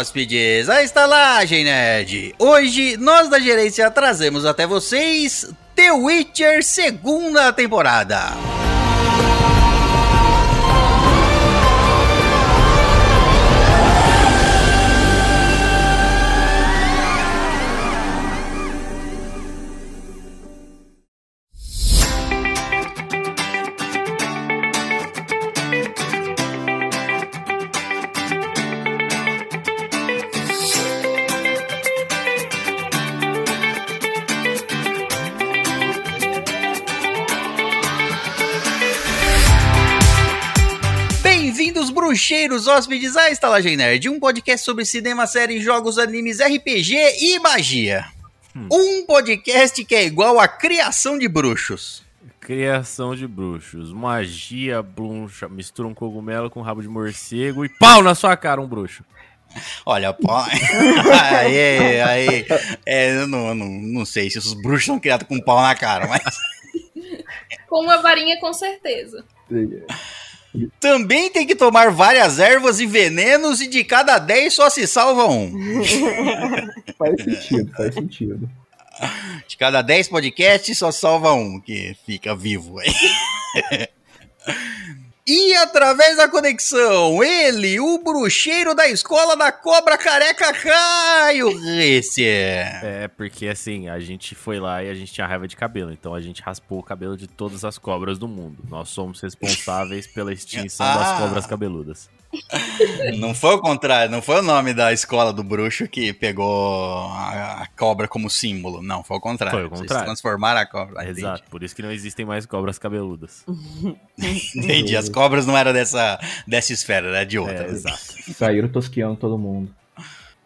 Hóspedes, à Estalagem Nerd. Hoje, nós da gerência trazemos até vocês The Witcher segunda temporada. Bruxeiros, hóspedes, à Estalagem Nerd, um podcast sobre cinema, séries, jogos, animes, RPG e magia. Um podcast que é igual a criação de bruxos. Criação de bruxos, magia, bluncha, mistura um cogumelo com rabo de morcego e pau na sua cara, um bruxo. Olha, pô. aí, aí. É, eu não, não, não sei se os bruxos são criados com pau na cara, mas. Com uma varinha, com certeza. Também tem que tomar várias ervas e venenos e de cada 10 só se salva um. Faz sentido, faz sentido. De cada 10 podcasts só salva um que fica vivo aí. E através da conexão, ele, o bruxeiro da escola da cobra careca Caio Risse. É, porque assim, a gente foi lá e a gente tinha raiva de cabelo, então a gente raspou o cabelo de todas as cobras do mundo. Nós somos responsáveis pela extinção Ah. das cobras cabeludas. Não foi o contrário, não foi o nome da escola do bruxo que pegou a, a cobra como símbolo. Não, foi o contrário. Foi o Vocês contrário. transformaram a cobra. Exato, por isso que não existem mais cobras cabeludas. Entendi. Entendi. As cobras não eram dessa, dessa esfera, era de outra. É, exato. Saíram tosqueando todo mundo.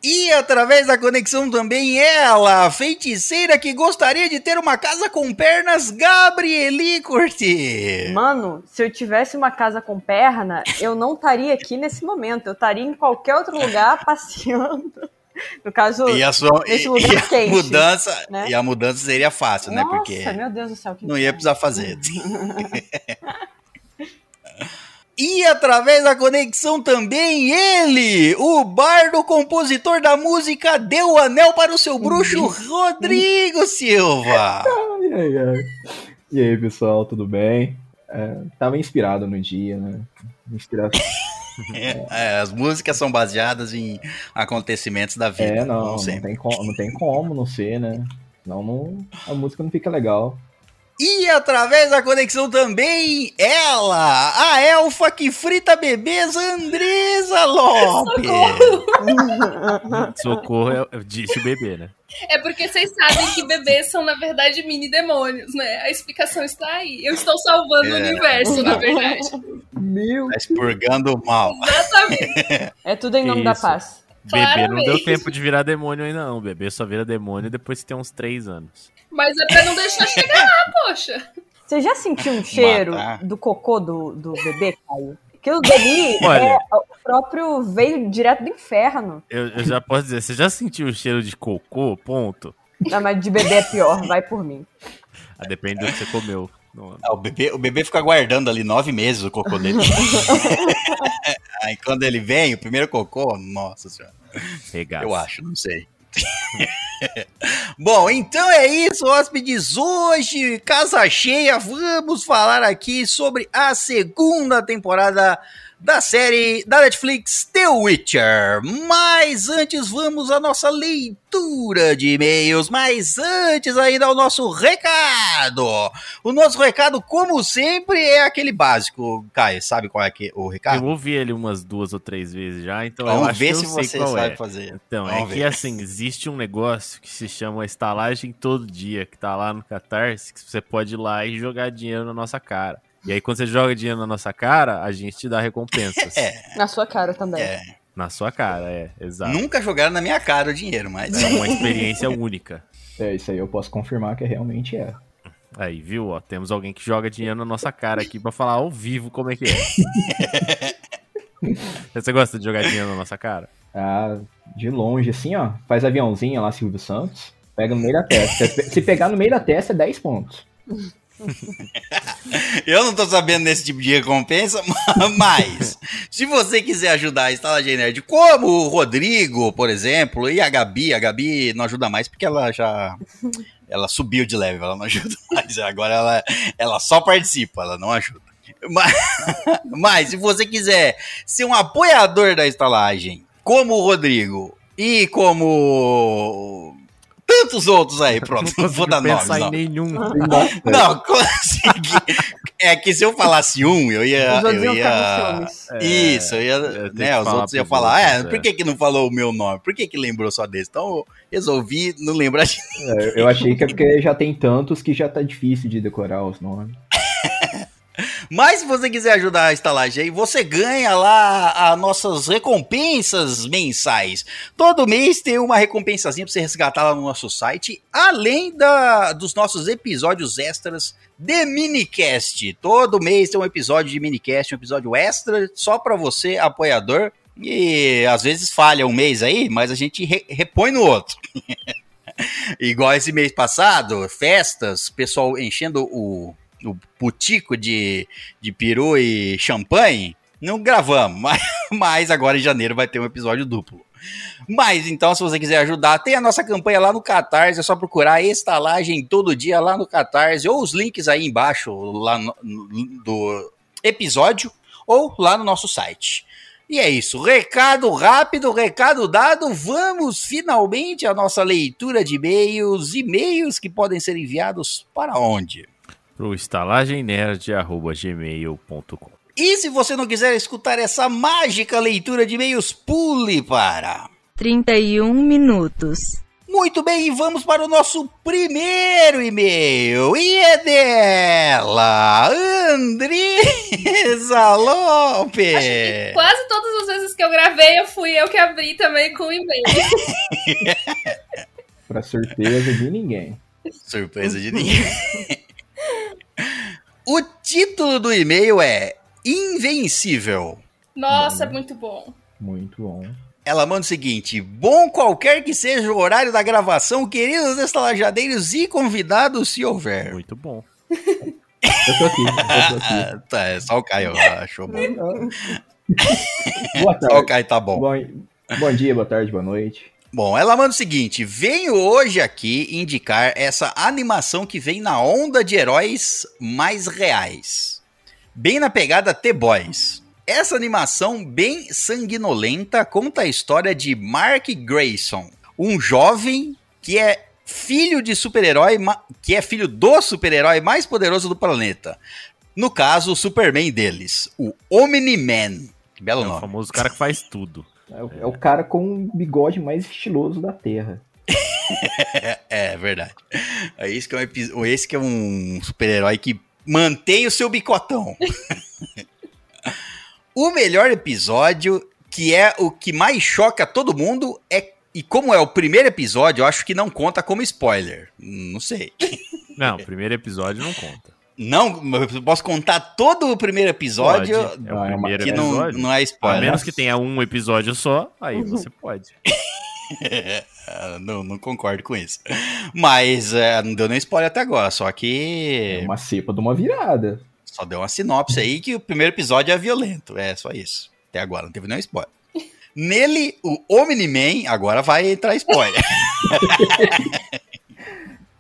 E através da conexão também ela, a feiticeira que gostaria de ter uma casa com pernas, Gabrieli Curti. Mano, se eu tivesse uma casa com perna, eu não estaria aqui nesse momento. Eu estaria em qualquer outro lugar passeando. No caso, E a, sua, Esse e, lugar e a quente, mudança, né? e a mudança seria fácil, né? nossa, Porque meu Deus do céu. que não ia inferno. precisar fazer. E através da conexão também ele, o bardo compositor da música Deu o Anel para o seu bruxo, Rodrigo Silva. Ai, ai, ai. E aí, pessoal, tudo bem? É, tava inspirado no dia, né? Inspiração. É, as músicas são baseadas em acontecimentos da vida. É, não, não sempre. tem, como, não tem como não ser, né? Senão não, a música não fica legal. E através da conexão também, ela, a elfa que frita bebês, Andresa Lopes. Socorro, eu, eu disse o bebê, né? É porque vocês sabem que bebês são, na verdade, mini demônios, né? A explicação está aí. Eu estou salvando o É. universo, na verdade. Meu Tá expurgando o mal. Exatamente. É tudo em nome da isso? paz. Bebê não Claramente. deu tempo de virar demônio ainda não. Bebê só vira demônio depois que tem uns 3 anos. Mas é pra não deixar chegar lá, poxa. Você já sentiu um cheiro Matar. do cocô do, do bebê, Caio? Aquilo dali Olha. é o próprio veio direto do inferno. Eu, eu já posso dizer, você já sentiu o cheiro de cocô? Ponto. Não, mas de bebê é pior, vai por mim. Ah, depende do que você comeu. Ah, o, bebê, o bebê fica guardando ali nove meses o cocô dele. Aí quando ele vem, o primeiro cocô, nossa senhora. Regaço. Eu acho, não sei. Bom, então é isso, hóspedes. Hoje, casa cheia, vamos falar aqui sobre a segunda temporada da série da Netflix The Witcher. Mas antes, vamos à nossa leitura de e-mails. Mas antes, ainda o nosso recado. O nosso recado, como sempre, é aquele básico. Caio, sabe qual é que- o Eu recado? ouvi ele umas duas ou três vezes já, então eu Vamos acho ver que eu se você qual sabe é. fazer. Então, Vamos é que ver. assim, existe um negócio que se chama estalagem todo dia, que tá lá no Catarse, que você pode ir lá e jogar dinheiro na nossa cara. E aí, quando você joga dinheiro na nossa cara, a gente te dá recompensas. É. Na sua cara também. É. Na sua cara, é, exato. Nunca jogaram na minha cara o dinheiro, mas. É uma experiência única. É, isso aí eu posso confirmar que realmente é. Aí, viu? Ó, temos alguém que joga dinheiro na nossa cara aqui pra falar ao vivo como é que é. Você gosta de jogar dinheiro na nossa cara? Ah, de longe, assim, ó. Faz aviãozinho lá, Silvio Santos. Pega no meio da testa. Se- Se pegar no meio da testa, é 10 pontos. Eu não tô sabendo desse tipo de recompensa, mas se você quiser ajudar a Estalagem Nerd, como o Rodrigo, por exemplo, e a Gabi, a Gabi não ajuda mais porque ela já ela subiu de level, ela não ajuda mais. Agora ela, ela só participa, ela não ajuda. Mas, mas se você quiser ser um apoiador da estalagem, como o Rodrigo e como tantos outros aí, pronto, não vou dar nomes. Não. em nenhum. não, consegui. É que se eu falasse um, eu ia. Os Eu ia... É, Isso, eu ia, eu né, os outros iam falar, outros, é, é. por que que não falou o meu nome? Por que que lembrou só desse? Então eu resolvi não lembrar de É, Eu achei que é porque já tem tantos que já tá difícil de decorar os nomes. Mas se você quiser ajudar a estalagem aí, você ganha lá as nossas recompensas mensais. Todo mês tem uma recompensazinha pra você resgatar lá no nosso site, além da, dos nossos episódios extras de minicast. Todo mês tem um episódio de minicast, um episódio extra só pra você, apoiador. E às vezes falha um mês aí, mas a gente re- repõe no outro. Igual esse mês passado, festas, pessoal enchendo o, o putico de, de peru e champanhe. Não gravamos, mas, mas agora em janeiro vai ter um episódio duplo. Mas então, se você quiser ajudar, tem a nossa campanha lá no Catarse, é só procurar estalagem todo dia lá no Catarse, ou os links aí embaixo lá no- do episódio, ou lá no nosso site. E é isso, recado rápido, recado dado, vamos finalmente à nossa leitura de e-mails, e-mails que podem ser enviados para onde? Pro estalagemnerd.gmail.com E se você não quiser escutar essa mágica leitura de e-mails, pule para 31 minutos. Muito bem, e vamos para o nosso primeiro e-mail. E é dela, Andresa Lopes. Quase todas as vezes que eu gravei, eu fui eu que abri também com o e-mail. Pra surpresa de ninguém. Surpresa de ninguém. O título do e-mail é Invencível. Nossa, é muito bom. Muito bom. Ela manda o seguinte: Bom qualquer que seja o horário da gravação, queridos estalajadeiros e convidados, se houver. Muito bom. Eu tô aqui, eu tô aqui. Tá, é só o Caio achou bom. Boa Só o tarde. Caio tá bom. Bom, bom dia, boa tarde, boa noite. Bom, ela manda o seguinte: venho hoje aqui indicar essa animação que vem na onda de heróis mais reais. Bem na pegada T-Boys. Essa animação bem sanguinolenta conta a história de Mark Grayson, um jovem que é filho de super-herói, que é filho do super-herói mais poderoso do planeta. No caso, o Superman deles, o Omni-Man. Que belo É o nome. famoso cara que faz tudo. É, o- é o cara com o bigode mais estiloso da Terra. É verdade. É esse que é um, epi- esse que é um super-herói que mantém o seu bicotão. o melhor episódio, que é o que mais choca todo mundo, é. E como é o primeiro episódio, eu acho que não conta como spoiler. Não sei. Não, o primeiro episódio não conta. Não, eu posso contar todo o primeiro episódio Pode. É o é uma- primeiro que não, episódio. não é A spoiler. menos que tenha um episódio só, aí você pode. Ah, não, não concordo com isso. Mas é, não deu nem spoiler até agora, só que. É uma cepa de uma virada. Só deu uma sinopse aí que o primeiro episódio é violento. É só isso. Até agora, não teve nenhum spoiler. Nele, o Omni-Man, agora vai entrar spoiler.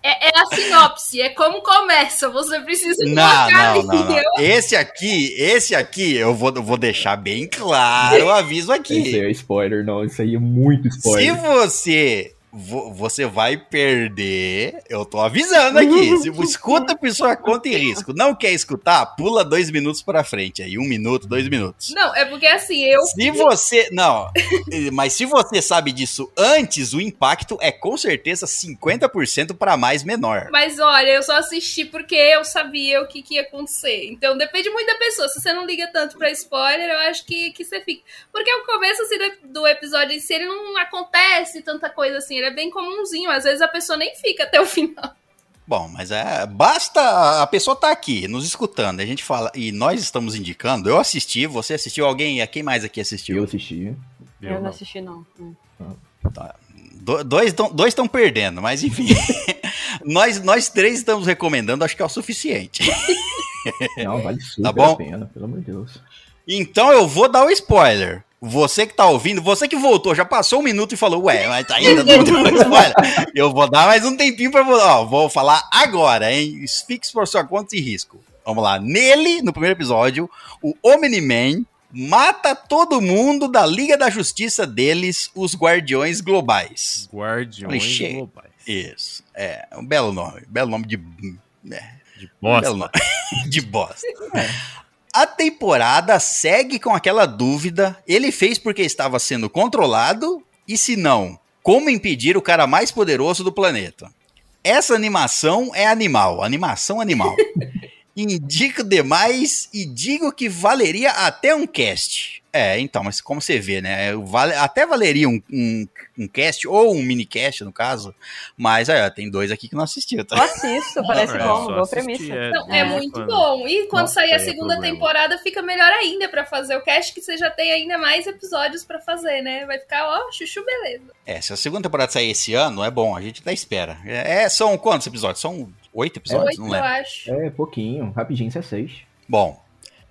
É, é a sinopse, é como começa. Você precisa não, não, não, não. Esse aqui, esse aqui, eu vou, vou deixar bem claro o aviso Isso aí aqui. é spoiler, não. Isso aí é muito Se spoiler. você. Vo- Você vai perder. Eu tô avisando aqui. Se escuta por sua conta e risco. Não quer escutar? Pula dois minutos pra frente. Aí, um minuto, dois minutos. Não, é porque assim, eu. Se você. Não, mas se você sabe disso antes, o impacto é com certeza 50% para mais menor. Mas olha, eu só assisti porque eu sabia o que, que ia acontecer. Então depende muito da pessoa. Se você não liga tanto pra spoiler, eu acho que, que você fica. Porque o começo assim, do, do episódio em si, ele não acontece tanta coisa assim. Ele é bem comumzinho. Às vezes a pessoa nem fica até o final. Bom, mas é. Basta a pessoa tá aqui, nos escutando. A gente fala. E nós estamos indicando. Eu assisti, você assistiu, alguém. Quem mais aqui Eu assistiu? assisti. Eu Eu não não. assisti, não. Hum. Do- dois estão perdendo, mas enfim. nós, nós três estamos recomendando, acho que é o suficiente. Não, vale super Tá bom? a pena, pelo amor de Deus. Então eu vou dar o spoiler. Você que tá ouvindo, você que voltou, já passou um minuto e falou, ué, mas ainda não deu spoiler. Eu vou dar mais um tempinho pra você. Ó, vou falar agora, hein? Fixe por sua conta e risco. Vamos lá. Nele, no primeiro episódio, o Omni-Man mata todo mundo da Liga da Justiça deles, os Guardiões Globais. Guardiões Clichê. globais. Isso. É, um belo nome. Belo nome de. É, De um belo bosta. nome. de bosta. A temporada segue com aquela dúvida: ele fez porque estava sendo controlado? E se não, como impedir o cara mais poderoso do planeta? Essa animação é animal, animação animal. Indico demais e digo que valeria até um cast. É, então, mas como você vê, né? Vale, até valeria um, um, um cast, ou um mini cast, no caso. Mas aí, ó, tem dois aqui que não assistiu, Eu tá? assisto, parece É, bom, boa premissa. é, Não, é em muito quando. bom. E quando Nossa, sair a é segunda temporada, fica melhor ainda pra fazer o cast, que você já tem ainda mais episódios pra fazer, né? Vai ficar, ó, chuchu, beleza. É, se a segunda temporada sair esse ano, é bom, a gente até espera. É, são quantos episódios? São oito episódios? Oito, não eu lembro. acho. É, pouquinho, rapidinho, isso é seis. Bom,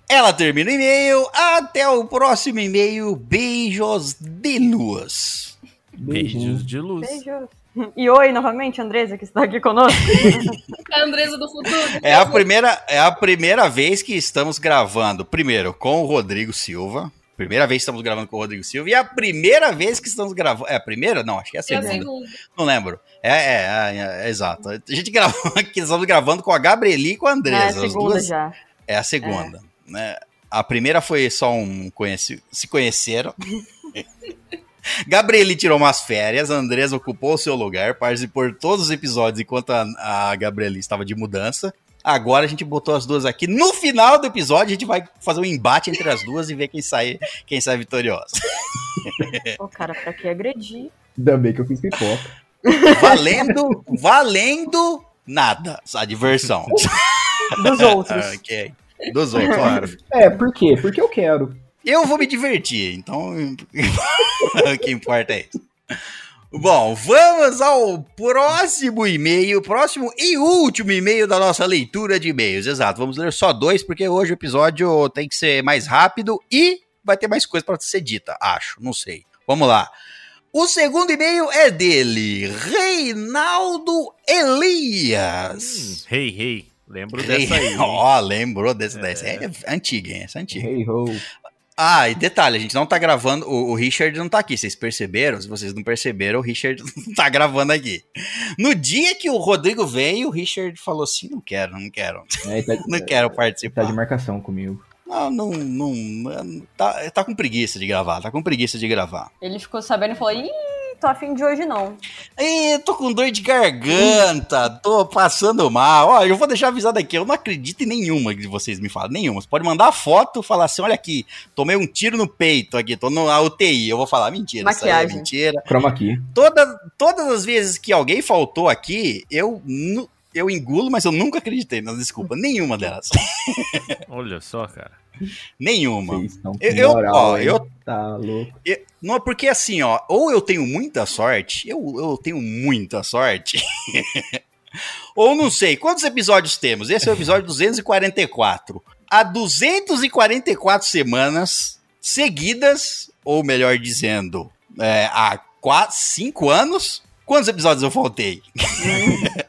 ela termina o e-mail. Até o próximo e-mail. Beijos de luz. Beijos de luz. Beijo. E oi, novamente, Andresa, que está aqui conosco. A Andresa do futuro. É a primeira, é a primeira vez que estamos gravando, primeiro, com o Rodrigo Silva. Primeira vez que estamos gravando com o Rodrigo Silva. E a primeira vez que estamos gravando. É a primeira? Não, acho que é a É a segunda. segunda. Não lembro. É, é, é, é, exato. A gente gravou aqui, estamos gravando com a Gabrieli e com a Ah, é a Andresa. segunda duas já. É a segunda. Né? A primeira foi só um conheci... se conheceram. Gabriele tirou umas férias, a Andresa ocupou o seu lugar, participou de todos os episódios enquanto a, a Gabriele estava de mudança. Agora a gente botou as duas aqui. No final do episódio, a gente vai fazer um embate entre as duas e ver quem sai, quem sai vitoriosa. Ô, cara, pra que agredir? Ainda bem que eu fiz pipoca. Valendo, valendo nada. A diversão. Dos outros. ok. Dos outros, claro. É, por quê? Porque eu quero. Eu vou me divertir, então o que importa é isso. Bom, vamos ao próximo e-mail, próximo e último e-mail da nossa leitura de e-mails. Exato, vamos ler só dois, porque hoje o episódio tem que ser mais rápido e vai ter mais coisa para ser dita, acho, não sei. Vamos lá. O segundo e-mail é dele, Reinaldo Elias. Hum, Hey, hey. Lembro Rei- dessa aí. Ó, lembrou dessa, dessa é antiga, hein? Essa é antiga. Hey ho. Ah, e detalhe, a gente não tá gravando, o, o Richard não tá aqui, vocês perceberam? Se vocês não perceberam, o Richard não tá gravando aqui. No dia que o Rodrigo veio, o Richard falou assim, não quero, não quero, É, tá, não quero tá participar. de marcação comigo. Não, não, não, tá, tá com preguiça de gravar, tá com preguiça de gravar. Ele ficou sabendo e falou: Ih, tô afim de hoje não. Ih, tô com dor de garganta, tô passando mal. Ó, eu vou deixar avisado aqui, eu não acredito em nenhuma que vocês me falam, nenhuma. Você pode mandar foto, falar assim, olha aqui, tomei um tiro no peito aqui, tô na UTI. Eu vou falar, mentira, isso aí é Maquiagem. mentira. Chroma aqui. Toda, todas as vezes que alguém faltou aqui, eu, eu engulo, mas eu nunca acreditei nas desculpas. Nenhuma delas. Olha só, cara. Nenhuma. Eu- moral, ó, eu- Tá louco. Eu- não é porque assim, ó, ou eu tenho muita sorte, eu, eu tenho muita sorte. ou não sei, quantos episódios temos? Esse é o episódio 244. Há 244 semanas seguidas, ou melhor dizendo, é, há 4, 5 anos, quantos episódios eu faltei?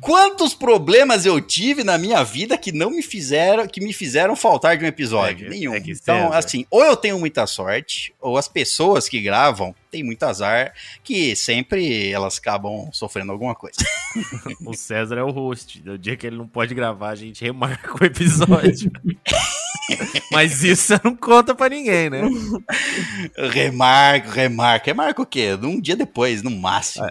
Quantos problemas eu tive na minha vida que não me fizeram, que me fizeram faltar de um episódio? É que- Nenhum. é que, então, César- assim, ou eu tenho muita sorte, ou as pessoas que gravam têm muito azar, que sempre elas acabam sofrendo alguma coisa. O César é o host. No dia que ele não pode gravar, a gente remarca o episódio. Mas isso você não conta pra ninguém, né? remarco, remarco. Remarco o quê? Um dia depois, no máximo.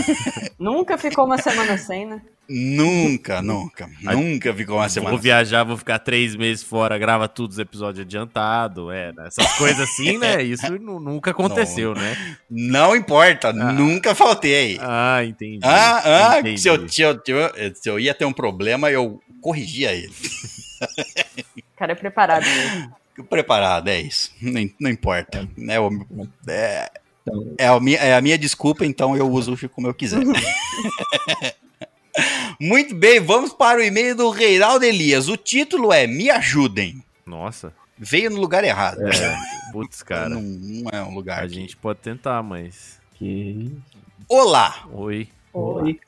Nunca ficou uma semana sem, né? Nunca, nunca. nunca ficou uma semana. Vou viajar, vou ficar três meses fora, grava tudo os episódios adiantado, é, né? essas coisas assim, né? Isso nu- nunca aconteceu, né? Não importa, nunca faltei. Ah, entendi. Ah, ah, Entendi. se eu, se, eu, se eu- se eu ia ter um problema, eu corrigia ele. O cara é preparado mesmo. Preparado, é isso. Não, não importa. É, o- é- Então, É a, minha, é a minha desculpa, então eu uso como eu quiser. Muito bem, vamos para o e-mail do Reinaldo Elias. O título é Me Ajudem. Nossa. Veio no lugar errado. Putz, cara. Não, não é um lugar. A aqui. gente pode tentar, mas. que. Olá! Oi. Oi.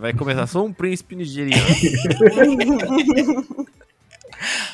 Vai começar só um príncipe nigeriano.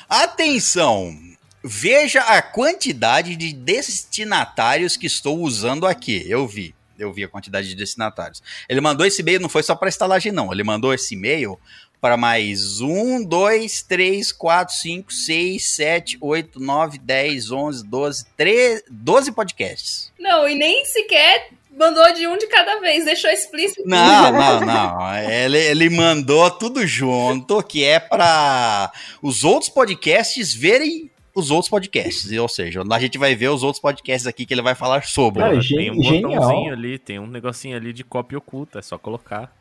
Atenção! Veja a quantidade de destinatários que estou usando aqui. Eu vi. Eu vi a quantidade de destinatários. Ele mandou esse e-mail, não foi só para estalagem, não. Ele mandou esse e-mail para mais um, dois, três, quatro, cinco, seis, sete, oito, nove, dez, onze, doze, treze, doze podcasts. Não, e nem sequer mandou de um de cada vez, deixou explícito. Não, não, não. Ele, ele mandou tudo junto, que é para os outros podcasts verem os outros podcasts. Ou seja, a gente vai ver os outros podcasts aqui que ele vai falar sobre. Cara, tem um genial. botãozinho ali, tem um negocinho ali de cópia oculta, é só colocar.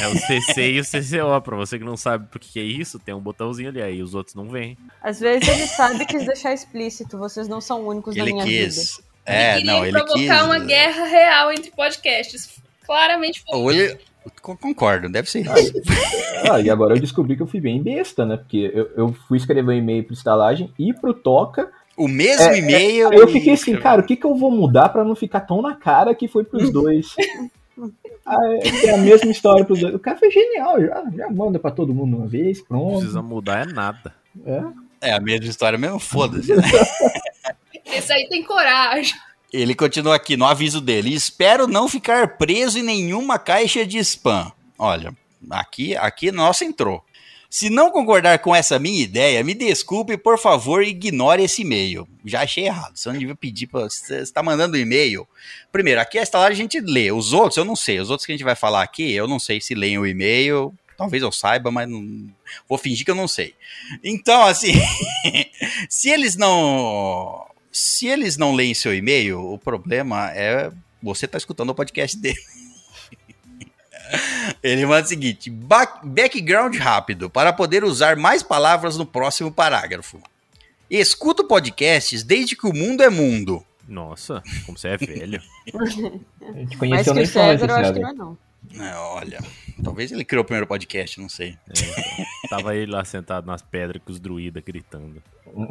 É o CC e o CCO. Pra você que não sabe por que é isso, tem um botãozinho ali, aí os outros não vêm. Às vezes ele sabe quis deixar explícito, vocês não são únicos na ele minha vida. É, Queria não, ele provocar quis. uma guerra real entre podcasts. Claramente foi. Ou ele. con- Concordo, deve ser Ah, isso. Ah, e agora eu descobri que eu fui bem besta, né? Porque eu, eu fui escrever um e-mail pro estalagem e pro Toca. O mesmo É, e-mail. Aí eu fiquei assim, cara, o que, que eu vou mudar pra não ficar tão na cara que foi pros dois? Ah, é, é a mesma história pros dois. O cara foi genial, já, já manda pra todo mundo uma vez, Não pronto. precisa mudar é nada. É. É a mesma história mesmo, foda-se. né? Esse aí tem coragem. Ele continua aqui no aviso dele. Espero não ficar preso em nenhuma caixa de spam. Olha, aqui, aqui nossa entrou. Se não concordar com essa minha ideia, me desculpe, por favor, ignore esse e-mail. Já achei errado. Você não devia pedir para você está mandando um e-mail. Primeiro, aqui a estalagem a gente lê. Os outros eu não sei. Os outros que a gente vai falar aqui, eu não sei se leem o e-mail. Talvez eu saiba, mas não vou fingir que eu não sei. Então, assim, se eles não se eles não leem seu e-mail, o problema é você tá escutando o podcast dele. Ele manda o seguinte: "Ba- background rápido para poder usar mais palavras no próximo parágrafo. Escuto podcasts desde que o mundo é mundo. Nossa, como você é velho. A gente Mas conheceu que na o César eu acho que não é não. É, olha, talvez ele criou o primeiro podcast, não sei. Tava ele lá sentado nas pedras com os druidas gritando.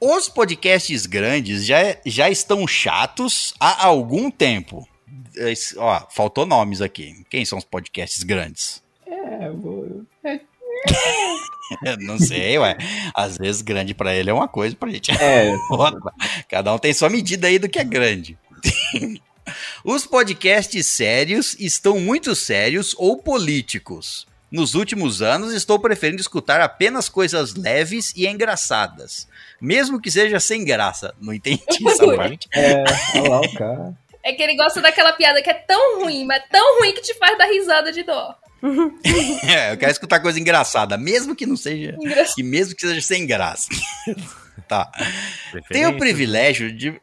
Os podcasts grandes já, já estão chatos há algum tempo. Esse- ó, faltou nomes aqui. Quem são os podcasts grandes? É, vou- Não sei, ué. Às vezes grande pra ele é uma coisa, pra gente é, outra. Cada um tem sua medida aí do que é grande. Os podcasts sérios estão muito sérios ou políticos. Nos últimos anos, estou preferindo escutar apenas coisas leves e engraçadas. Mesmo que seja sem graça. Não entendi essa parte. é, olha lá o cara. É que ele gosta daquela piada que é tão ruim, mas tão ruim que te faz dar risada de dó. É, eu quero escutar coisa engraçada, mesmo que não seja. Engraçado. E mesmo que seja sem graça. tá. Tenho o privilégio de.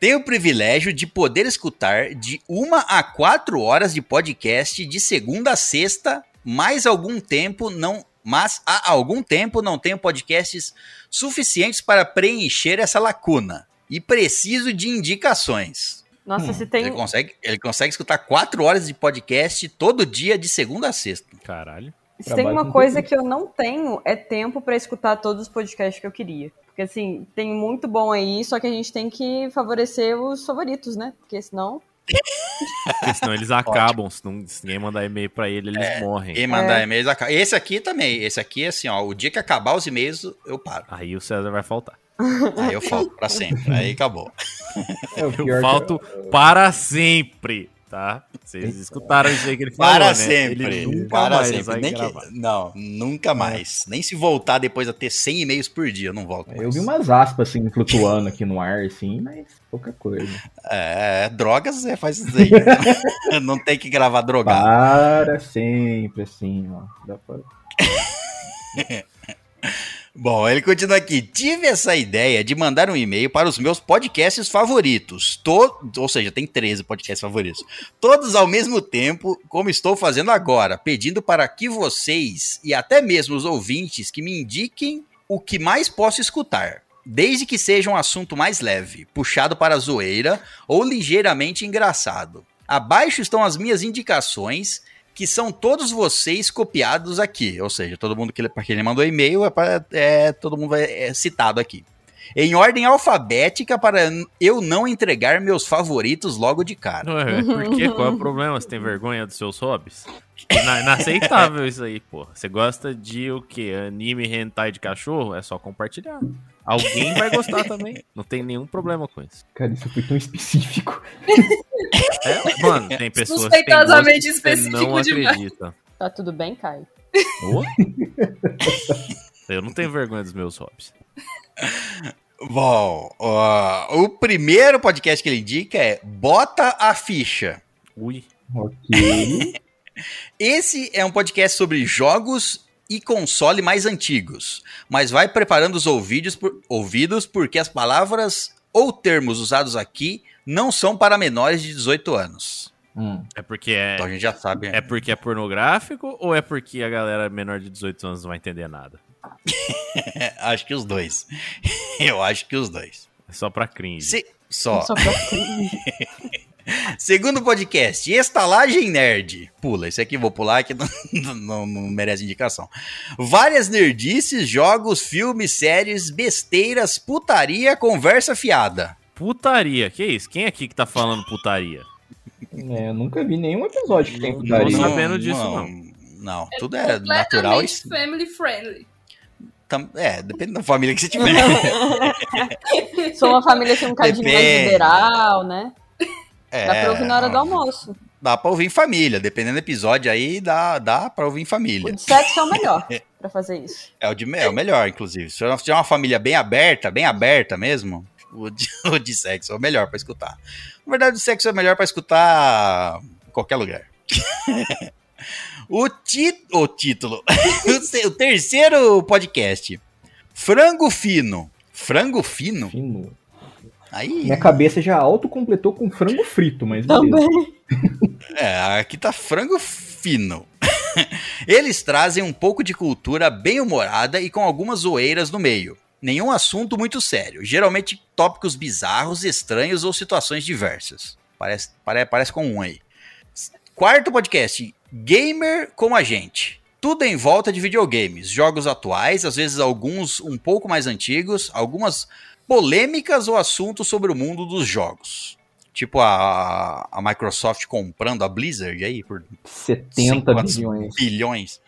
Tenho o privilégio de poder escutar de uma a quatro horas de podcast de segunda a sexta, mais algum tempo não. Mas há algum tempo não tenho podcasts suficientes para preencher essa lacuna. E preciso de indicações. Nossa, Hum, se tem. Ele, consegue, ele consegue escutar quatro horas de podcast todo dia, de segunda a sexta. Caralho. Se tem uma coisa que eu não tenho, é tempo pra escutar todos os podcasts que eu queria. Porque, assim, tem muito bom aí, só que a gente tem que favorecer os favoritos, né? Porque senão. Porque senão eles acabam. Se, não, se ninguém mandar e-mail pra ele, eles morrem. E mandar e-mails. aca- Esse aqui também. Esse aqui, assim, ó. O dia que acabar os e-mails, eu paro. Aí o César vai faltar. Aí eu falto pra sempre. Aí acabou. É, Eu pior que- falto para sempre, tá? Vocês escutaram isso aí que ele falou, Para né? sempre. Ele nunca para mais sempre. Nem que- gravar. não, nunca mais. Nem se voltar depois a ter 100 e-mails por dia, eu não volto. Eu mais. vi umas aspas assim flutuando aqui no ar, assim, mas pouca coisa. É, drogas é, faz isso aí. não tem que gravar drogado. Para sempre, assim, ó. Dá pra... Bom, ele continua aqui. Tive essa ideia de mandar um e-mail para os meus podcasts favoritos. To... Ou seja, tem 13 podcasts favoritos. Todos ao mesmo tempo, como estou fazendo agora, pedindo para que vocês e até mesmo os ouvintes que me indiquem o que mais posso escutar. desde que seja um assunto mais leve, puxado para a zoeira ou ligeiramente engraçado. Abaixo estão as minhas indicações, que são todos vocês copiados aqui. Ou seja, todo mundo que quem ele mandou e-mail é, pra, é todo mundo é, é citado aqui. Em ordem alfabética para eu não entregar meus favoritos logo de cara. Ué, por quê? Qual é o problema? Você tem vergonha dos seus hobbies? Ina- Inaceitável isso aí, pô. Você gosta de o quê? Anime hentai de cachorro? É só compartilhar. Alguém vai gostar também. Não tem nenhum problema com isso. Cara, isso foi tão específico. É, mano, tem pessoas que gosto que você não acredita. Tá tudo bem, Caio? Ô? Eu não tenho vergonha dos meus hobbies. Bom, ó, o primeiro podcast que ele indica é Bota a Ficha. Ui. Ok. Esse é um podcast sobre jogos e console mais antigos, mas vai preparando os ouvidos, por- ouvidos porque as palavras ou termos usados aqui não são para menores de 18 anos. Hum. É porque é, Então a gente já sabe. é porque é pornográfico ou é porque a galera menor de 18 anos não vai entender nada? É, acho que os dois. Eu acho que os dois. É só pra cringe. Se- Só. Só pra... Segundo podcast, Estalagem Nerd. Pula, esse aqui eu vou pular que não, não- não merece indicação. Várias nerdices, jogos, filmes, séries, besteiras, putaria, conversa fiada. Putaria, que isso? Quem aqui que tá falando putaria? É, eu nunca vi nenhum episódio que tem Não putaria. tô sabendo disso, não. Não, tudo é natural. e- Completamente family friendly. É, depende da família que você tiver. Sou uma família assim, um bocadinho mais liberal, né? É, Dá pra ouvir na hora do almoço. Dá pra ouvir em família, dependendo do episódio aí, dá, dá pra ouvir em O família. de sexo é o melhor pra fazer isso. É o, de, é o melhor, inclusive. Se tiver uma família bem aberta, bem aberta mesmo, o de, o de sexo é o melhor pra escutar. Na verdade, o sexo é melhor pra escutar em qualquer lugar. o, ti, o título. o, o terceiro podcast. Frango Fino. Frango Fino? Fino. Aí. Minha cabeça já autocompletou com frango frito, mas. Também. É, aqui tá frango fino. Eles trazem um pouco de cultura bem humorada e com algumas zoeiras no meio. Nenhum assunto muito sério. Geralmente tópicos bizarros, estranhos ou situações diversas. Parece, pare, parece com um aí. Quarto podcast: Gamer como a gente. Tudo em volta de videogames, jogos atuais, às vezes alguns um pouco mais antigos, algumas polêmicas ou assuntos sobre o mundo dos jogos. Tipo a, a Microsoft comprando a Blizzard aí por 70 quantos bilhões. bilhões.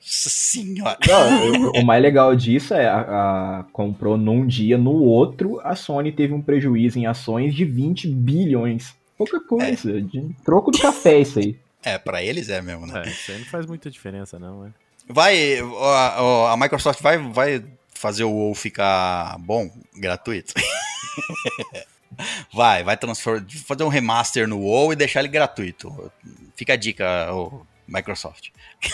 Nossa senhora. Não, eu- o mais legal disso é a, a- comprou num dia, no outro a Sony teve um prejuízo em ações de 20 bilhões. Pouca coisa, de troco do café isso aí. É, pra eles é mesmo, né? É, isso aí não faz muita diferença, não, é? Vai, a, a- a Microsoft vai, vai fazer o WoW ficar bom, gratuito? vai, vai transformar, fazer um remaster no WoW e deixar ele gratuito. Fica a dica, Microsoft.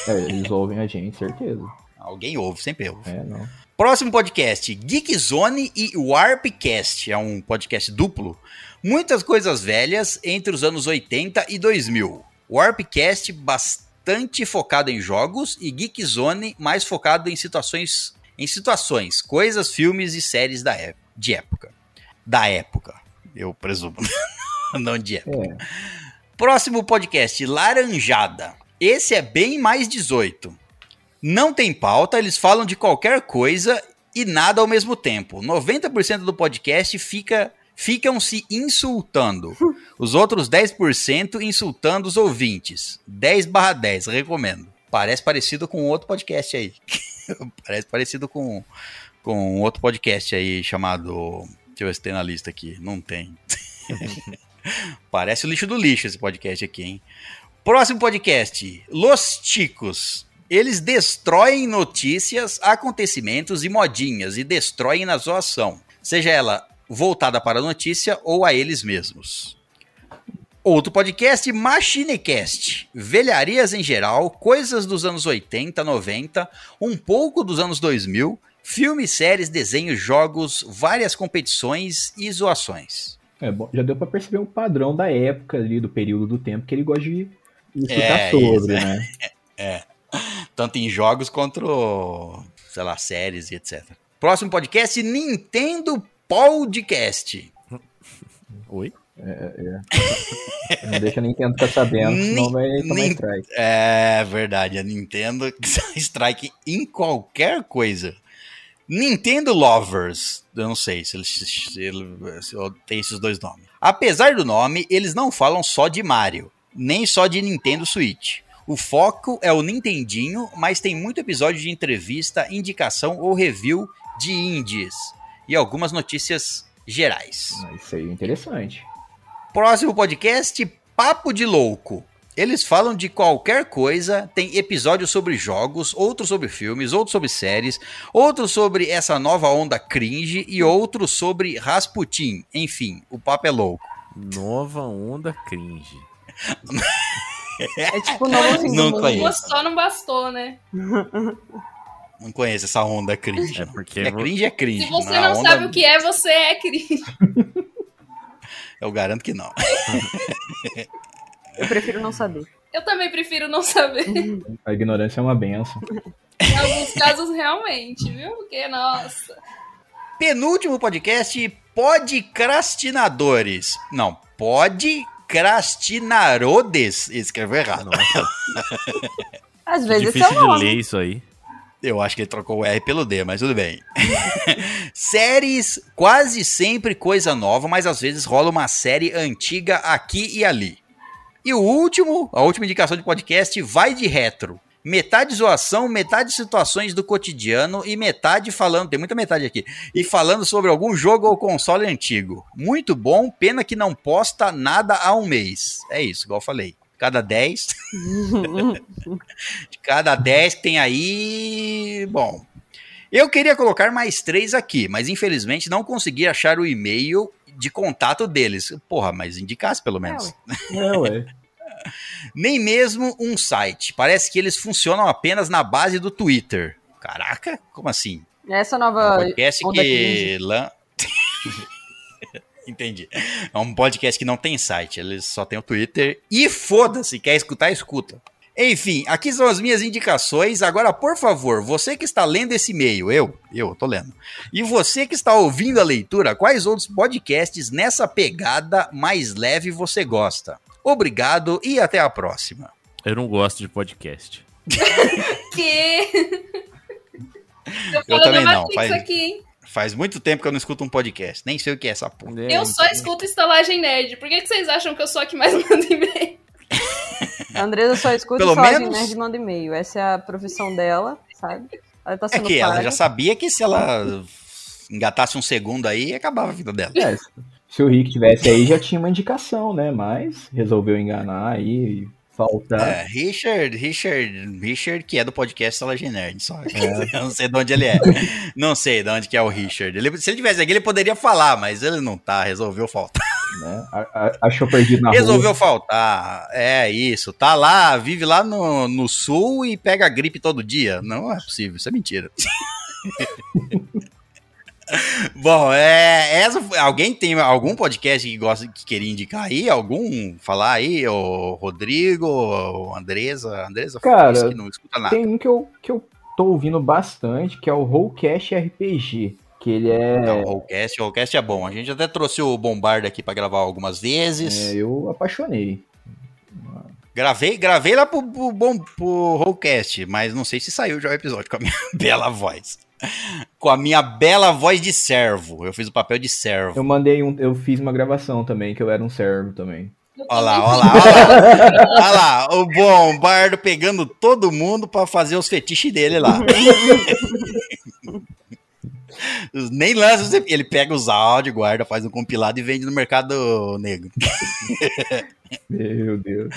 É, eles ouvem a gente, certeza. Alguém ouve, sempre ouve. É, não. Próximo podcast, Geek Zone e Warpcast. É um podcast duplo. Muitas coisas velhas entre os anos 80 e 2000. Warpcast bastante focado em jogos e Geek Zone mais focado em situações, em situações, coisas, filmes e séries da ép- de época. Da época, eu presumo. Não de época. É, Próximo podcast, Laranjada. Esse é bem mais 18. Não tem pauta, eles falam de qualquer coisa e nada ao mesmo tempo. 90% do podcast fica ficam se insultando. Os outros 10% insultando os ouvintes. 10 barra 10, recomendo. Parece parecido com outro podcast aí. Parece parecido com, com outro podcast aí chamado... Deixa eu ver se tem na lista aqui. Não tem. Parece o lixo do lixo esse podcast aqui, hein? Próximo podcast, Los Ticos. Eles destroem notícias, acontecimentos e modinhas e destroem na zoação, seja ela voltada para a notícia ou a eles mesmos. Outro podcast, Machinecast. Velharias em geral, coisas dos anos 80, 90, um pouco dos anos 2000, filmes, séries, desenhos, jogos, várias competições e zoações. é bom, já deu pra perceber o padrão da época ali, do período do tempo que ele gosta de explicar É, sobre, isso, né? Tanto em jogos quanto, sei lá, séries e etc. Próximo podcast, Nintendo Podcast. Oi? Não deixa a Nintendo ficar sabendo, senão vai tomar strike. É verdade, a Nintendo strike em qualquer coisa. Nintendo Lovers. Eu não sei se eles se ele- se tem esses dois nomes. Apesar do nome, eles não falam só de Mario, nem só de Nintendo Switch. O foco é o Nintendinho, mas tem muito episódio de entrevista, indicação ou review de indies e algumas notícias gerais. Isso aí é interessante. Próximo podcast, Papo de Louco. Eles falam de qualquer coisa, tem episódios sobre jogos, outros sobre filmes, outros sobre séries, outros sobre essa nova onda cringe e outros sobre Rasputin. Enfim, o papo é louco. Nova onda cringe. É tipo novo fim do Não mundo. conheço. Gostou, não bastou, né? Não conheço essa onda cringe. É não. porque É cringe é cringe. Se você não onda- sabe o que é, você é cringe. Eu garanto que não. Eu prefiro não saber. Eu também prefiro não saber. A ignorância é uma benção. Em alguns casos, realmente, viu? Porque, nossa. Penúltimo podcast, Podcrastinadores. Não, Podcrastinarodes. Escreveu errado. Nossa, Às vezes é difícil de ler isso aí. Eu acho que ele trocou o R pelo D, mas tudo bem. Séries, quase sempre coisa nova, mas às vezes rola uma série antiga aqui e ali. E o último, a última indicação de podcast, vai de retro. Metade zoação, metade situações do cotidiano e metade falando, tem muita metade aqui, e falando sobre algum jogo ou console antigo. Muito bom, pena que não posta nada há um mês. É isso, igual eu falei. Cada 10 de cada 10 que tem aí. Bom. Eu queria colocar mais três aqui, mas infelizmente não consegui achar o e-mail de contato deles. Porra, mas indicasse pelo menos. É, ué. Nem mesmo um site. Parece que eles funcionam apenas na base do Twitter. Caraca, como assim? Essa É um nova podcast onda que. lan- Entendi. É um podcast que não tem site, eles só tem o Twitter. E foda-se, quer escutar, escuta. Enfim, aqui são as minhas indicações. Agora, por favor, você que está lendo esse e-mail, eu, eu tô lendo. E você que está ouvindo a leitura, quais outros podcasts nessa pegada mais leve você gosta? Obrigado e até a próxima. Eu não gosto de podcast. Que. Eu, Eu também não, faz- aqui, hein? Faz muito tempo que eu não escuto um podcast, nem sei o que é essa porra. É, Eu só escuto estalagem nerd. Por que, que vocês acham que eu sou a que mais manda e-mail? A Andresa só escuta Pelo de menos- nerd e manda e-mail. Essa é a profissão dela, sabe? Ela tá É sendo que ela já sabia que se ela engatasse um segundo aí, acabava a vida dela. É, se o Rick tivesse aí, já tinha uma indicação, né? Mas resolveu enganar aí e faltar. É, Richard, Richard, Richard, que é do podcast Salagem Nerd, só. Eu não sei de onde ele é. Não sei de onde que é o Richard. Ele- se ele tivesse aqui, ele poderia falar, mas ele não tá, resolveu faltar. Né? Achou perdido na Resolveu rua. faltar. É isso. Tá lá, vive lá no, no sul e pega gripe todo dia. Não é possível, isso é mentira. Bom, é, essa, alguém tem algum podcast que gosta que queria indicar aí? Algum? Falar aí? O Rodrigo, o Andresa? Andresa Cara, que não escuta nada. Tem um que eu, que eu tô ouvindo bastante, que é o Rollcast RPG. Que ele é. Não, o Rollcast, o Rollcast é bom. A gente até trouxe o Bombarda aqui pra gravar algumas vezes. é, eu apaixonei. Gravei, gravei lá pro, pro, pro Rollcast, mas não sei se saiu já o episódio com a minha bela voz. Com a minha bela voz de servo. Eu fiz o papel de servo. Eu mandei um. Eu fiz uma gravação também, que eu era um servo também. Olha lá, olha lá, olha lá. Olha lá, o Bombardo pegando todo mundo pra fazer os fetiches dele lá. Nem lança, ele pega os áudios, guarda, faz um compilado e vende no mercado negro. Meu Deus.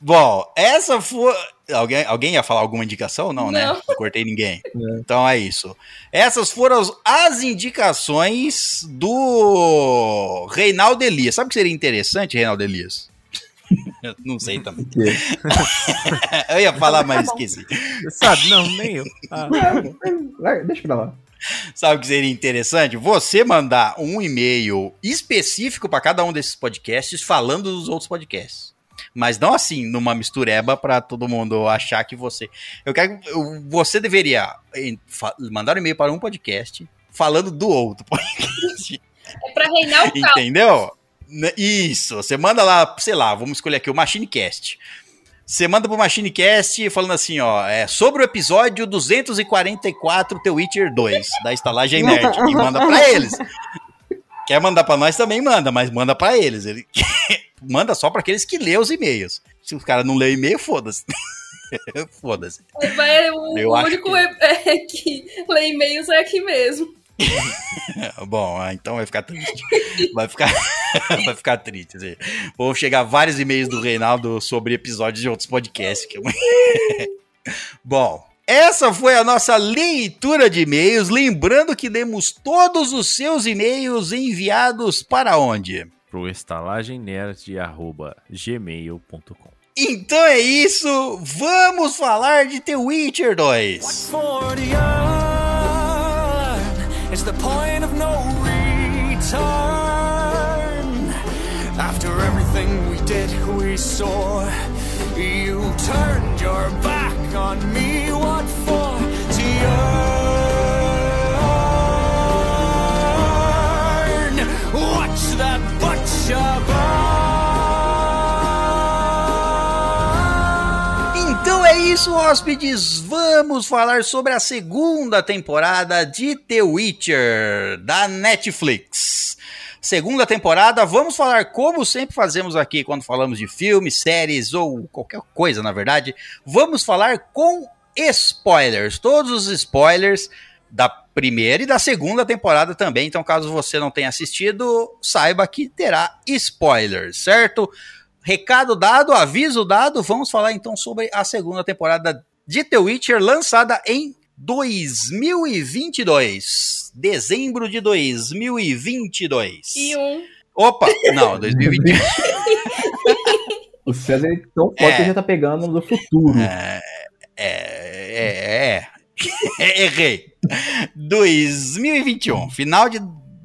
Bom, essa foi. Alguém, alguém ia falar alguma indicação? Não, né? Não. Não cortei ninguém. Então é isso. Essas foram as- as indicações do Reinaldo Elias. Sabe o que seria interessante, Reinaldo Elias? Não sei também. Eu ia falar, mas esqueci. Sabe? Não, nem eu. Ah, Deixa pra lá. Sabe o que seria interessante? Você mandar um e-mail específico para cada um desses podcasts falando dos outros podcasts. Mas não assim, numa mistureba para todo mundo achar que você. Eu quero. eu- Você deveria mandar um e-mail para um podcast falando do outro podcast. É pra reinar o caos. Entendeu? Né, Isso, você manda lá, sei lá, vamos escolher aqui o Machinecast. Você manda pro Machinecast falando assim, ó, é sobre o episódio 244 The Witcher 2, da estalagem nerd, e manda pra eles. Quer mandar pra nós também manda, mas manda pra eles. Ele manda só pra aqueles que lê os e-mails. Se os caras não lê e-mail, foda-se. foda-se. Vai, o Eu único que- é que lê e-mails é aqui mesmo. Bom, ah, então vai ficar triste. Vai ficar, vai ficar triste. assim. Vão chegar vários e-mails do Reinaldo sobre episódios de outros podcasts. que eu- Bom, essa foi a nossa leitura de e-mails. Lembrando que demos todos os seus e-mails enviados para onde? Pro estalagemnerd.gmail.com Então é isso, vamos falar de The Witcher 2. for the earn is the point of no return. After everything we did, we saw. You turned your back on me. Isso, hóspedes. Vamos falar sobre a segunda temporada de The Witcher da Netflix. Segunda temporada, vamos falar como sempre fazemos aqui quando falamos de filmes, séries ou qualquer coisa, na verdade. Vamos falar com spoilers, todos os spoilers da primeira e da segunda temporada também. Então, caso você não tenha assistido, saiba que terá spoilers, certo? Recado dado, aviso dado, vamos falar então sobre a segunda temporada de The Witcher, lançada em 2022. Dezembro de 2022. E um. Opa, não, 2020. O César é tão forte É. que já tá pegando no futuro. É, é, é, é. Errei. 2021, final de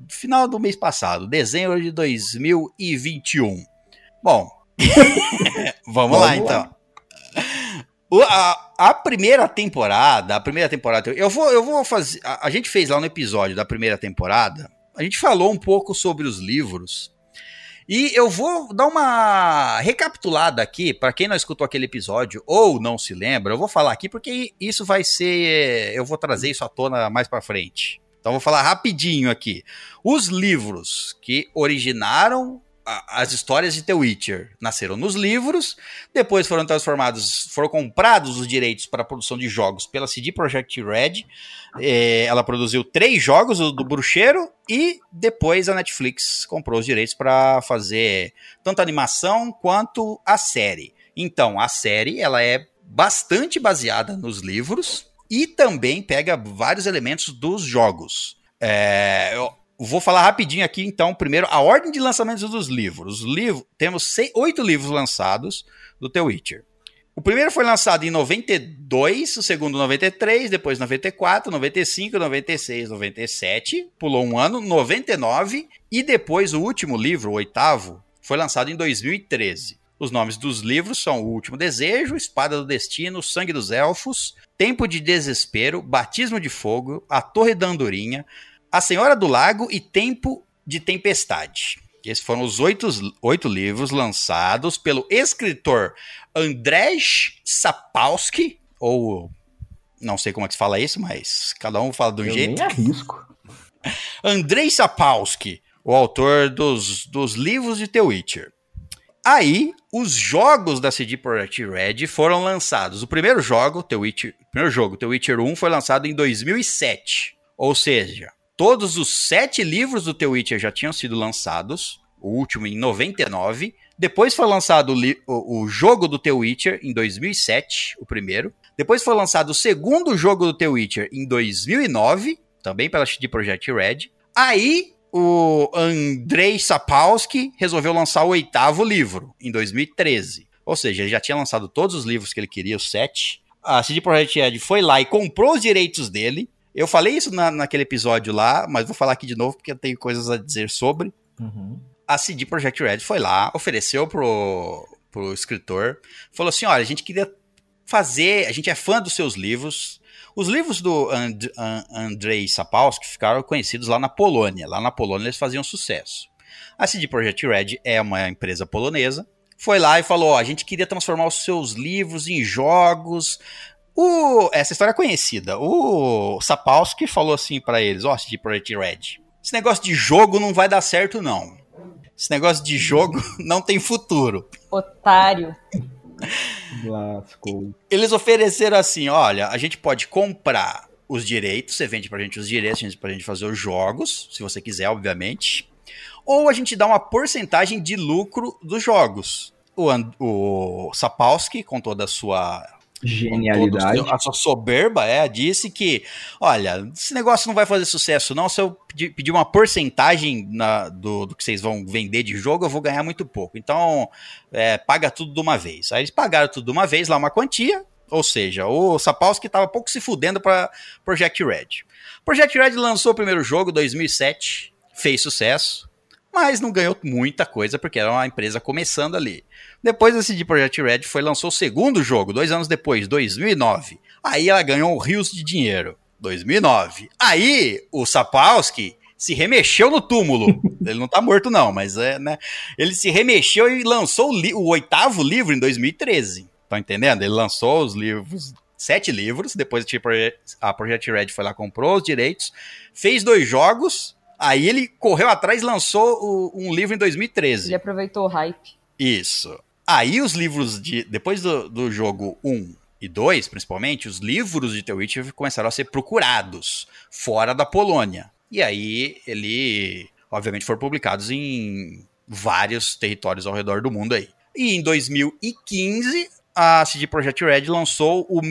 final do mês passado, dezembro de 2021. Bom, vamos, lá então. O- a, a primeira temporada, a primeira temporada, eu vou, eu vou fazer. A, a gente fez lá no episódio da primeira temporada, a gente falou um pouco sobre os livros. E eu vou dar uma recapitulada aqui, para quem não escutou aquele episódio ou não se lembra, eu vou falar aqui porque isso vai ser. Eu vou trazer isso à tona mais para frente. Então eu vou falar rapidinho aqui. Os livros que originaram as histórias de The Witcher nasceram nos livros, depois foram transformados, foram comprados os direitos para a produção de jogos pela CD Projekt Red. Eh, ela produziu três jogos o do Bruxeiro e depois a Netflix comprou os direitos para fazer tanto a animação quanto a série. Então, a série ela é bastante baseada nos livros e também pega vários elementos dos jogos. É, vou falar rapidinho aqui, então, primeiro, a ordem de lançamentos dos livros. Os livros temos sei- oito livros lançados do The Witcher. O primeiro foi lançado em 92, o segundo 93, depois 94, 95, 96, 97, pulou um ano, 99, e depois o último livro, o oitavo, foi lançado em 2013. Os nomes dos livros são O Último Desejo, Espada do Destino, Sangue dos Elfos, Tempo de Desespero, Batismo de Fogo, A Torre da Andorinha, A Senhora do Lago e Tempo de Tempestade. Esses foram os oito, oito livros lançados pelo escritor Andrzej Sapkowski, ou não sei como é que se fala isso, mas cada um fala de um Eu jeito. nem arrisco. Andrei Sapkowski, o autor dos, dos livros de The Witcher. Aí, os jogos da CD Projekt Red foram lançados. O primeiro jogo, The Witcher, o primeiro jogo, The Witcher 1, foi lançado em 2007. Ou seja, todos os sete livros do The Witcher já tinham sido lançados. O último em 99. Depois foi lançado o, o- jogo do The Witcher em 2007, o primeiro. Depois foi lançado o segundo jogo do The Witcher em 2009, também pela CD Projekt Red. Aí o Andrei Sapkowski resolveu lançar o oitavo livro em 2013. Ou seja, ele já tinha lançado todos os livros que ele queria, os sete. A CD Projekt Red foi lá e comprou os direitos dele. Eu falei isso na- naquele episódio lá, mas vou falar aqui de novo porque eu tenho coisas a dizer sobre Uhum. a CD Projekt Red foi lá, ofereceu pro, pro escritor, falou assim: olha, a gente queria fazer, a gente é fã dos seus livros, Os livros do And, An- Andrei Sapolsky ficaram conhecidos lá na Polônia. Lá na Polônia eles faziam sucesso. A CD Projekt Red é uma empresa polonesa. Foi lá e falou: ó, a gente queria transformar os seus livros em jogos. O- essa história é conhecida. O Sapolsky falou assim pra eles: ó, CD Projekt Red, esse negócio de jogo não vai dar certo, não. Esse negócio de jogo não tem futuro. Otário. Eles ofereceram assim: olha, a gente pode comprar os direitos, você vende pra gente os direitos, a gente- pra gente fazer os jogos, se você quiser, obviamente. Ou a gente dá uma porcentagem de lucro dos jogos. O, And- o Sapolsky, com toda a sua Genialidade. a sua soberba, é, disse que, olha, esse negócio não vai fazer sucesso não, se eu pedir, uma porcentagem na- do, do que vocês vão vender de jogo, eu vou ganhar muito pouco. Então, é, paga tudo de uma vez. Aí eles pagaram tudo de uma vez, lá uma quantia, ou seja, o Sapolsky estava pouco se fudendo para Project Red. Project Red lançou o primeiro jogo em 2007, fez sucesso, mas não ganhou muita coisa porque era uma empresa começando ali. Depois a CD Projekt Red foi lançou o segundo jogo, dois anos depois, 2009. Aí ela ganhou rios de dinheiro, 2009. Aí o Sapolsky se remexeu no túmulo. Ele não tá morto não, mas é, né? Ele se remexeu e lançou o, o oitavo livro em 2013. Tá entendendo? Ele lançou os livros, sete livros, depois a Project Red foi lá, comprou os direitos, fez dois jogos, aí ele correu atrás e lançou o- um livro em 2013. Ele aproveitou o hype. Isso. Aí os livros de. Depois do, do jogo 1 e 2, principalmente, os livros de The Witcher começaram a ser procurados fora da Polônia. E aí ele, obviamente, foram publicados em vários territórios ao redor do mundo aí. E em 2015, a CD Projekt Red lançou o,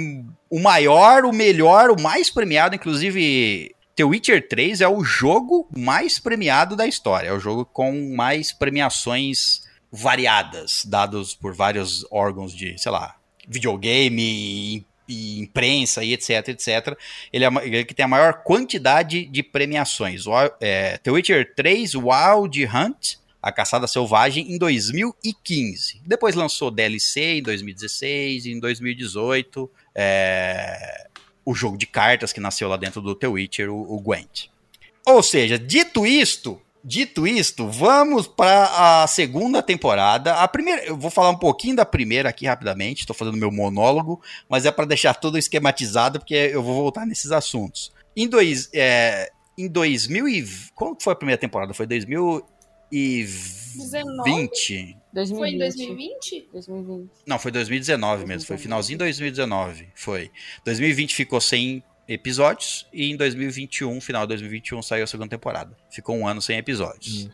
o maior, o melhor, o mais premiado, inclusive. The Witcher 3 é o jogo mais premiado da história. É o jogo com mais premiações variadas, dados por vários órgãos de, sei lá, videogame, e imprensa e etc, etc. Ele é ele que tem a maior quantidade de premiações. O, é, The Witcher 3 Wild Hunt, A Caçada Selvagem, em 2015. Depois lançou DLC em 2016, em 2018. é, o jogo de cartas que nasceu lá dentro do The Witcher, o, o Gwent. Ou seja, dito isto, dito isto, vamos para a segunda temporada. A primeira, eu vou falar um pouquinho da primeira aqui rapidamente, estou fazendo meu monólogo, mas é para deixar tudo esquematizado porque eu vou voltar nesses assuntos. Em dois, é, em 2000 e quando foi a primeira temporada? Foi 2020? 2020. Foi em 2020? 2020. Não, foi 2019 mesmo, foi finalzinho de 2019, foi. 2020 ficou sem episódios e em 2021, final de 2021, saiu a segunda temporada. Ficou um ano sem episódios.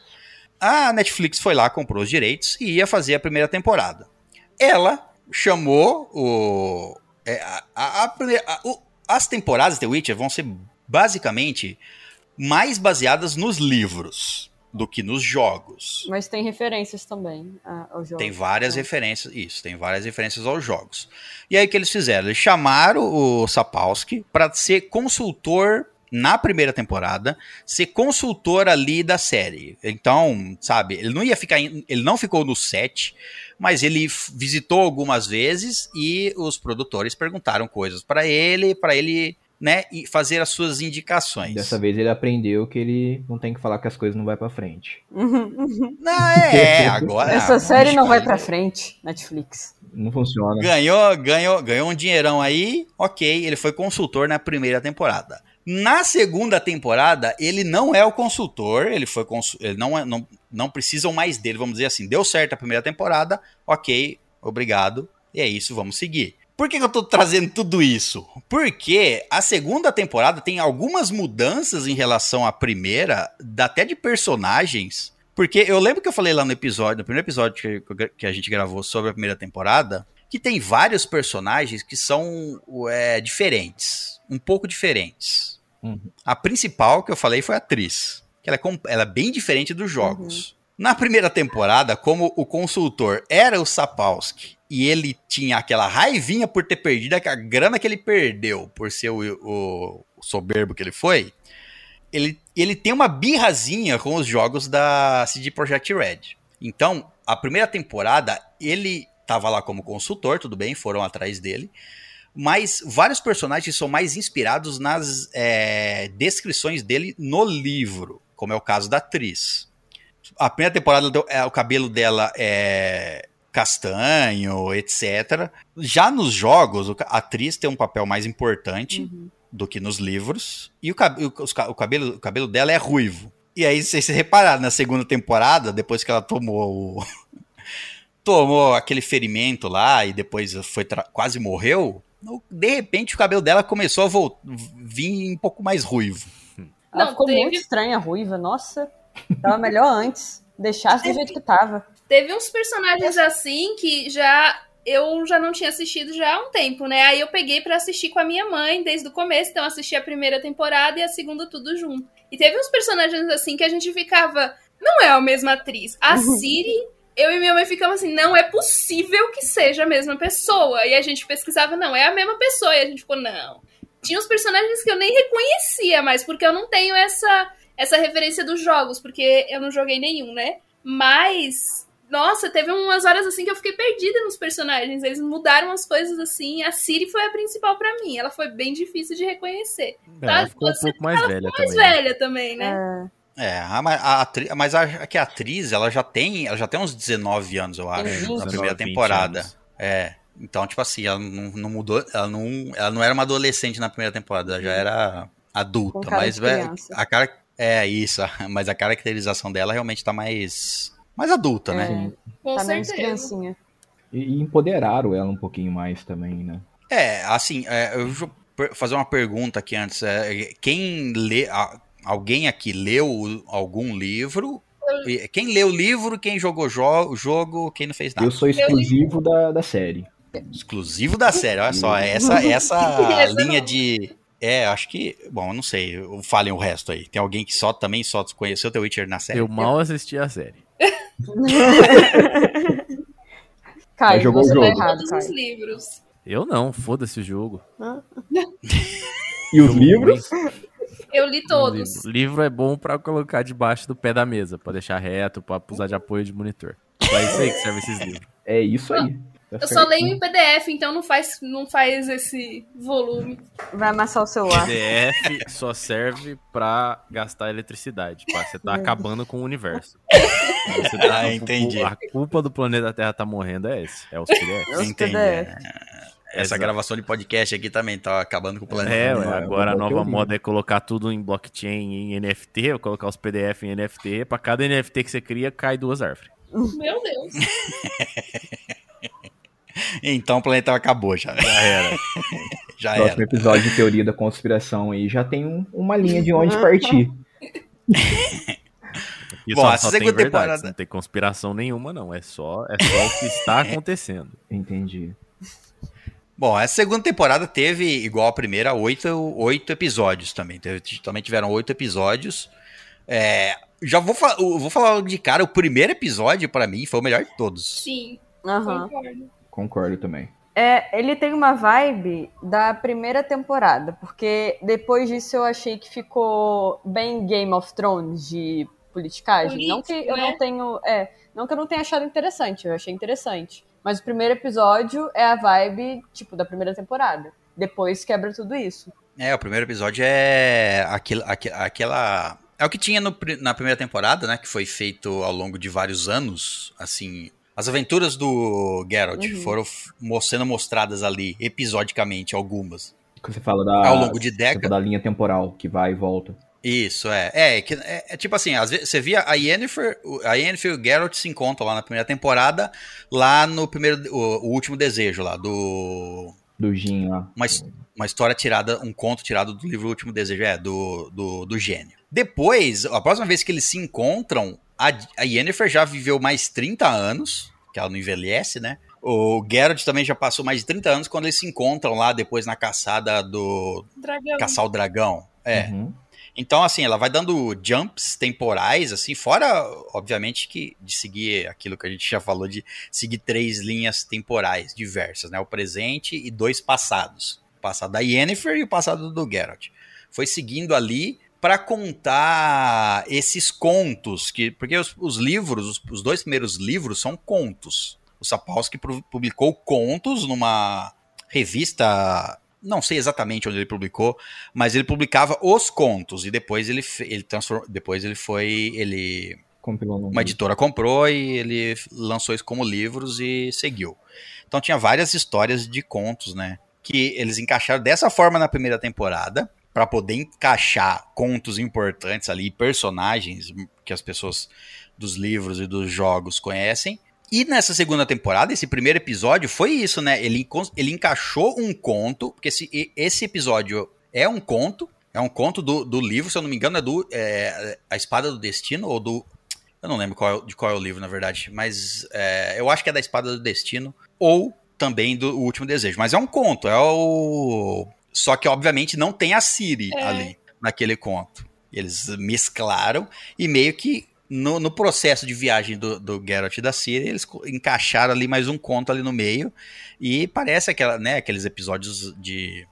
A Netflix foi lá, comprou os direitos e ia fazer a primeira temporada. Ela chamou o. é, a- a- a- o- as temporadas de The Witcher vão ser basicamente mais baseadas nos livros do que nos jogos. Mas tem referências também a- ao jogo. Tem várias Então, referências, isso, tem várias referências aos jogos. E aí o que eles fizeram? Eles chamaram o Sapolsky para ser consultor na primeira temporada, ser consultor ali da série. Então, sabe, ele não ia ficar, ele não ficou no set, mas ele visitou algumas vezes e os produtores perguntaram coisas para ele, para ele, né, e fazer as suas indicações. Dessa vez ele aprendeu que ele não tem que falar que as coisas não vai pra frente. Não, é, agora Essa série não vai pra frente, Netflix. Não funciona. Ganhou, ganhou, ganhou um dinheirão aí, ok. Ele foi consultor na primeira temporada. Na segunda temporada, ele não é o consultor, ele foi consu- ele não, é, não, não precisam mais dele, vamos dizer assim. Deu certo a primeira temporada, ok, obrigado, e é isso, vamos seguir. Por que, que eu tô trazendo tudo isso? Porque a segunda temporada tem algumas mudanças em relação à primeira, até de personagens. Porque eu lembro que eu falei lá no episódio, no primeiro episódio que, que a gente gravou sobre a primeira temporada, que tem vários personagens que são é, diferentes, um pouco diferentes. Uhum. A principal que eu falei foi a atriz, que ela é, ela é bem diferente dos jogos. Na primeira temporada, como o consultor era o Sapolsky e ele tinha aquela raivinha por ter perdido a grana que ele perdeu por ser o, o- soberbo que ele foi, ele, ele tem uma birrazinha com os jogos da CD Projekt Red. Então, a primeira temporada, ele tava lá como consultor, tudo bem, foram atrás dele. mas vários personagens são mais inspirados nas é, descrições dele no livro, como é o caso da atriz. A primeira temporada, é, o cabelo dela é castanho, etc. Já nos jogos, a atriz tem um papel mais importante Uhum. do que nos livros, e o, cab- o- cabelo, o cabelo dela é ruivo. E aí, se vocês repararam, na segunda temporada, depois que ela tomou o... tomou aquele ferimento lá e depois foi tra- quase morreu, de repente o cabelo dela começou a vol- vir um pouco mais ruivo. Ela Não, ficou teve- muito estranha, ruiva. Nossa, tava melhor antes. Deixasse do jeito que tava. Teve uns personagens assim que já eu já não tinha assistido já há um tempo, né? Aí eu peguei pra assistir com a minha mãe desde o começo, então assisti a primeira temporada e a segunda tudo junto. E teve uns personagens assim que a gente ficava, não é a mesma atriz. A Siri, eu e minha mãe ficamos assim, não é possível que seja a mesma pessoa. E a gente pesquisava, não, é a mesma pessoa. E a gente ficou, não. Tinha uns personagens que eu nem reconhecia mais, porque eu não tenho essa essa referência dos jogos, porque eu não joguei nenhum, né? Mas, nossa, teve umas horas assim que eu fiquei perdida nos personagens. Eles mudaram as coisas assim. A Siri foi a principal pra mim. Ela foi bem difícil de reconhecer. Ela Tá, ficou um você pouco mais velha Mais também. né? velha também, né? É, É, a, a atri- mas a, a que a atriz, ela já tem, ela já tem uns 19 anos, eu acho, Tem na 20. primeira 19, 20 temporada. É. Então, tipo assim, ela não, não mudou, ela não, ela não era uma adolescente na primeira temporada, ela já era adulta, Com cara mas de velho, criança. a cara é isso, mas a caracterização dela realmente tá mais mais adulta, né? Com tá certeza. criancinha. E, e empoderaram ela um pouquinho mais também, né? É, assim, é, eu vou fazer uma pergunta aqui antes. é, quem lê, a- alguém aqui leu algum livro? E Quem leu o livro, quem jogou jo- o jogo, quem não fez nada? Eu sou exclusivo da, da série. Exclusivo da série, olha só, essa, essa Essa linha de. É, acho que. Bom, eu não sei, falem o resto aí. Tem alguém que só também só conheceu The Witcher na série? Eu mal assisti a série. Caio, jogou você o tá jogo. errado, Todos os livros. Eu não, foda-se o jogo. E os livros? Eu li todos. Livro. livro é bom pra colocar debaixo do pé da mesa, pra deixar reto, pra usar de apoio de monitor. Só isso aí que serve esses livros. É isso aí. Tá Eu só leio em PDF, então não faz, não faz esse volume. Vai amassar o celular. PDF só serve pra gastar eletricidade. Pá, Você tá acabando com o universo. Você tá- Ah, entendi. A culpa do planeta Terra tá morrendo é esse. É os PDFs. Os Entendi. PDF. Essa Exato. gravação de podcast aqui também tá acabando com o planeta. É, ué, é agora a nova moda é colocar tudo em blockchain, em NFT, eu colocar os PDF em NFT. Pra cada NFT que você cria, cai duas árvores. Meu Deus. Então o planeta acabou já. Já era. Já Próximo era. episódio de Teoria da Conspiração aí já tem um- uma linha de onde partir. E Bom, só, a só tem segunda verdade, temporada- não tem conspiração nenhuma, não. É só, é só o que está acontecendo. Entendi. Bom, a segunda temporada teve, igual a primeira, oito, oito episódios também. Teve- também tiveram oito episódios. É, já vou, vou falar de cara, o primeiro episódio, pra mim, foi o melhor de todos. Sim, Aham. Concordo. Também. É, ele tem uma vibe da primeira temporada, porque depois disso eu achei que ficou bem Game of Thrones de politicagem. não que Político, eu né? não tenho, é, não que eu não tenha achado interessante, eu achei interessante. Mas o primeiro episódio é a vibe tipo da primeira temporada. Depois quebra tudo isso. É, o primeiro episódio é aquilo, aque- aquela. É o que tinha no na primeira temporada, né? Que foi feito ao longo de vários anos. Assim, as aventuras do Geralt Uhum. foram sendo mostradas ali, episodicamente, algumas. Você fala da, Ao longo de você décadas. fala da linha temporal que vai e volta. Isso, é. É, que- é, é tipo assim, às vezes você via a Yennefer, a Yennefer e o Geralt se encontram lá na primeira temporada, lá no primeiro, o, o último desejo lá, do... Do Jin lá. Uma, uma história tirada, um conto tirado do livro O Último Desejo, é, do, do, do gênio. Depois, a próxima vez que eles se encontram, a, a Yennefer já viveu mais 30 anos, que ela não envelhece, né? O Geralt também já passou mais de 30 anos quando eles se encontram lá depois na caçada do Dragão. caçar o dragão. É. Uhum. Então, assim, ela vai dando jumps temporais, assim, fora, obviamente, que de seguir aquilo que a gente já falou, de seguir três linhas temporais diversas, né? O presente e dois passados. O passado da Yennefer e o passado do Geralt. Foi seguindo ali para contar esses contos, que porque os, os livros, os, os dois primeiros livros são contos. O Sapolsky pu- publicou contos numa revista, não sei exatamente onde ele publicou, mas ele publicava os contos e depois ele ele transformou, depois ele foi ele Compilou uma editora comprou e ele lançou isso como livros e seguiu. Então tinha várias histórias de contos, né? Que eles encaixaram dessa forma na primeira temporada, para poder encaixar contos importantes ali, personagens que as pessoas dos livros e dos jogos conhecem. E nessa segunda temporada, esse primeiro episódio foi isso, né? Ele, ele encaixou um conto, porque esse, esse episódio é um conto, é um conto do, do livro, se eu não me engano, é do é, A Espada do Destino, ou do. Eu não lembro qual de qual é o livro, na verdade, mas é, eu acho que é da Espada do Destino, ou também do Último Desejo. Mas é um conto, é o. Só que, obviamente, não tem a Siri É. ali, naquele conto. Eles mesclaram e meio que no, no processo de viagem do, do Geralt e da Ciri, eles encaixaram ali mais um conto ali no meio. E parece aquela, né, aqueles episódios de.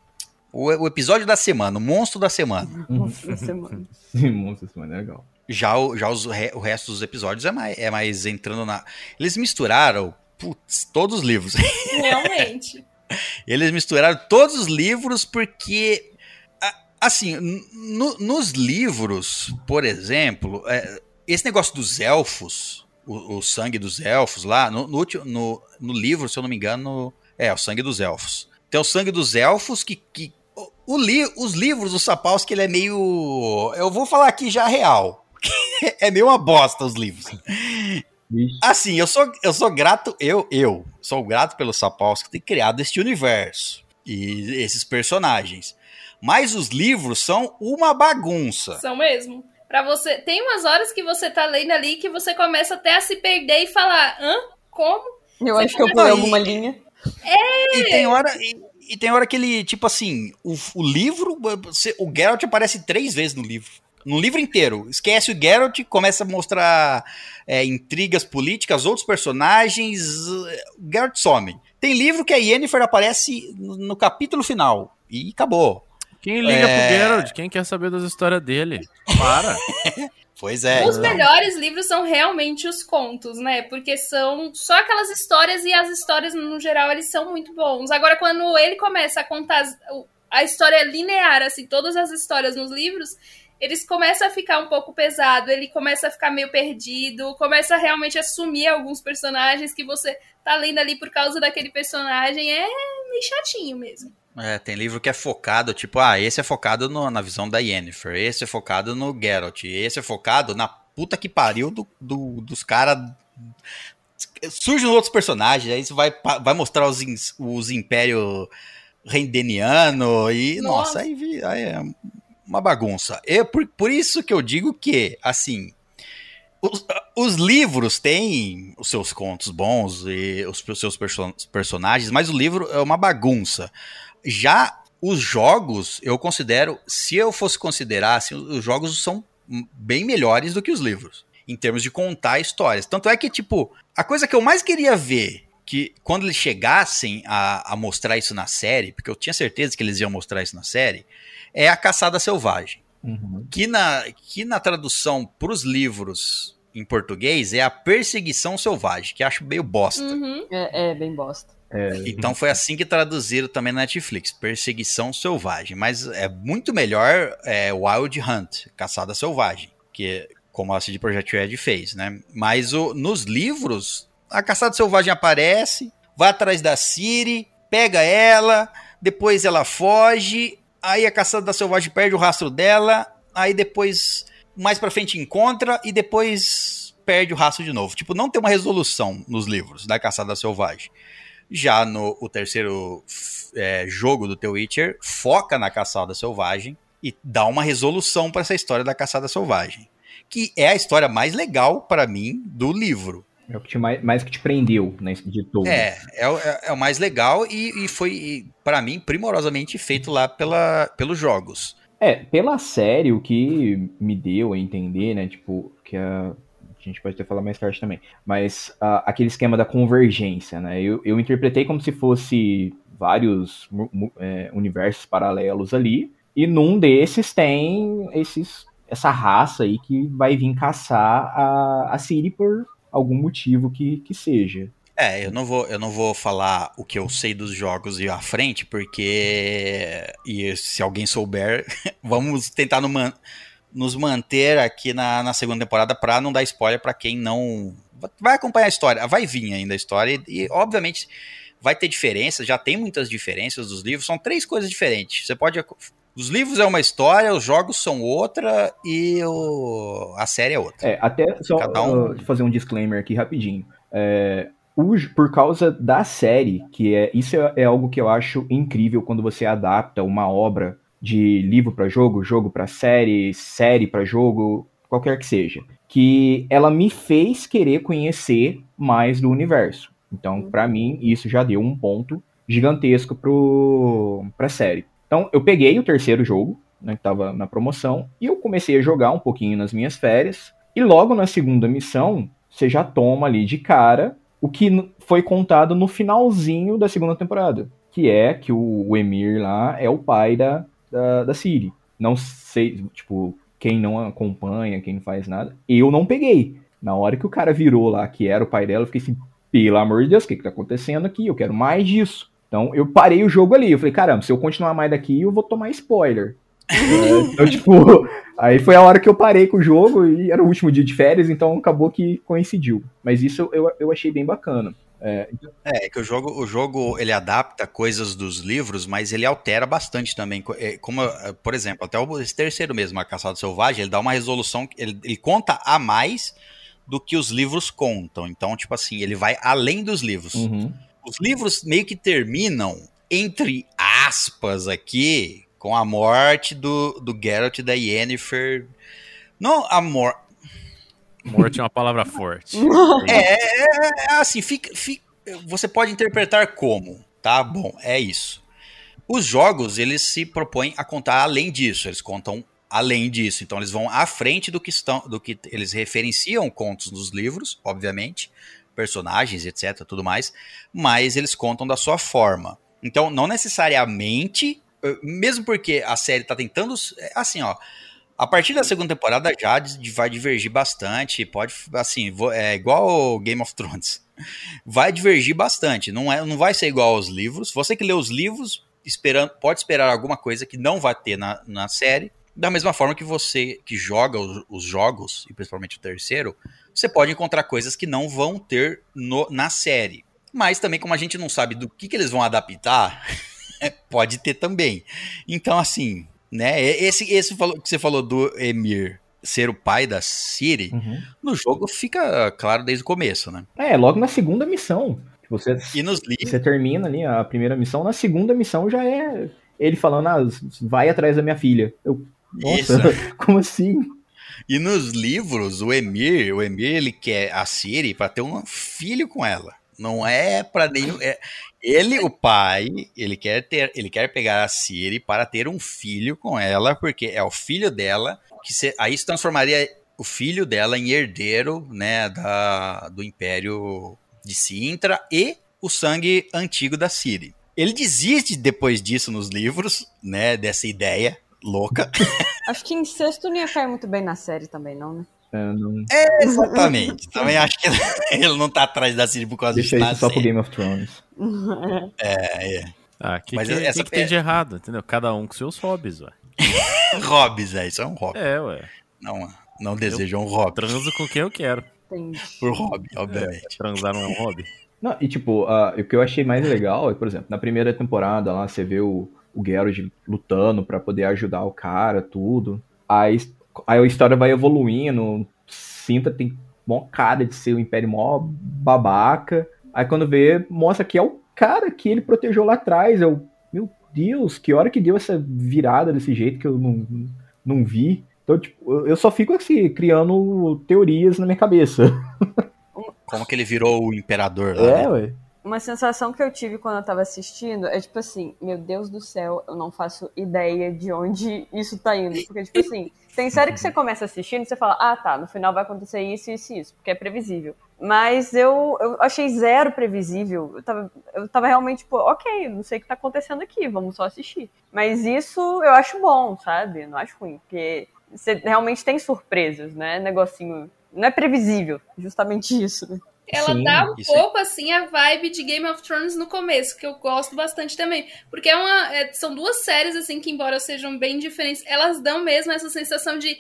O, o episódio da semana, o monstro da semana. Nossa, semana. Sim, monstro, esse mano é legal. Já, o, já os, o resto dos episódios é mais, é mais entrando na. Eles misturaram, putz, todos os livros. Realmente. Eles misturaram todos os livros porque. Assim, no- nos livros, por exemplo, é, esse negócio dos elfos, o, o sangue dos elfos lá, no, no, no- no livro, se eu não me engano, é o sangue dos elfos. Tem o sangue dos elfos que. que o, o li- os livros do Sapolsky, ele é meio. Eu vou falar aqui já real. é meio uma bosta os livros. Assim, eu sou, eu sou grato, eu, eu sou grato pelo Sapolsky ter criado este universo e esses personagens. Mas os livros são uma bagunça. São mesmo. Pra você. Tem umas horas que você tá lendo ali que você começa até a se perder e falar, hã? Como? Eu acho que eu pulei alguma linha. E tem hora, e, e tem hora que ele, tipo assim, o, o livro, você- o Geralt aparece três vezes no livro. No livro inteiro. Esquece o Geralt, começa a mostrar é, intrigas políticas, outros personagens. O Geralt some. Tem livro que a Yennefer aparece no, no capítulo final. E acabou. Quem liga É. pro Geralt? Quem quer saber das histórias dele? Para. Pois é. Os melhores livros são realmente os contos, né? Porque são só aquelas histórias e as histórias, no geral, eles são muito bons. Agora, quando ele começa a contar a história linear, assim, todas as histórias nos livros, eles começam a ficar um pouco pesado, ele começa a ficar meio perdido, começa a realmente assumir alguns personagens que você tá lendo ali por causa daquele personagem. É meio chatinho mesmo. É, tem livro que é focado, tipo, ah, esse é focado no- na visão da Yennefer, esse é focado no Geralt, esse é focado na puta que pariu do, do- dos caras. Surgem outros personagens, aí você vai, vai mostrar os, os Império Rendeniano e. Nossa, Nossa. aí, aí é uma bagunça. Eu, por, por isso que eu digo que, assim. Os, os livros têm os seus contos bons e os, os seus perso- personagens, mas o livro é uma bagunça. Já os jogos, eu considero, se eu fosse considerar, assim, os jogos são bem melhores do que os livros, em termos de contar histórias. Tanto é que, tipo, a coisa que eu mais queria ver, que quando eles chegassem a, a mostrar isso na série, porque eu tinha certeza que eles iam mostrar isso na série, é a Caçada Selvagem. Uhum. Que na, que na tradução para os livros em português é a Perseguição Selvagem, que eu acho meio bosta. Uhum. É, é bem bosta. Então foi assim que traduziram também na Netflix, Perseguição Selvagem. Mas é muito melhor é, Wild Hunt, Caçada Selvagem, que como a CD Projekt Red fez, né? Mas o- nos livros, a Caçada Selvagem aparece, vai atrás da Ciri, pega ela, depois ela foge, aí a Caçada Selvagem perde o rastro dela, aí depois mais pra frente encontra e depois perde o rastro de novo. Tipo, não tem uma resolução nos livros da Caçada Selvagem. Já no o terceiro é, jogo do The Witcher, foca na caçada selvagem e dá uma resolução para essa história da caçada selvagem. Que é a história mais legal para mim do livro. É o que te mais, mais que te prendeu, né, de todo. É, é, o- é- é o mais legal e, e foi, para mim, primorosamente feito lá pela, pelos jogos. É, pela série, o que me deu a entender, né, tipo, que a, a gente pode até falar mais tarde também, mas ah, aquele esquema da convergência, né, eu, eu interpretei como se fosse vários é, universos paralelos ali, e num desses tem esses, essa raça aí que vai vir caçar a, a Ciri por algum motivo que, que seja. É, eu não vou, eu não vou falar o que eu sei dos jogos e à frente, porque e se alguém souber, vamos tentar no man- nos manter aqui na, na segunda temporada pra não dar spoiler pra quem não vai acompanhar a história. Vai vir ainda a história e, e, obviamente vai ter diferenças, já tem muitas diferenças dos livros, são três coisas diferentes. Você pode os livros é uma história, os jogos são outra e o, a série é outra. É, até só um- uh, fazer um disclaimer aqui rapidinho. É, por causa da série, que é isso é, é algo que eu acho incrível quando você adapta uma obra de livro para jogo, jogo para série, série para jogo, qualquer que seja, que ela me fez querer conhecer mais do universo. Então, pra mim, isso já deu um ponto gigantesco pro pra série. Então, eu peguei o terceiro jogo, né, que tava na promoção, e eu comecei a jogar um pouquinho nas minhas férias. E logo na segunda missão, você já toma ali de cara o que foi contado no finalzinho da segunda temporada. Que é que o, o Emir lá é o pai da, da, da Ciri. Não sei, tipo, quem não acompanha, quem não faz nada. Eu não peguei. Na hora que o cara virou lá, que era o pai dela, eu fiquei assim, pelo amor de Deus, o que, que tá acontecendo aqui? Eu quero mais disso. Então eu parei o jogo ali. Eu falei, caramba, se eu continuar mais daqui, eu vou tomar spoiler. É, então, tipo, aí foi a hora que eu parei com o jogo e era o último dia de férias, então acabou que coincidiu. Mas isso eu, eu achei bem bacana. É, É, que o jogo, o jogo ele adapta coisas dos livros, mas ele altera bastante também. É, Como, eh, por exemplo, até o esse terceiro mesmo, A Caçada Selvagem, ele dá uma resolução, ele, ele conta a mais do que os livros contam. Então, tipo assim, ele vai além dos livros. uhum. Os livros meio que terminam, entre aspas, aqui, com a morte do, do Geralt e da Yennefer. Não a morte. Morte é uma palavra forte. É, é, é, assim, fica, fica- você pode interpretar como, tá? Bom, é isso. Os jogos, eles se propõem a contar além disso, eles contam além disso, então eles vão à frente do que estão, do que eles referenciam contos nos livros, obviamente, personagens, etc, tudo mais, mas eles contam da sua forma. Então, não necessariamente, eh, mesmo porque a série tá tentando, é, assim, ó, a partir da segunda temporada já vai divergir bastante, pode, assim, é igual Game of Thrones. Vai divergir bastante, não, é, não vai ser igual aos livros. Você que lê os livros, esperando, pode esperar alguma coisa que não vai ter na, na série. Da mesma forma que você que joga os, os jogos, e principalmente o terceiro, você pode encontrar coisas que não vão ter no- na série. Mas também, como a gente não sabe do que, que eles vão adaptar, pode ter também. Então, assim, né? Esse, esse que você falou do Emir ser o pai da Ciri, Uhum. no jogo fica claro desde o começo, né? É, logo na segunda missão. Tipo, Você, E nos livros. você termina ali a primeira missão, na segunda missão já é ele falando, ah, vai atrás da minha filha. Eu, nossa, Isso. como assim? E nos livros, o Emir, o Emir, ele quer a Ciri para ter um filho com ela. Não é para nenhum. é- ele, o pai, ele quer ter, ele quer pegar a Ciri para ter um filho com ela, porque é o filho dela que se- aí se transformaria o filho dela em herdeiro, né, da, do Império de Sintra e o sangue antigo da Ciri. Ele desiste depois disso nos livros, né, dessa ideia louca. Acho que incesto não ia cair muito bem na série também, não, né? É, não- Exatamente. Também acho que ele não tá atrás da Ciri por causa deixa disso. isso só pro Game of Thrones. É, é. Ah, que, Mas que, essa que, que tem de errado, entendeu? Cada um com seus hobbies, ué. Hobbes, é. Isso é um hobby. É, ué. Não, não deseja um hobby. Transo com quem eu quero. Entendi. Por hobby, obviamente. Transar não é um hobby. Não, e tipo, ah, o que eu achei mais legal é, por exemplo, na primeira temporada lá, você vê o, o Geralt lutando pra poder ajudar o cara, tudo. Aí, aí a história vai evoluindo, Sinta tem mó cara de ser o Império mó babaca. Aí quando vê, mostra que é o cara que ele protegeu lá atrás. Eu, meu Deus, que hora que deu essa virada desse jeito que eu não, não vi. Então, tipo, eu- eu só fico assim, criando teorias na minha cabeça. Como que ele virou o imperador lá? É, né? ué. Uma sensação que eu tive quando eu tava assistindo é tipo assim, meu Deus do céu, eu não faço ideia de onde isso tá indo. Porque, tipo assim, tem série que você começa assistindo e você fala, ah tá, no final vai acontecer isso, isso e isso, porque é previsível. Mas eu, eu achei zero previsível. Eu tava, eu tava realmente, tipo, ok, não sei o que tá acontecendo aqui, vamos só assistir. Mas isso eu acho bom, sabe? Não acho ruim, porque você realmente tem surpresas, né? Negocinho. Não é previsível, justamente isso, né? Ela Sim, dá um aí. pouco assim a vibe de Game of Thrones no começo, que eu gosto bastante também. Porque é uma, é- são duas séries, assim, que embora sejam bem diferentes, elas dão mesmo essa sensação de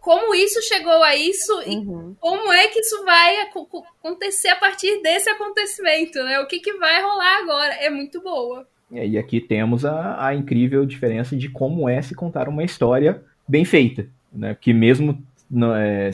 como isso chegou a isso e Uhum. como é que isso vai aco- co- acontecer a partir desse acontecimento, né? O que, que vai rolar agora? É muito boa. É, E aqui temos a, a incrível diferença de como é se contar uma história bem feita, né? Que mesmo não é,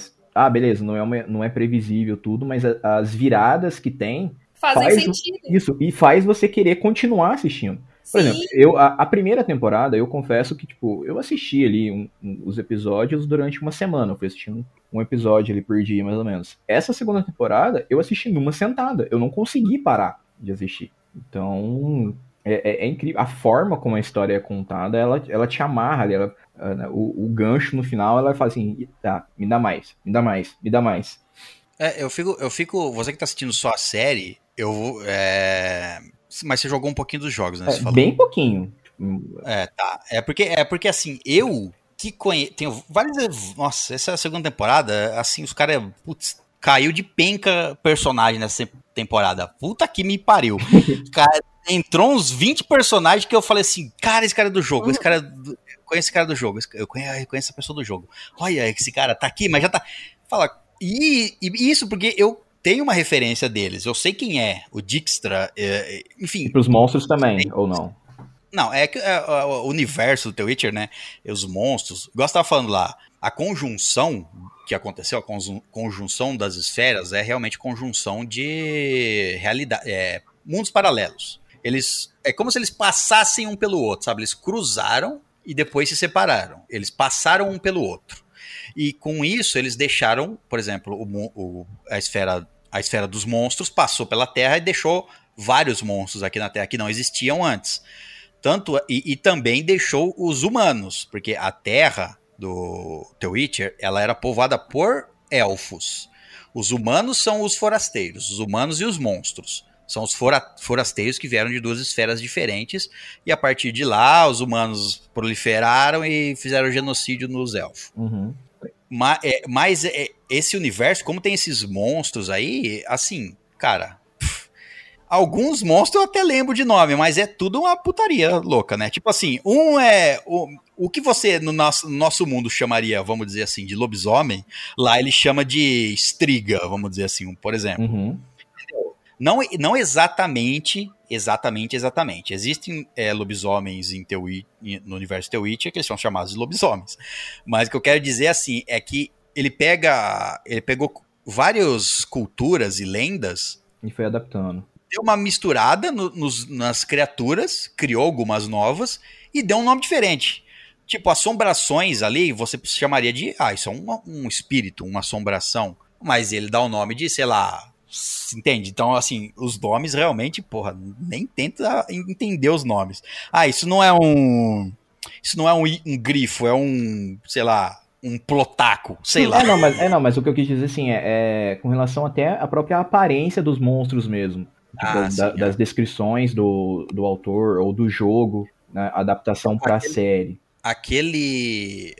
ah, beleza, não é, uma- não é previsível tudo, mas a- as viradas que tem, Fazem Faz- sentido. isso, e faz você querer continuar assistindo. Por Sim. exemplo, eu, a, a primeira temporada, eu confesso que, tipo, eu assisti ali um- um- os episódios durante uma semana. Eu fui assistindo um episódio ali por dia, mais ou menos. Essa segunda temporada, eu assisti numa sentada. Eu não consegui parar de assistir. Então, é, é- é incrível. A forma como a história é contada, ela, ela te amarra ali. ela- né, o, o gancho no final, ela fala assim, "Ih, tá, me dá mais, me dá mais, me dá mais. É, eu fico, eu fico. Você que tá assistindo só a série, eu. É... Mas você jogou um pouquinho dos jogos, né? É, bem pouquinho. É, tá. É porque, é porque assim, eu que conheço. Tenho vários. Nossa, essa segunda temporada, assim, os caras. Putz, caiu de penca personagem nessa temporada. Puta que me pariu. cara, entrou uns 20 personagens que eu falei assim: cara, esse cara é do jogo, esse cara. é do- Eu conheço esse cara do jogo, eu conheço, essa pessoa do jogo. Olha, esse cara tá aqui, mas já tá. Fala. E, e isso porque eu tenho uma referência deles. Eu sei quem é, o Dijkstra, é, enfim, E pros monstros também, ou não? não, é que é, é, o universo do The Witcher, né? Os monstros. Igual você tava falando lá, a conjunção que aconteceu, a conjun- conjunção das esferas, é realmente conjunção de realidade. É, mundos paralelos. Eles. É como se eles passassem um pelo outro, sabe? Eles cruzaram e depois se separaram. Eles passaram um pelo outro. E com isso, eles deixaram, por exemplo, o o- a, esfera, a esfera dos monstros passou pela Terra e deixou vários monstros aqui na Terra que não existiam antes. Tanto e, e também deixou os humanos, porque a Terra do The Witcher, ela era povoada por elfos. Os humanos são os forasteiros, os humanos e os monstros. São os fora- forasteiros que vieram de duas esferas diferentes e a partir de lá os humanos proliferaram e fizeram genocídio nos elfos. Uhum. Ma- é, Mas, é, esse universo, como tem esses monstros aí, assim, cara. Alguns monstros eu até lembro de nome, mas é tudo uma putaria louca, né? Tipo assim, um é. O, o que você no nosso, no nosso mundo chamaria, vamos dizer assim, de lobisomem, lá ele chama de estriga, vamos dizer assim, por exemplo. Uhum. Não, não exatamente, exatamente, exatamente. Existem é, lobisomens em em- no universo The Witcher que eles são chamados de lobisomens. Mas o que eu quero dizer assim é que ele pega, ele pegou várias culturas e lendas, E foi adaptando. deu uma misturada no- nos- nas criaturas, criou algumas novas e deu um nome diferente. Tipo, assombrações ali, você chamaria de, ah, isso é um, um espírito, uma assombração. Mas ele dá o nome de, sei lá, entende? Então, assim, os nomes realmente, porra, nem tenta entender os nomes. Ah, isso não é um. Isso não é um, um grifo, é um, sei lá, um plotaco, sei lá. É não, mas, é, não, mas o que eu quis dizer assim é, é com relação até à própria aparência dos monstros mesmo. Tipo, Ah, da- é. das descrições do, do autor ou do jogo, né, adaptação pra Aquele- série. Aquele.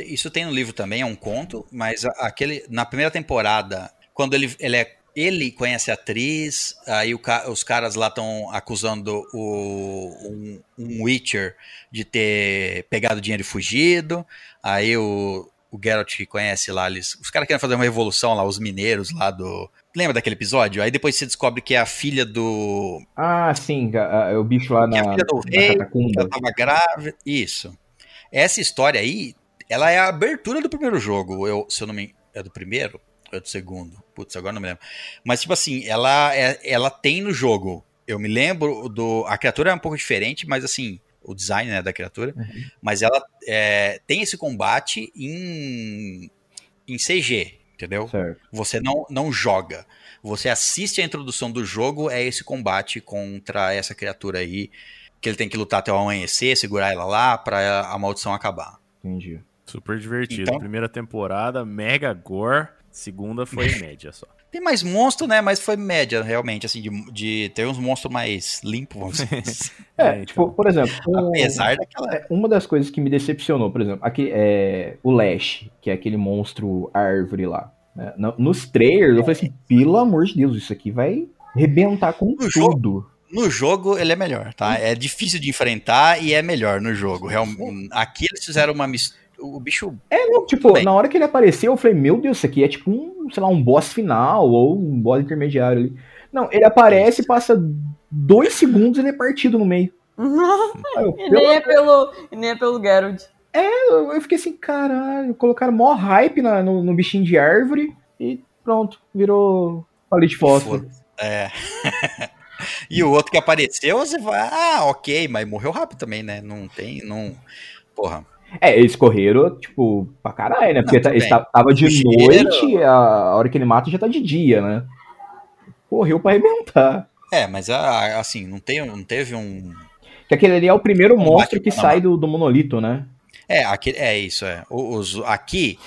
Isso tem no livro também, é um conto, mas aquele. Na primeira temporada, quando ele, ele é. Ele conhece a atriz, aí ca- os caras lá estão acusando o, um, um Witcher de ter pegado dinheiro e fugido. Aí o, o Geralt que conhece lá, eles, os caras querem fazer uma revolução lá, os mineiros lá do. Lembra daquele episódio? Aí depois você descobre que é a filha do. Ah, sim, a- a- é o bicho lá Que é na, a filha do na rei, ela tava grávida. Isso. Essa história aí, ela é a abertura do primeiro jogo. Eu, se eu não me. É do primeiro? Ou é do segundo? Putz, agora não me lembro. Mas, tipo assim, ela, é, ela tem no jogo. Eu me lembro do. A criatura é um pouco diferente, mas assim. O design né, da criatura. Mas ela é, tem esse combate em, em CG, entendeu? Certo. Você não, não joga. Você assiste a introdução do jogo, é esse combate contra essa criatura aí, que ele tem que lutar até o amanhecer, segurar ela lá pra a maldição acabar. Entendi. Super divertido. Então- Primeira temporada, mega gore. Segunda foi média só. Tem mais monstro, né? Mas foi média, realmente, assim, de, de ter uns monstros mais limpos, assim. É, É, tipo, por exemplo, um- Apesar daquela. é, uma das coisas que me decepcionou, por exemplo, aqui é o Lash, que é aquele monstro árvore lá. É, no- nos trailers, eu falei assim, pelo amor de Deus, isso aqui vai arrebentar com No jogo? No jogo ele é melhor, tá? É difícil de enfrentar e é melhor no jogo. Real- Aqui eles fizeram uma mistura. O bicho. É, não, tipo, bem. na hora que ele apareceu, eu falei, meu Deus, isso aqui é tipo um, sei lá, um boss final ou um boss intermediário ali. Não, ele aparece, passa dois segundos e ele é partido no meio. Aí eu, E nem é pelo, e nem é pelo Geralt. eu, eu fiquei assim, caralho, colocaram mó hype na- no, no bichinho de árvore e pronto, virou palito de fósforo. Foda-se. É. e o outro que apareceu, você vai. Ah, ok, mas morreu rápido também, né? Não tem. Não. Porra. É, eles correram, tipo, pra caralho, né? Porque Não, tá- eles tava de noite, a, a hora que ele mata já tá de dia, né? Correu pra arrebentar. É, mas ah, assim, não, tem, não teve um. Que aquele ali é o primeiro Um monstro que bate- sai do, do monolito, né? É, aqui, é isso, é. Os, aqui,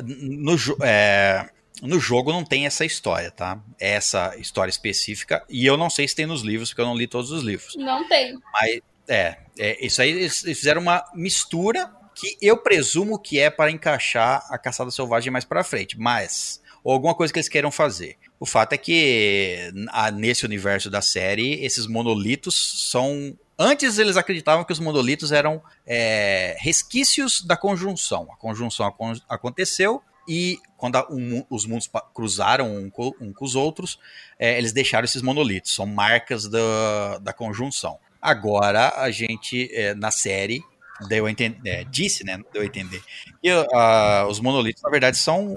no, é, no jogo não tem essa história, tá? Essa história específica. E eu não sei se tem nos livros, porque eu não li todos os livros. Não tem. Mas, é, é isso aí eles eles fizeram uma mistura que eu presumo que é para encaixar a caçada selvagem mais pra frente. Mas, ou alguma coisa que eles queiram fazer. O fato é que nesse universo da série, esses monolitos são. Antes eles acreditavam que os monolitos eram é, resquícios da conjunção. A conjunção acon- aconteceu e quando a- um os mundos cruzaram um co- um com os outros, é, eles deixaram esses monolitos. São marcas da, da conjunção. Agora a gente, é, na série, deu a entender, disse, né? Deu a entender. E ah, os monolitos, na verdade, são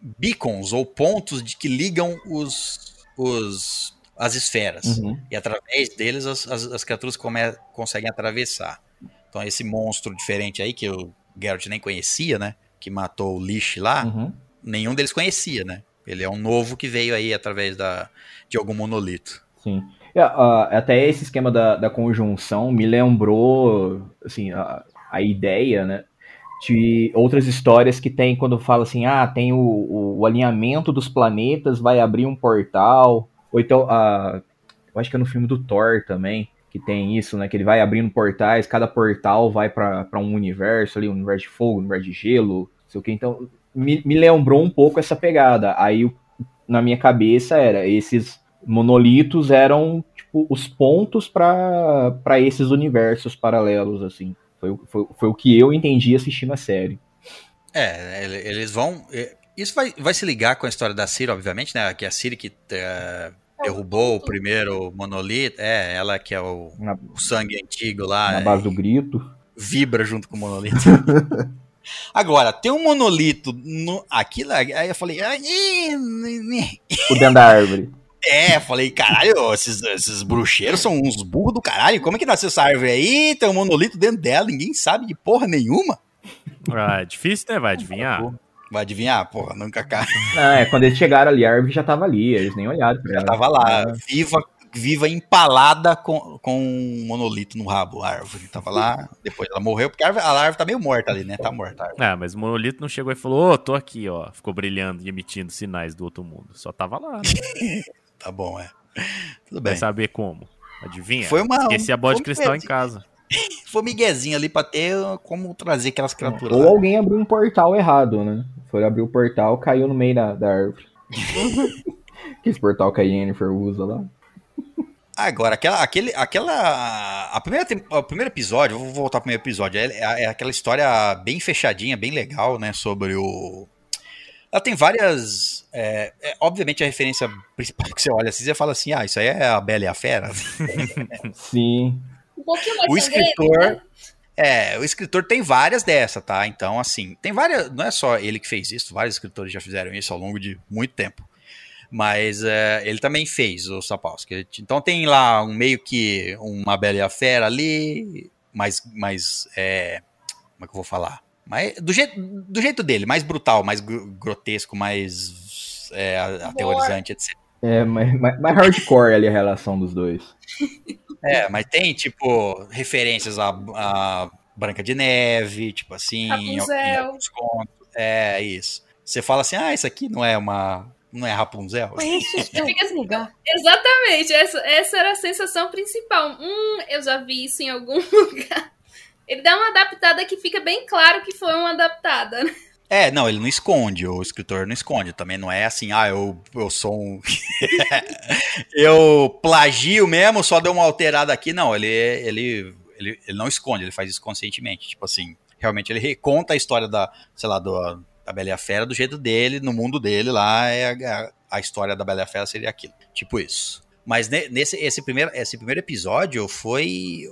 beacons ou pontos de que ligam os, os as esferas. Uhum. E através deles as, as, as criaturas come- conseguem atravessar. Então esse monstro diferente aí, que o Geralt nem conhecia, né? Que matou o Lich lá, Uhum. nenhum deles conhecia, né? Ele é um novo que veio aí através da, de algum monolito. Sim. Ah, até esse esquema da, da conjunção me lembrou, assim, a, a ideia, né? De outras histórias que tem quando fala assim, ah, tem o, o, o alinhamento dos planetas, vai abrir um portal. Ou então, ah, eu acho que é no filme do Thor também, que tem isso, né? Que ele vai abrindo portais, cada portal vai pra um universo ali, um universo de fogo, um universo de gelo, sei o que. Então, me, me lembrou um pouco essa pegada. Aí, na minha cabeça, era esses monolitos eram tipo os pontos pra esses universos paralelos assim foi, foi, foi o que eu entendi assistindo a série É, ele- eles vão. é, Isso vai, vai se ligar com a história da Ciri, obviamente, né? Que é a Ciri que é, derrubou o primeiro monolito. É, ela que é o, na, o sangue antigo lá. na é, base do grito vibra junto com o monolito. Agora, tem um monolito no, aqui, lá, aí eu falei, "Ai, ih, ni- ni". o dentro da árvore é, falei, caralho, esses, esses bruxeiros são uns burros do caralho, como é que nasceu essa árvore aí? Tem um monolito dentro dela, ninguém sabe de porra nenhuma. Ah, é difícil, né? Vai adivinhar. Vai adivinhar? Porra, nunca cai. ah, é, quando eles chegaram ali a árvore já tava ali eles nem olharam pra Já ela tava lá, viva, viva empalada com, com um monolito no rabo, a árvore. Tava lá, depois ela morreu, porque a árvore, a árvore tá meio morta ali, né? Tá morta a árvore. Ah, mas o monolito não chegou e falou, ô, tô aqui, ó. Ficou brilhando e emitindo sinais do outro mundo. Só tava lá, né? Tá bom, é. Tudo Vai bem. saber como. Adivinha? Foi uma- Esqueci a bola de foi cristal em casa. Foi miguezinho ali pra ter como trazer aquelas criaturas. ou lá. alguém abriu um portal errado né foi abrir o portal caiu no meio da, da árvore que esse portal que a Yennefer usa lá Agora, aquela, aquele, aquela, a primeira, o primeiro episódio, vou voltar pro primeiro episódio, é, é aquela história bem fechadinha, bem legal, né, sobre o... Ela tem várias, é, é, obviamente a referência principal que você olha assim, você fala assim, ah, isso aí é a Bela e a Fera. sim pouquinho mais o sangrento, escritor, né? é, o escritor tem várias dessa, tá? Então, assim, tem várias, não é só ele que fez isso, vários escritores já fizeram isso ao longo de muito tempo. Mas é, ele também fez o Sapowski. Então tem lá um meio que uma Bela e a Fera ali, mais, mais é, como é que eu vou falar? Mas do jeito, do jeito dele, mais brutal, mais gr- grotesco, mais é, aterrorizante, etc. é mais, mais, mais hardcore ali a relação dos dois É, mas tem, tipo, referências a, a Branca de Neve, tipo assim, Rapunzel. em alguns contos. É, isso. Você fala assim, ah, isso aqui não é uma. Não é Rapunzel? Fico assim. Exatamente, essa, essa era a sensação principal. Hum, eu já vi isso em algum lugar. Ele dá uma adaptada que fica bem claro que foi uma adaptada. né? É, não, ele não esconde, o escritor não esconde. Também não é assim, ah, eu, eu sou um. eu plagio mesmo, só deu uma alterada aqui. Não, ele, ele, ele, ele não esconde, ele faz isso conscientemente. Tipo assim, realmente ele reconta a história da, sei lá, do, da Bela e a Fera do jeito dele, no mundo dele lá, é a, a história da Bela e a Fera seria aquilo. Tipo isso. Mas ne- nesse esse primeiro, esse primeiro episódio foi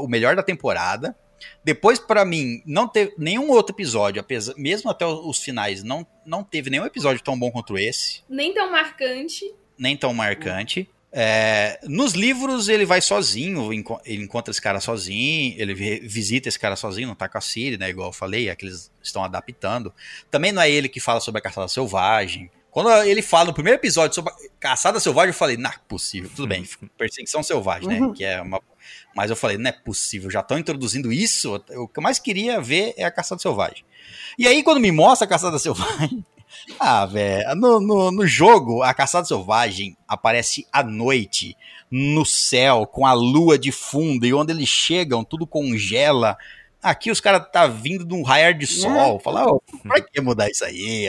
o melhor da temporada. Depois, pra mim, não teve nenhum outro episódio, apesar, mesmo até os finais, não, não teve nenhum episódio tão bom quanto esse, Nem tão marcante. nem tão marcante. É, nos livros ele vai sozinho, ele encontra esse cara sozinho, ele vi- visita esse cara sozinho, não tá com a Siri, né? Igual eu falei, é que eles estão adaptando. Também não é ele que fala sobre a caçada selvagem. Quando ele fala no primeiro episódio sobre a caçada selvagem, eu falei, não é possível. Tudo bem, perseguição selvagem, né? Que é uma... Mas eu falei, não é possível, já estão introduzindo isso. O que eu mais queria ver é a caçada selvagem. E aí, quando me mostra a caçada selvagem, ah, velho, no, no, no jogo, a caçada selvagem aparece à noite, no céu, com a lua de fundo, e onde eles chegam, tudo congela. Aqui os caras tá vindo de um raiar de sol. Fala, ô, pra que mudar isso aí?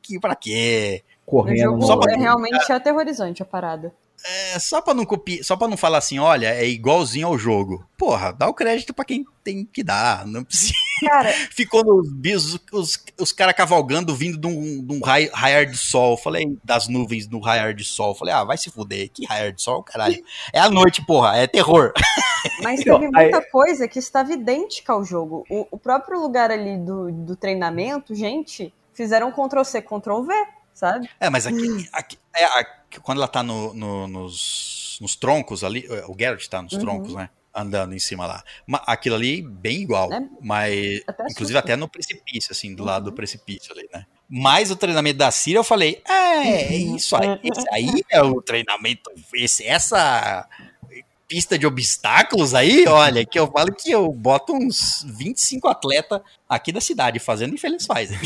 Que, pra quê? Correndo jogo Só pra- é realmente aterrorizante a parada. É, só pra não copiar, só para não falar assim, olha, é igualzinho ao jogo. Porra, dá o crédito pra quem tem que dar. Não precisa. Cara, Ficou nos bios, os, os caras cavalgando, vindo de um, de um rai- raiar de sol. Falei, das nuvens no raiar de sol. Falei, ah, vai se fuder. Que raiar de sol, caralho. É a noite, porra, é terror. mas Então, teve muita coisa que estava idêntica ao jogo. O, o próprio lugar ali do, do treinamento, gente, fizeram Ctrl-C, Ctrl-V, sabe? É, mas aqui, aqui- é, aqui- quando ela tá no- no- nos, nos troncos ali, o Geralt tá nos Uhum. troncos, né? Andando em cima lá. Aquilo ali, bem igual. É. Mas, Até inclusive até no precipício, assim, do lado do Uhum. precipício ali, né? Mas o treinamento da Síria, eu falei, é, é isso aí. Esse aí é o treinamento, esse, essa pista de obstáculos aí, olha, que eu falo que eu boto uns 25 atletas aqui da cidade fazendo e eles fazem.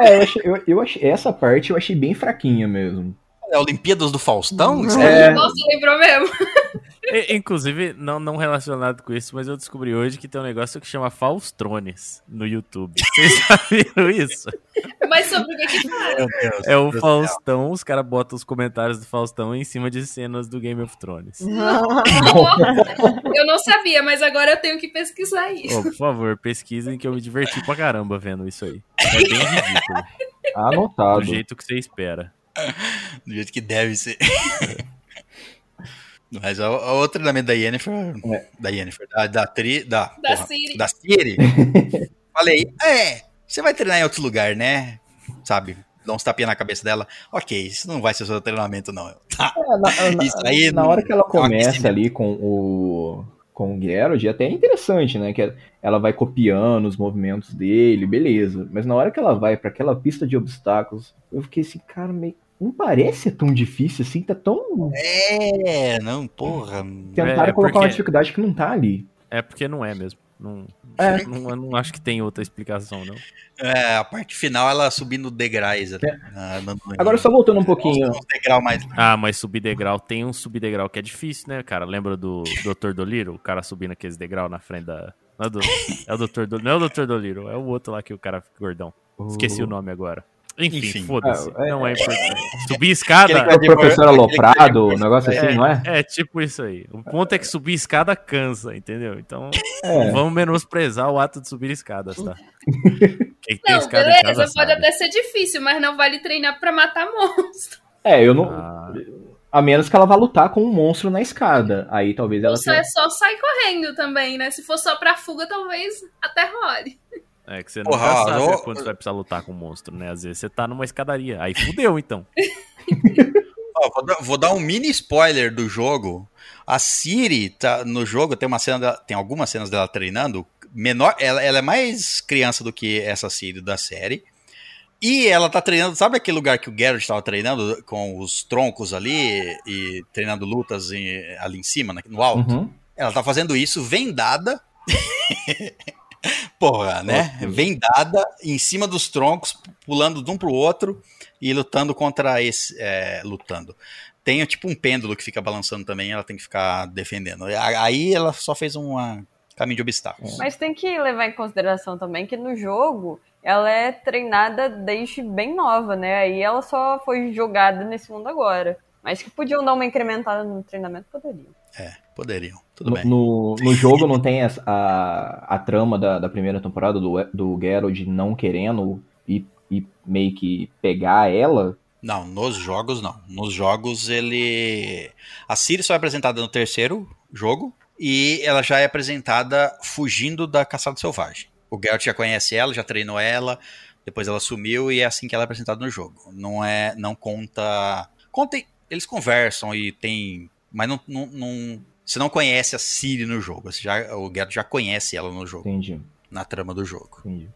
É, eu eu, eu achei- essa parte eu achei bem fraquinha mesmo. É Olimpíadas do Faustão? Isso É. Nossa, lembrou mesmo. E- Inclusive, não, não relacionado com isso, mas eu descobri hoje que tem um negócio que chama Faustrones no YouTube. Vocês já viram isso? Mas sobre o que que fala? Meu Deus. É o Deus do céu. Faustão, os caras botam os comentários do Faustão em cima de cenas do Game of Thrones. Eu não sabia, mas agora eu tenho que pesquisar isso. Ô, por favor, pesquisem que eu me diverti pra caramba vendo isso aí. É bem ridículo. Do Anotado. jeito que você espera. Do jeito que deve ser. Mas a, a o treinamento da Yennefer. É. Da Yennefer. Da, da, tri, da, Da Ciri. Da Ciri. falei, é, você vai treinar em outro lugar, né? Sabe? Dá uns tapinha na cabeça dela. Ok, isso não vai ser seu treinamento, não. Tá. É, na, na- Isso aí na hora que ela é começa ali com o com o Geralt, até é interessante, né? Que ela vai copiando os movimentos dele, beleza. Mas na hora que ela vai pra aquela pista de obstáculos, eu fiquei assim, cara, meio... não parece tão difícil assim, tá tão. É, não, porra. Tentaram é colocar porque- uma dificuldade que não tá ali. É porque não é mesmo. Não, É. não, eu não acho que tem outra explicação, não. É, a parte final ela subindo degraus. não- Agora só voltando um pouquinho. Degrau mais. Ah, mas subir degrau tem um subir degrau que é difícil, né, cara? Lembra do Dr. Doliro? O cara subindo aqueles degrau na frente da. Não é, do... é o Dr. Do... Não é o Dr. Doliro, é o outro lá que o cara fica gordão. Esqueci o nome agora. Enfim, Enfim. foda-se. Ah, é- não é importante. Subir escada. Aquele O professor Aloprado, um negócio assim, não é? É tipo isso aí. O ponto é que subir escada cansa, entendeu? Então, É. vamos menosprezar o ato de subir escadas, tá? Quem tem Não, escada beleza, casa pode sabe. até ser difícil, mas não vale treinar pra matar monstro. É, eu não. Ah, A menos que ela vá lutar com um monstro na escada. Aí talvez ela só tenha. é só sair correndo também, né? Se for só pra fuga, talvez até role. É que você Porra, nunca sabe ó, quando você vai precisar lutar com um monstro, né? Às vezes você tá numa escadaria. Aí fudeu, então. Ó, vou, dar, vou dar um mini spoiler do jogo. A Siri tá no jogo tem uma cena, dela- tem algumas cenas dela treinando. Menor, ela, ela é mais criança do que essa Siri da série. E ela tá treinando, sabe aquele lugar que o Geralt estava treinando com os troncos ali e treinando lutas em- ali em cima, né, no alto? Uhum. Ela tá fazendo isso vendada. Porra, né? Vendada em cima dos troncos, pulando de um pro outro e lutando contra esse. é, lutando. Tem tipo um pêndulo que fica balançando também, ela tem que ficar defendendo. Aí ela só fez uma. caminho de obstáculos. Mas tem que levar em consideração também que no jogo ela é treinada desde bem nova, né? Aí ela só foi jogada nesse mundo agora. Mas que podiam dar uma incrementada no treinamento, poderiam. É, poderiam. Tudo No, bem. no, no jogo não tem essa- a, a trama da, da primeira temporada do, do Geralt não querendo e, e meio que pegar ela. Não, nos jogos não. Nos jogos ele. A Ciri só é apresentada no terceiro jogo e ela já é apresentada fugindo da caçada selvagem. O Geralt já conhece ela, já treinou ela, depois ela sumiu e é assim que ela é apresentada no jogo. Não é. Não conta. Conta. Eles conversam e tem. Mas não. não, não- você não conhece a Ciri no jogo. Você já, o Geralt já conhece ela no jogo, Entendi, na trama do jogo. entendi.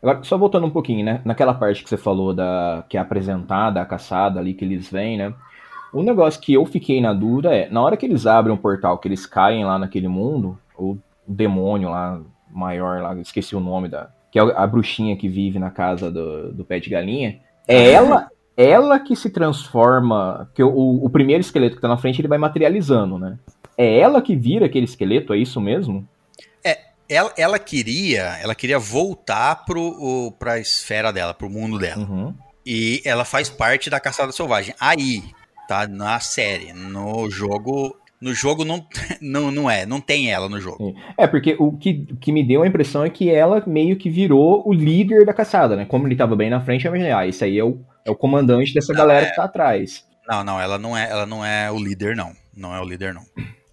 Agora, só voltando um pouquinho, né? Naquela parte que você falou da que é apresentada, a caçada ali que eles vêm, né? Um negócio que eu fiquei na dúvida é, na hora que eles abrem um portal, que eles caem lá naquele mundo, o demônio lá, maior lá, esqueci o nome da. Que é a bruxinha que vive na casa do, do pé de galinha. É ela, ela que se transforma. Que o, o primeiro esqueleto que tá na frente ele vai materializando, né? É ela que vira aquele esqueleto, é isso mesmo? Ela, ela queria, ela queria voltar pro, o, pra esfera dela, pro mundo dela. Uhum. E ela faz parte da caçada selvagem. Aí, tá na série. No jogo. No jogo não, não, não é, não tem ela no jogo. É, porque o que, o que me deu a impressão é que ela meio que virou o líder da caçada, né? Como ele tava bem na frente, eu imaginei, ah, esse aí é o, é o comandante dessa Não, galera é. que tá atrás. Não, não, ela não é, ela não é o líder, não. Não é o líder, não.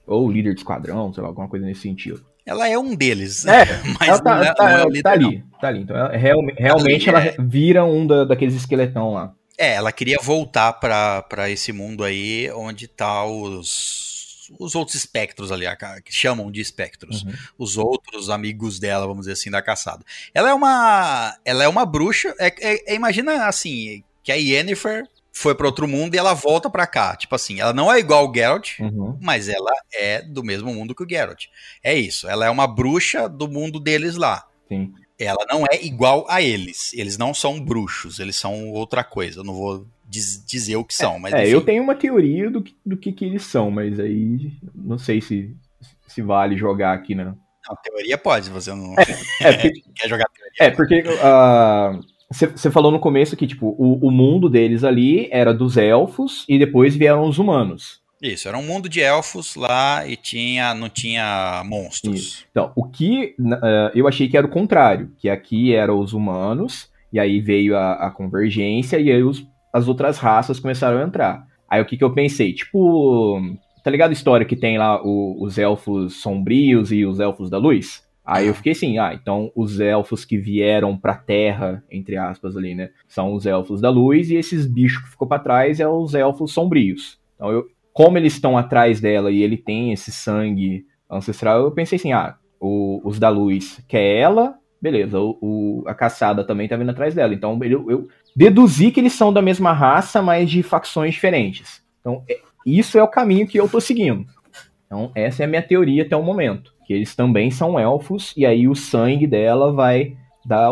Ou o líder de esquadrão, sei lá, alguma coisa nesse sentido. Ela é um deles. É, mas ela tá, não, é, tá- não é o tá líder, não. ali, tá ali. Então, ela, real- realmente ela é- vira um da- daqueles esqueletão lá. É, ela queria voltar pra, pra esse mundo aí onde tá os, os outros espectros ali, que chamam de espectros. Uhum. Os outros amigos dela, vamos dizer assim, da caçada. Ela é uma. Ela é uma bruxa. É, é- é- imagina assim, que a Yennefer foi pra outro mundo e ela volta pra cá. Tipo assim, ela não é igual o Geralt. Uhum. Mas ela é do mesmo mundo que o Geralt. É isso. Ela é uma bruxa do mundo deles lá. Sim. Ela não é igual a eles. Eles não são bruxos, eles são outra coisa. Eu não vou diz- dizer o que são, mas É, enfim. eu tenho uma teoria do que, do que, que eles são, mas aí não sei se, se vale jogar aqui, né? Não, teoria pode, você não É, porque quer jogar teoria. É, porque você falou no começo que, tipo, o, o mundo deles ali era dos elfos e depois vieram os humanos. Isso, era um mundo de elfos lá e tinha, não tinha monstros. Então, o que eh, eu achei que era o contrário, que aqui eram os humanos, e aí veio a, a convergência, e aí os- as outras raças começaram a entrar. Aí o que, que eu pensei? Tipo, tá ligado a história que tem lá o- os elfos sombrios e os elfos da luz? Aí eu fiquei assim, ah, então os elfos que vieram pra terra, entre aspas ali, né, são os elfos da luz, e esses bichos que ficou pra trás é os elfos sombrios. Então eu, como eles estão atrás dela e ele tem esse sangue ancestral, eu pensei assim, ah, o- os da luz quer ela, beleza, o, o- a caçada também tá vindo atrás dela. Então eu, eu deduzi que eles são da mesma raça, mas de facções diferentes. Então é- isso é o caminho que eu tô seguindo. Então essa é a minha teoria até o momento, que eles também são elfos e aí o sangue dela vai dar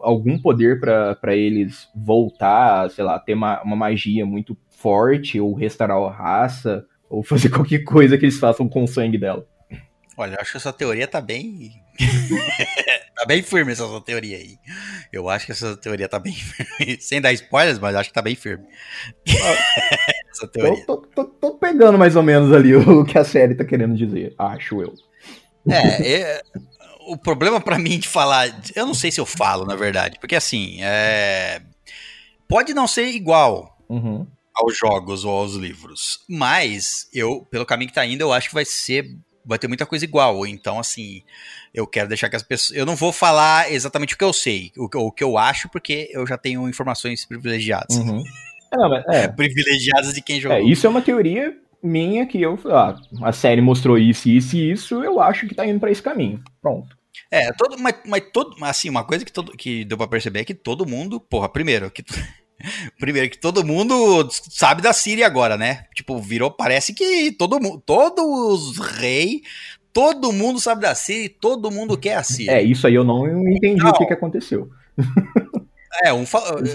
algum poder pra pra eles voltar, sei lá, ter uma, uma magia muito forte ou restaurar a raça ou fazer qualquer coisa que eles façam com o sangue dela. Olha, eu acho que essa teoria tá bem. tá bem firme essa sua teoria aí. Eu acho que essa teoria tá bem firme. Sem dar spoilers, mas acho que tá bem firme. essa teoria. Tô, tô- tô- tô pegando mais ou menos ali o que a série tá querendo dizer, acho eu. É, é, o problema pra mim de falar, eu não sei se eu falo, na verdade, porque assim, é, pode não ser igual Uhum. aos jogos ou aos livros, mas eu, pelo caminho que tá indo, eu acho que vai ser, vai ter muita coisa igual. Então, assim, eu quero deixar que as pessoas, eu não vou falar exatamente o que eu sei, o que, o que eu acho, porque eu já tenho informações privilegiadas, Uhum. É, não, mas, é, privilegiadas de quem jogou. é, isso é uma teoria minha que eu. Ah, a série mostrou isso, isso e isso, eu acho que tá indo pra esse caminho. Pronto. É, todo, mas, mas todo, assim, uma coisa que, todo, que deu pra perceber é que todo mundo, porra, primeiro, que, primeiro que todo mundo sabe da Síria agora, né? Tipo, virou, parece que todo mundo, todos os reis, todo mundo sabe da Síria e todo mundo quer a Síria. É, isso aí eu não entendi Não. o que, que aconteceu. É, um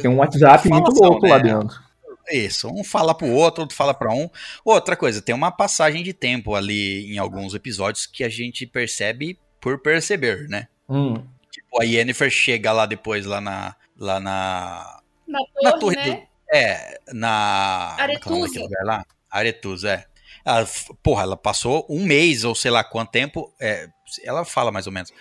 têm um WhatsApp muito louco lá né? dentro. Isso, um fala pro outro, outro fala pra um. Outra coisa, tem uma passagem de tempo ali em alguns episódios que a gente percebe por perceber, né? Hum, Tipo, a Yennefer chega lá depois, lá na. Lá na. Na torre, Na torre né? É, na. é é Aretusa. lugar lá? Aretusa, é. Ela, porra, ela passou um mês ou sei lá quanto tempo. é, ela fala mais ou menos.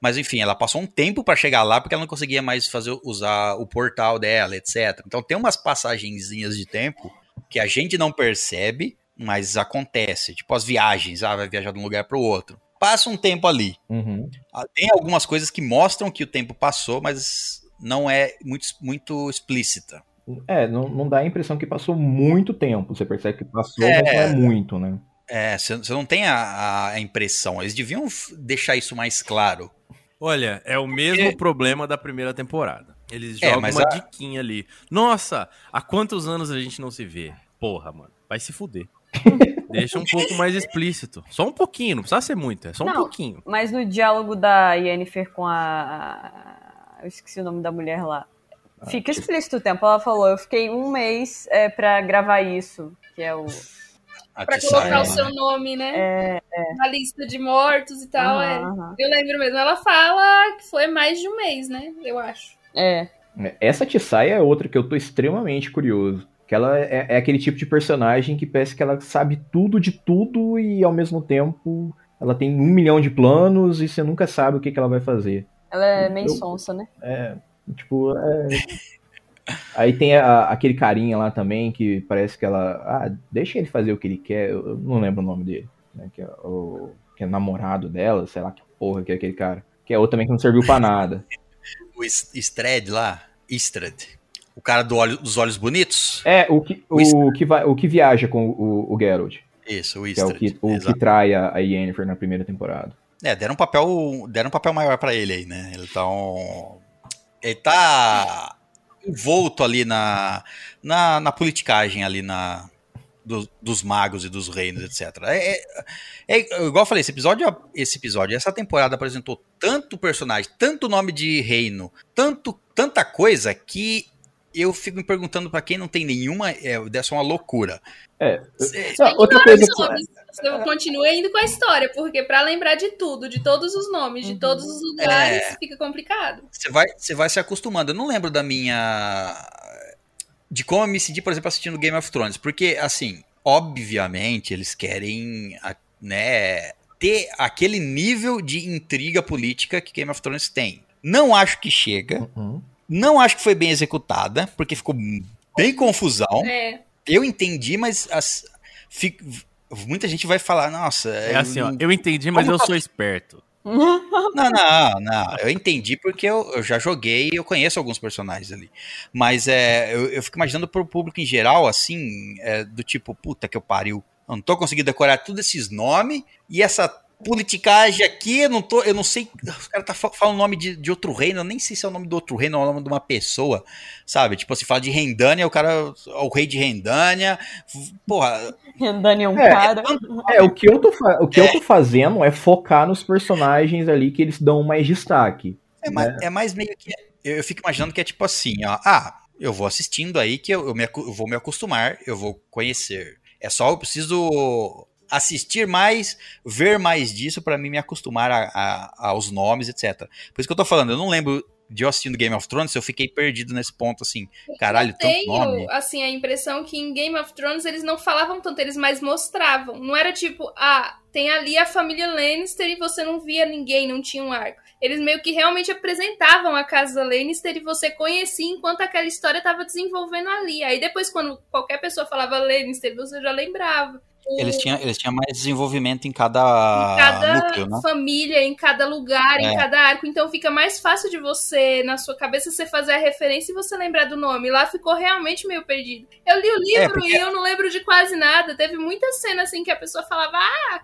Mas enfim, ela passou um tempo pra chegar lá porque ela não conseguia mais fazer usar o portal dela, etc. Então tem umas passagenzinhas de tempo que a gente não percebe, mas acontece. Tipo as viagens, ah, vai viajar de um lugar pro outro. Passa um tempo ali. uhum. Ah, Tem algumas coisas que mostram que o tempo passou, mas não é muito, muito explícita. É, não, não dá a impressão que passou muito tempo. Você percebe que passou, É. mas não é muito, né? É, você não tem a, a impressão. Eles deviam deixar isso mais claro. Olha, é o mesmo problema da primeira temporada. Eles É, jogam uma a- diquinha ali. Nossa, há quantos anos a gente não se vê? Porra, mano, vai se fuder. Deixa um pouco mais explícito. Só um pouquinho, não precisa ser muito, é só um Não. pouquinho. Mas no diálogo da Yennefer com a. Eu esqueci o nome da mulher lá. Fica explícito o tempo. Ela falou: eu fiquei um mês é, pra gravar isso, que é o. A Pra Tissaia, colocar o né? seu nome, né? É, Na lista de mortos e tal. é. aham, aham. Eu lembro mesmo. Ela fala que foi mais de um mês, né? Eu acho. é. Essa Tissaia é outra que eu tô extremamente curioso. Que ela é, é aquele tipo de personagem que parece que ela sabe tudo de tudo e ao mesmo tempo ela tem um milhão de planos e você nunca sabe o que, que ela vai fazer. Ela é meio Eu- sonsa, né? É, tipo, é... Aí tem a- aquele carinha lá também que parece que ela. Ah, deixa ele fazer o que ele quer. Eu não lembro o nome dele. Né? Que, é o, que é namorado dela, sei lá que porra que é aquele cara. Que é outro também que não serviu pra nada. O Istred lá. Istred. O cara do olho- dos olhos bonitos. É, o que, O o, que, vai, o que viaja com o, o Geralt. Isso, o Que é o que, o que trai a, a Yennefer na primeira temporada. É, deram um papel, deram um papel maior pra ele aí, né? Ele tá um... Ele tá envolto ali na, na, na politicagem ali na do- dos magos e dos reinos, etc. É, é- é igual eu falei, esse episódio, esse episódio, essa temporada apresentou tanto personagem, tanto nome de reino, tanto tanta coisa que eu fico me perguntando pra quem não tem nenhuma, é, dessa uma loucura. É. É, Não, outra Ignora coisa que. nomes. Você continua indo com a história, porque pra lembrar de tudo, de todos os nomes, de Uhum. todos os lugares, É. fica complicado. Você vai, você vai se acostumando. Eu não lembro da minha. De como eu me senti, por exemplo, assistindo Game of Thrones. Porque, assim, obviamente, eles querem, né, ter aquele nível de intriga política que Game of Thrones tem. Não acho que chega. Uhum. Não acho que foi bem executada, porque ficou bem confusão. É. Eu entendi, mas as- fi- muita gente vai falar, nossa. É assim, ó, eu entendi, mas Como eu tá- sou esperto. não, não, não. Eu entendi porque eu, eu já joguei e eu conheço alguns personagens ali. Mas é, eu, eu fico imaginando pro público em geral, assim, é, do tipo, puta que eu pariu. Eu não tô conseguindo decorar todos esses nomes e essa politicagem aqui, eu não tô, eu não sei. Os caras tá fa- falando o nome de, de outro reino, eu nem sei se é o nome do outro reino ou é o nome de uma pessoa, sabe? Tipo, se fala de Rendânia, o cara, o rei de Rendânia. Porra, Rendani é um É, cara. É, o que, eu tô, o que eu tô fazendo é focar nos personagens ali que eles dão mais destaque. É mais, é mais meio que. Eu, eu fico imaginando que é tipo assim, ó. Ah, eu vou assistindo aí que eu, eu me eu vou me acostumar, eu vou conhecer. É só eu preciso assistir mais, ver mais disso pra mim me acostumar a- a- aos nomes, etc. Por isso que eu tô falando, eu não lembro de eu assistindo Game of Thrones, eu fiquei perdido nesse ponto assim. Caralho, eu tanto tenho, nome. assim, a impressão que em Game of Thrones eles não falavam tanto, eles mais mostravam. Não era tipo, ah, tem ali a família Lannister e você não via ninguém, não tinha um arco. Eles meio que realmente apresentavam a casa Lannister e você conhecia enquanto aquela história tava desenvolvendo ali. Aí depois, quando qualquer pessoa falava Lannister, você já lembrava. Eles tinham, eles tinham mais desenvolvimento em cada, em cada núcleo, né? família, em cada lugar, em É. cada arco. Então fica mais fácil de você, na sua cabeça, você fazer a referência e você lembrar do nome. Lá ficou realmente meio perdido. Eu li o livro É, porque- e eu não lembro de quase nada. Teve muita cena assim que a pessoa falava, ah,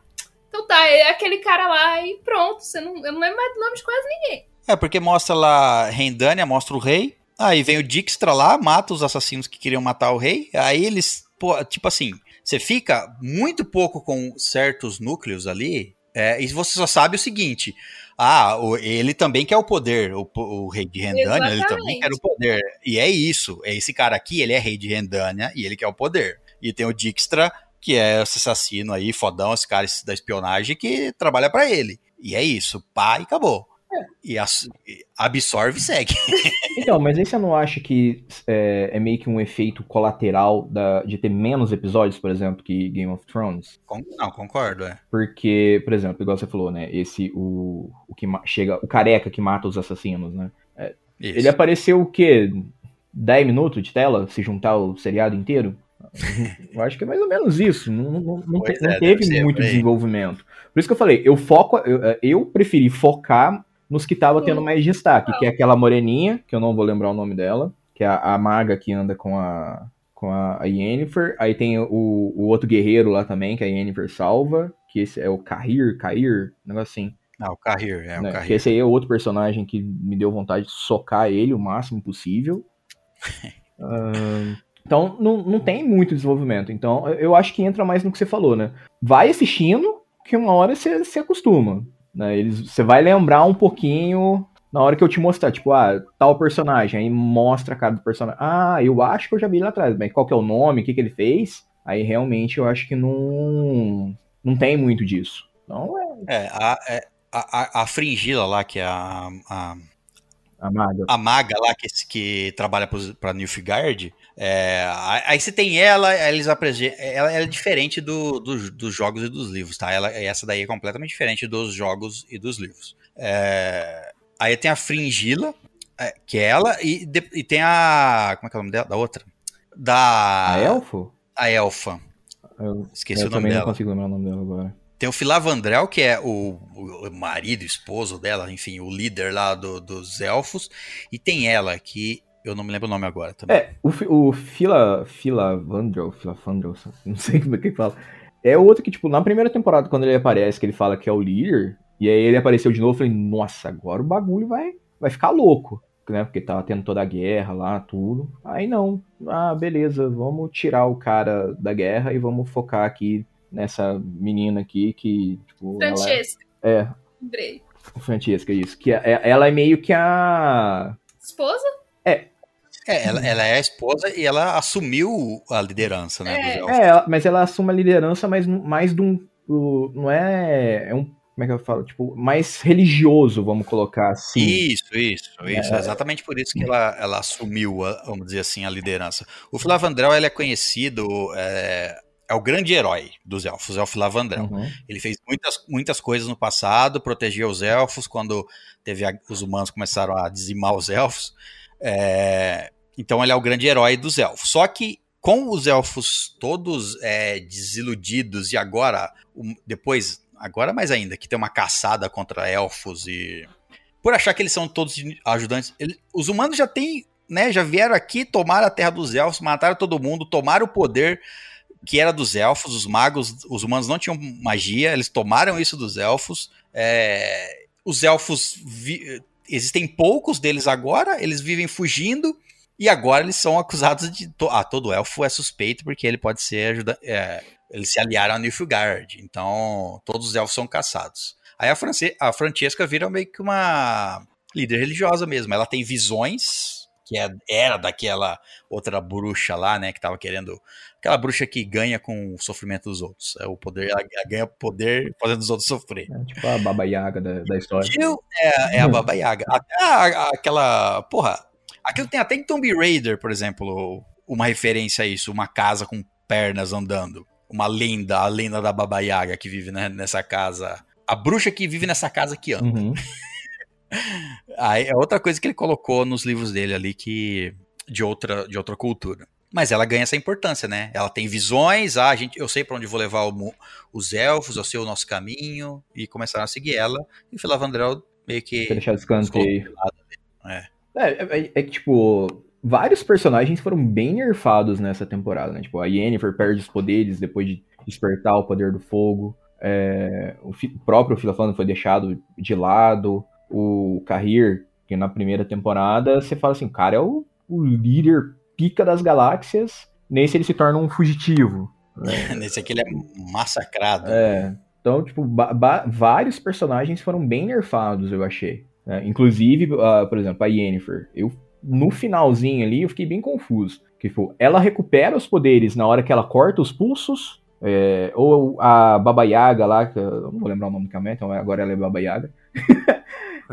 então tá, é aquele cara lá e pronto. Você não, eu não lembro mais do nome de quase ninguém. É, porque mostra lá Rendânia, mostra o rei. Aí vem o Dijkstra lá, mata os assassinos que queriam matar o rei. Aí eles, pô, tipo assim, você fica muito pouco com certos núcleos ali. é, e você só sabe o seguinte: ah, ele também quer o poder, o, o rei de Rendânia, ele também quer o poder. E é isso. É esse cara aqui, ele é rei de Rendânia e ele quer o poder. E tem o Dijkstra, que é esse assassino aí, fodão, esse cara da espionagem que trabalha pra ele. E é isso, pá, e acabou. E as- e absorve e segue. Então, mas aí você não acha que é, é meio que um efeito colateral da, de ter menos episódios, por exemplo, que Game of Thrones? Con- Não, concordo, é. Porque, por exemplo, igual você falou, né? Esse, o, o que chega, o careca que mata os assassinos, né? Isso. Ele apareceu o quê? 10 minutos de tela, se juntar o seriado inteiro? Eu acho que é mais ou menos isso. Não, não- não te- não é, teve deve ser, muito aí. desenvolvimento. Por isso que eu falei, eu foco, eu, eu preferi focar nos que tava tendo mais destaque, que é aquela moreninha, que eu não vou lembrar o nome dela, que é a, a maga que anda com a com a, a Yennefer. Aí tem o, o outro guerreiro lá também, que a Yennefer salva, que esse é o Kahir, Kahir, um negócio assim. Ah, o Carrier, é o né? Que esse aí é outro personagem que me deu vontade de socar ele o máximo possível. Então, não, não tem muito desenvolvimento. Então, eu- eu acho que entra mais no que você falou, né? Vai assistindo, que uma hora você se acostuma. Né? Eles, você vai lembrar um pouquinho na hora que eu te mostrar. Tipo, ah, tal personagem. Aí mostra a cara do personagem. Ah, eu acho que eu já vi lá atrás. Mas qual que é o nome? O que, que ele fez? Aí, realmente, eu acho que não, não tem muito disso. Então, é É, a, é, a, a, a Fringila lá, que é a, a, a maga. a maga lá que, que trabalha pra Nilfgaard, é, aí você tem ela, eles apresentam, ela, ela é diferente do, do- dos jogos e dos livros, tá? Ela, essa daí é completamente diferente dos jogos e dos livros. É, aí tem a Fringila, é, que é ela, e, de- e tem a. Como é que é o nome dela? Da outra? Da. A elfo? A Elfa. Eu, Esqueci eu o nome também não dela. consigo lembrar o nome dela agora. Tem o Filavandrel, que é o, o marido, esposo dela, enfim, o líder lá do- dos elfos. E tem ela, que eu não me lembro o nome agora também. É, o, o Fila, Fila Vandrel, Fila Vandrel, não sei como é que fala. É o outro que, tipo, na primeira temporada, quando ele aparece, que ele fala que é o líder, e aí ele apareceu de novo, eu falei, nossa, agora o bagulho vai, vai ficar louco, né? Porque tava tendo toda a guerra lá, tudo. Aí não, ah, beleza, vamos tirar o cara da guerra e vamos focar aqui nessa menina aqui que, tipo, ela Francesca. é, Lembrei. Francesca, isso. Que é- ela é meio que a. Esposa? É, ela, ela é a esposa e ela assumiu a liderança, né? É. É, mas ela assume a liderança, mas mais de um. o- Não é. É um. Como é que eu falo? Tipo, mais religioso, vamos colocar assim. Isso, isso, isso. É exatamente por isso que ela, ela assumiu, a- vamos dizer assim, a liderança. O Filavandrel, ele é conhecido, é, é o grande herói dos elfos, é o Filavandrel. Uhum. Ele fez muitas, muitas coisas no passado, protegeu os elfos quando teve a- os humanos começaram a dizimar os elfos. É, então ele é o grande herói dos elfos. Só que com os elfos todos é, desiludidos e agora, um- depois, agora mais ainda, que tem uma caçada contra elfos e por achar que eles são todos ajudantes, ele- os humanos já têm, né, já vieram aqui, tomaram a terra dos elfos, mataram todo mundo, tomaram o poder que era dos elfos, os magos, os humanos não tinham magia, eles tomaram isso dos elfos. é, os elfos vi- existem poucos deles agora, eles vivem fugindo e agora eles são acusados de to- ah, todo elfo é suspeito porque ele pode ser é, eles se aliaram a Nilfgaard, então todos os elfos são caçados. Aí a, a Francesca vira meio que uma líder religiosa mesmo, ela tem visões que é- era daquela outra bruxa lá, né, que tava querendo aquela bruxa que ganha com o sofrimento dos outros. É o poder, ela ganha poder fazendo os outros sofrer. É tipo a Baba Yaga da, da história. Jill é, é a Baba Yaga. Até a- a- aquela. Porra. Aquilo tem até em Tomb Raider, por exemplo, uma referência a isso. Uma casa com pernas andando. Uma lenda, a lenda da Baba Yaga que vive né, nessa casa. A bruxa que vive nessa casa que anda. Uhum. Aí é outra coisa que ele colocou nos livros dele ali que de outra de outra cultura. Mas ela ganha essa importância, né? Ela tem visões, ah, a gente, eu sei para onde vou levar o os elfos, eu sei o nosso caminho e começaram a seguir ela. E Filavandrel meio que deixar de escanteio. É. É, é, é que, tipo, vários personagens foram bem nerfados nessa temporada, né? Tipo, a Yennefer perde os poderes depois de despertar o poder do fogo. É, o, fi- o próprio Filafano foi deixado de lado. O Carrir, que na primeira temporada você fala assim, o cara é o, o líder pica das galáxias. Nesse ele se torna um fugitivo. Nesse aqui ele é massacrado. É. Então, tipo, vários personagens foram bem nerfados, eu achei. né? Inclusive, ah, por exemplo, a Yennefer. Eu, no finalzinho ali, eu fiquei bem confuso. Que, tipo, ela recupera os poderes na hora que ela corta os pulsos. É, ou a Baba Yaga lá, que eu não vou lembrar o nome do então agora ela é Baba Yaga.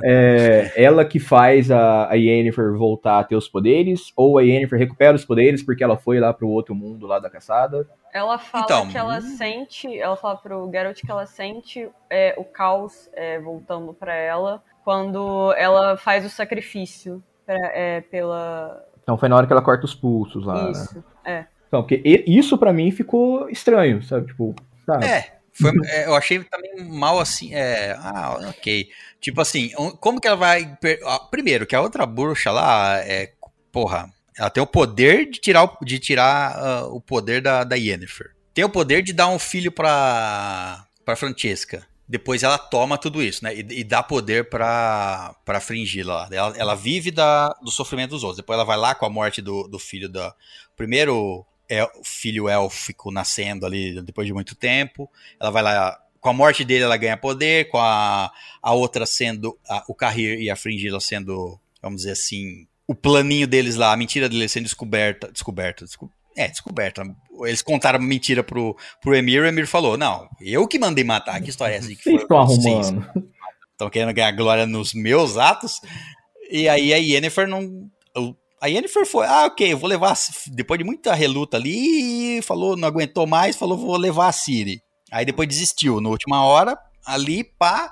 É, ela que faz a, a Yennefer voltar a ter os poderes, ou a Yennefer recupera os poderes porque ela foi lá pro outro mundo lá da caçada. Ela fala Então, que ela hum. sente, ela fala pro Geralt que ela sente é, o caos é, voltando pra ela quando ela faz o sacrifício pra- é, pela. Então foi na hora que ela corta os pulsos lá, né? Isso. É. Então, porque isso pra mim ficou estranho, sabe? Tipo, tá. É, foi- é, eu achei também mal assim. É, ah, ok. Tipo assim, como que ela vai. Primeiro, que a outra bruxa lá é. Porra, ela tem o poder de tirar, o- de tirar ah, o poder da, da Yennefer. Tem o poder de dar um filho pra, pra Francesca. Depois ela toma tudo isso, né? E, e dá poder pra, pra Fringila lá. Ela, ela vive da, do sofrimento dos outros. Depois ela vai lá com a morte do, do filho da. Primeiro é, o filho élfico nascendo ali depois de muito tempo. Ela vai lá. Com a morte dele, ela ganha poder. Com a, a outra sendo. a- o Carrir e a Fringila sendo, vamos dizer assim. O planinho deles lá, a mentira deles sendo descoberta. Descoberta. desco- é, descoberta. Eles contaram mentira pro, pro Emir. O Emir falou: Não, eu que mandei matar. Que história é essa? que Vocês estão arrumando. estão querendo ganhar glória nos meus atos. E aí a Yennefer não. o- A Yennefer foi, ah, ok, vou levar. a Depois de muita reluta ali, falou, não aguentou mais, falou, vou levar a Ciri. Aí depois desistiu, na última hora, ali, pá.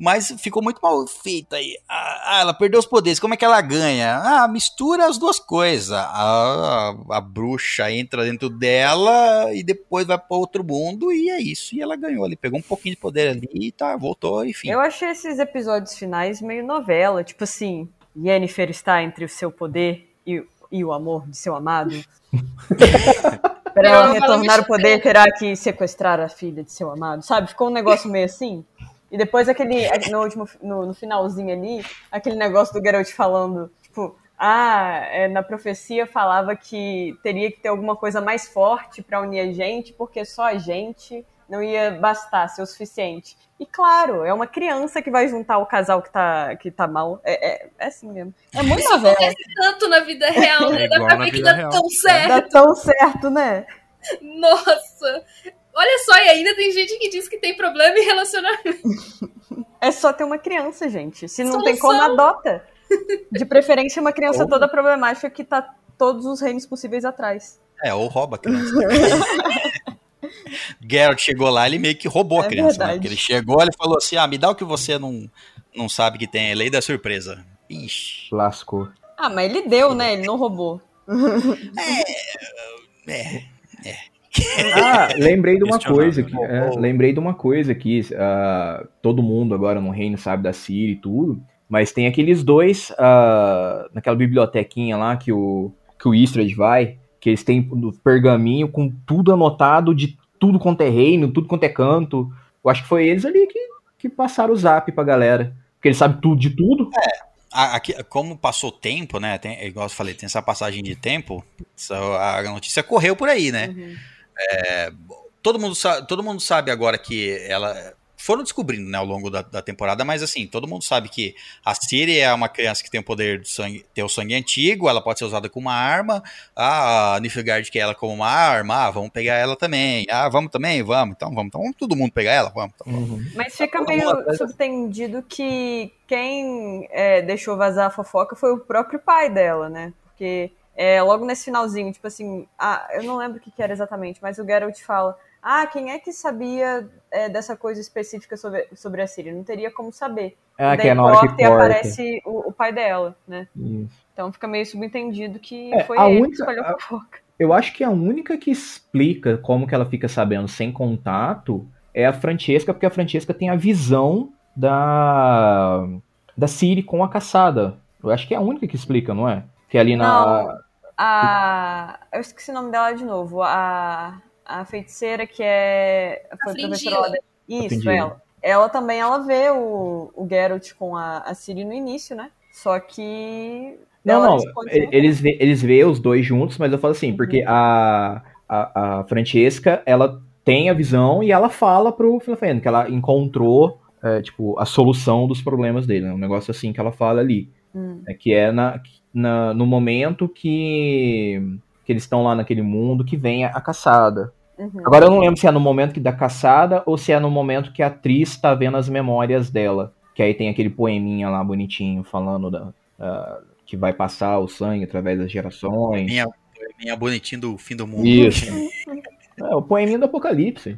Mas ficou muito mal feita aí. Ah, ah, ela perdeu os poderes, como é que ela ganha? Ah, mistura as duas coisas. A, a bruxa entra dentro dela e depois vai para outro mundo e é isso. E ela ganhou ali, pegou um pouquinho de poder ali e tá, voltou, enfim. Eu achei esses episódios finais meio novela, tipo assim, Yennefer está entre o seu poder e, e o amor de seu amado. Para ela retornar o poder, terá que sequestrar a filha de seu amado, sabe? Ficou um negócio meio assim. E depois aquele, no último, no, no finalzinho ali, aquele negócio do Geralt falando, tipo, ah, é, na profecia falava que teria que ter alguma coisa mais forte para unir a gente, porque só a gente não ia bastar, ser o suficiente. E claro, é uma criança que vai juntar o casal que tá, que tá mal. É, é, é assim mesmo. É muito Isso novela. acontece tanto na vida real, né? É Dá pra ver que dá real. tão certo. Dá tão certo, né? Nossa! Olha só, e ainda tem gente que diz que tem problema em relacionamento. É só ter uma criança, gente. Se não Solução. tem como, adota. De preferência, uma criança Ou- toda problemática que tá todos os reinos possíveis atrás. É, ou rouba a criança. Geralt chegou lá, ele meio que roubou a É criança. Né? ele chegou, ele falou assim: ah, me dá o que você não, não sabe que tem, é lei da surpresa. Ixi. Lascou. Ah, mas ele deu, né? Ele não roubou. É. Ah, lembrei de uma coisa aqui. é, lembrei de uma coisa aqui. ah, todo mundo agora no reino sabe da Siri e tudo. Mas tem aqueles dois ah, naquela bibliotequinha lá que o, que o Istrid vai, que eles têm no pergaminho com tudo anotado de tudo quanto é reino, tudo quanto é canto. Eu acho que foi eles ali que, que passaram o zap pra galera. Porque eles sabem tudo de tudo. A- Aqui, como passou tempo, né? Tem, igual eu falei, tem essa passagem de tempo. a notícia correu por aí, né? Uhum. todo mundo, todo mundo sabe agora que ela. Foram descobrindo né, ao longo da, da temporada, mas assim, todo mundo sabe que a Ciri é uma criança que tem o poder de sangue, ter o sangue antigo, ela pode ser usada como uma arma. Ah, a Nilfgaard quer ela como uma arma, ah, vamos pegar ela também. Ah, vamos também, vamos, então vamos, então vamos todo mundo pegar ela, vamos. Então, Mas fica todo meio subtendido que quem é, deixou vazar a fofoca foi o próprio pai dela, né? Porque é, logo nesse finalzinho, tipo assim, ah, eu não lembro o que, que era exatamente, mas o Geralt fala: Ah, quem é que sabia é, dessa coisa específica sobre, sobre a Siri? Não teria como saber. Ah, E que daí é na hora que aparece o, o pai dela, né? Isso. Então fica meio subentendido que É, foi a ele única- que espalhou a- fofoca. Eu acho que a única que explica como que ela fica sabendo sem contato é a Francesca, porque a Francesca tem a visão da da Ciri com a caçada. Eu acho que é a única que explica, não é? Que ali na A. Eu esqueci o nome dela de novo. A, a feiticeira que é. Foi professora da... Isso, Frindila. ela. Ela também ela vê o, o Geralt com a, a Ciri no início, né? Só que. Não, não, eles vê, eles vê os dois juntos, mas eu falo assim, porque a, a, a Francesca, ela tem a visão e ela fala pro Filofeno que ela encontrou, é, tipo, a solução dos problemas dele, né? Um negócio assim que ela fala ali. Hum. né? Que é na, na- no momento que, que eles estão lá naquele mundo que vem a, a caçada. Uhum. Agora eu não lembro se é no momento que da caçada ou se é no momento que a atriz tá vendo as memórias dela. Que aí tem aquele poeminha lá bonitinho falando da, ah, que vai passar o sangue através das gerações. Minha, minha bonitinho do fim do mundo. Isso. É, o poeminha do Apocalipse.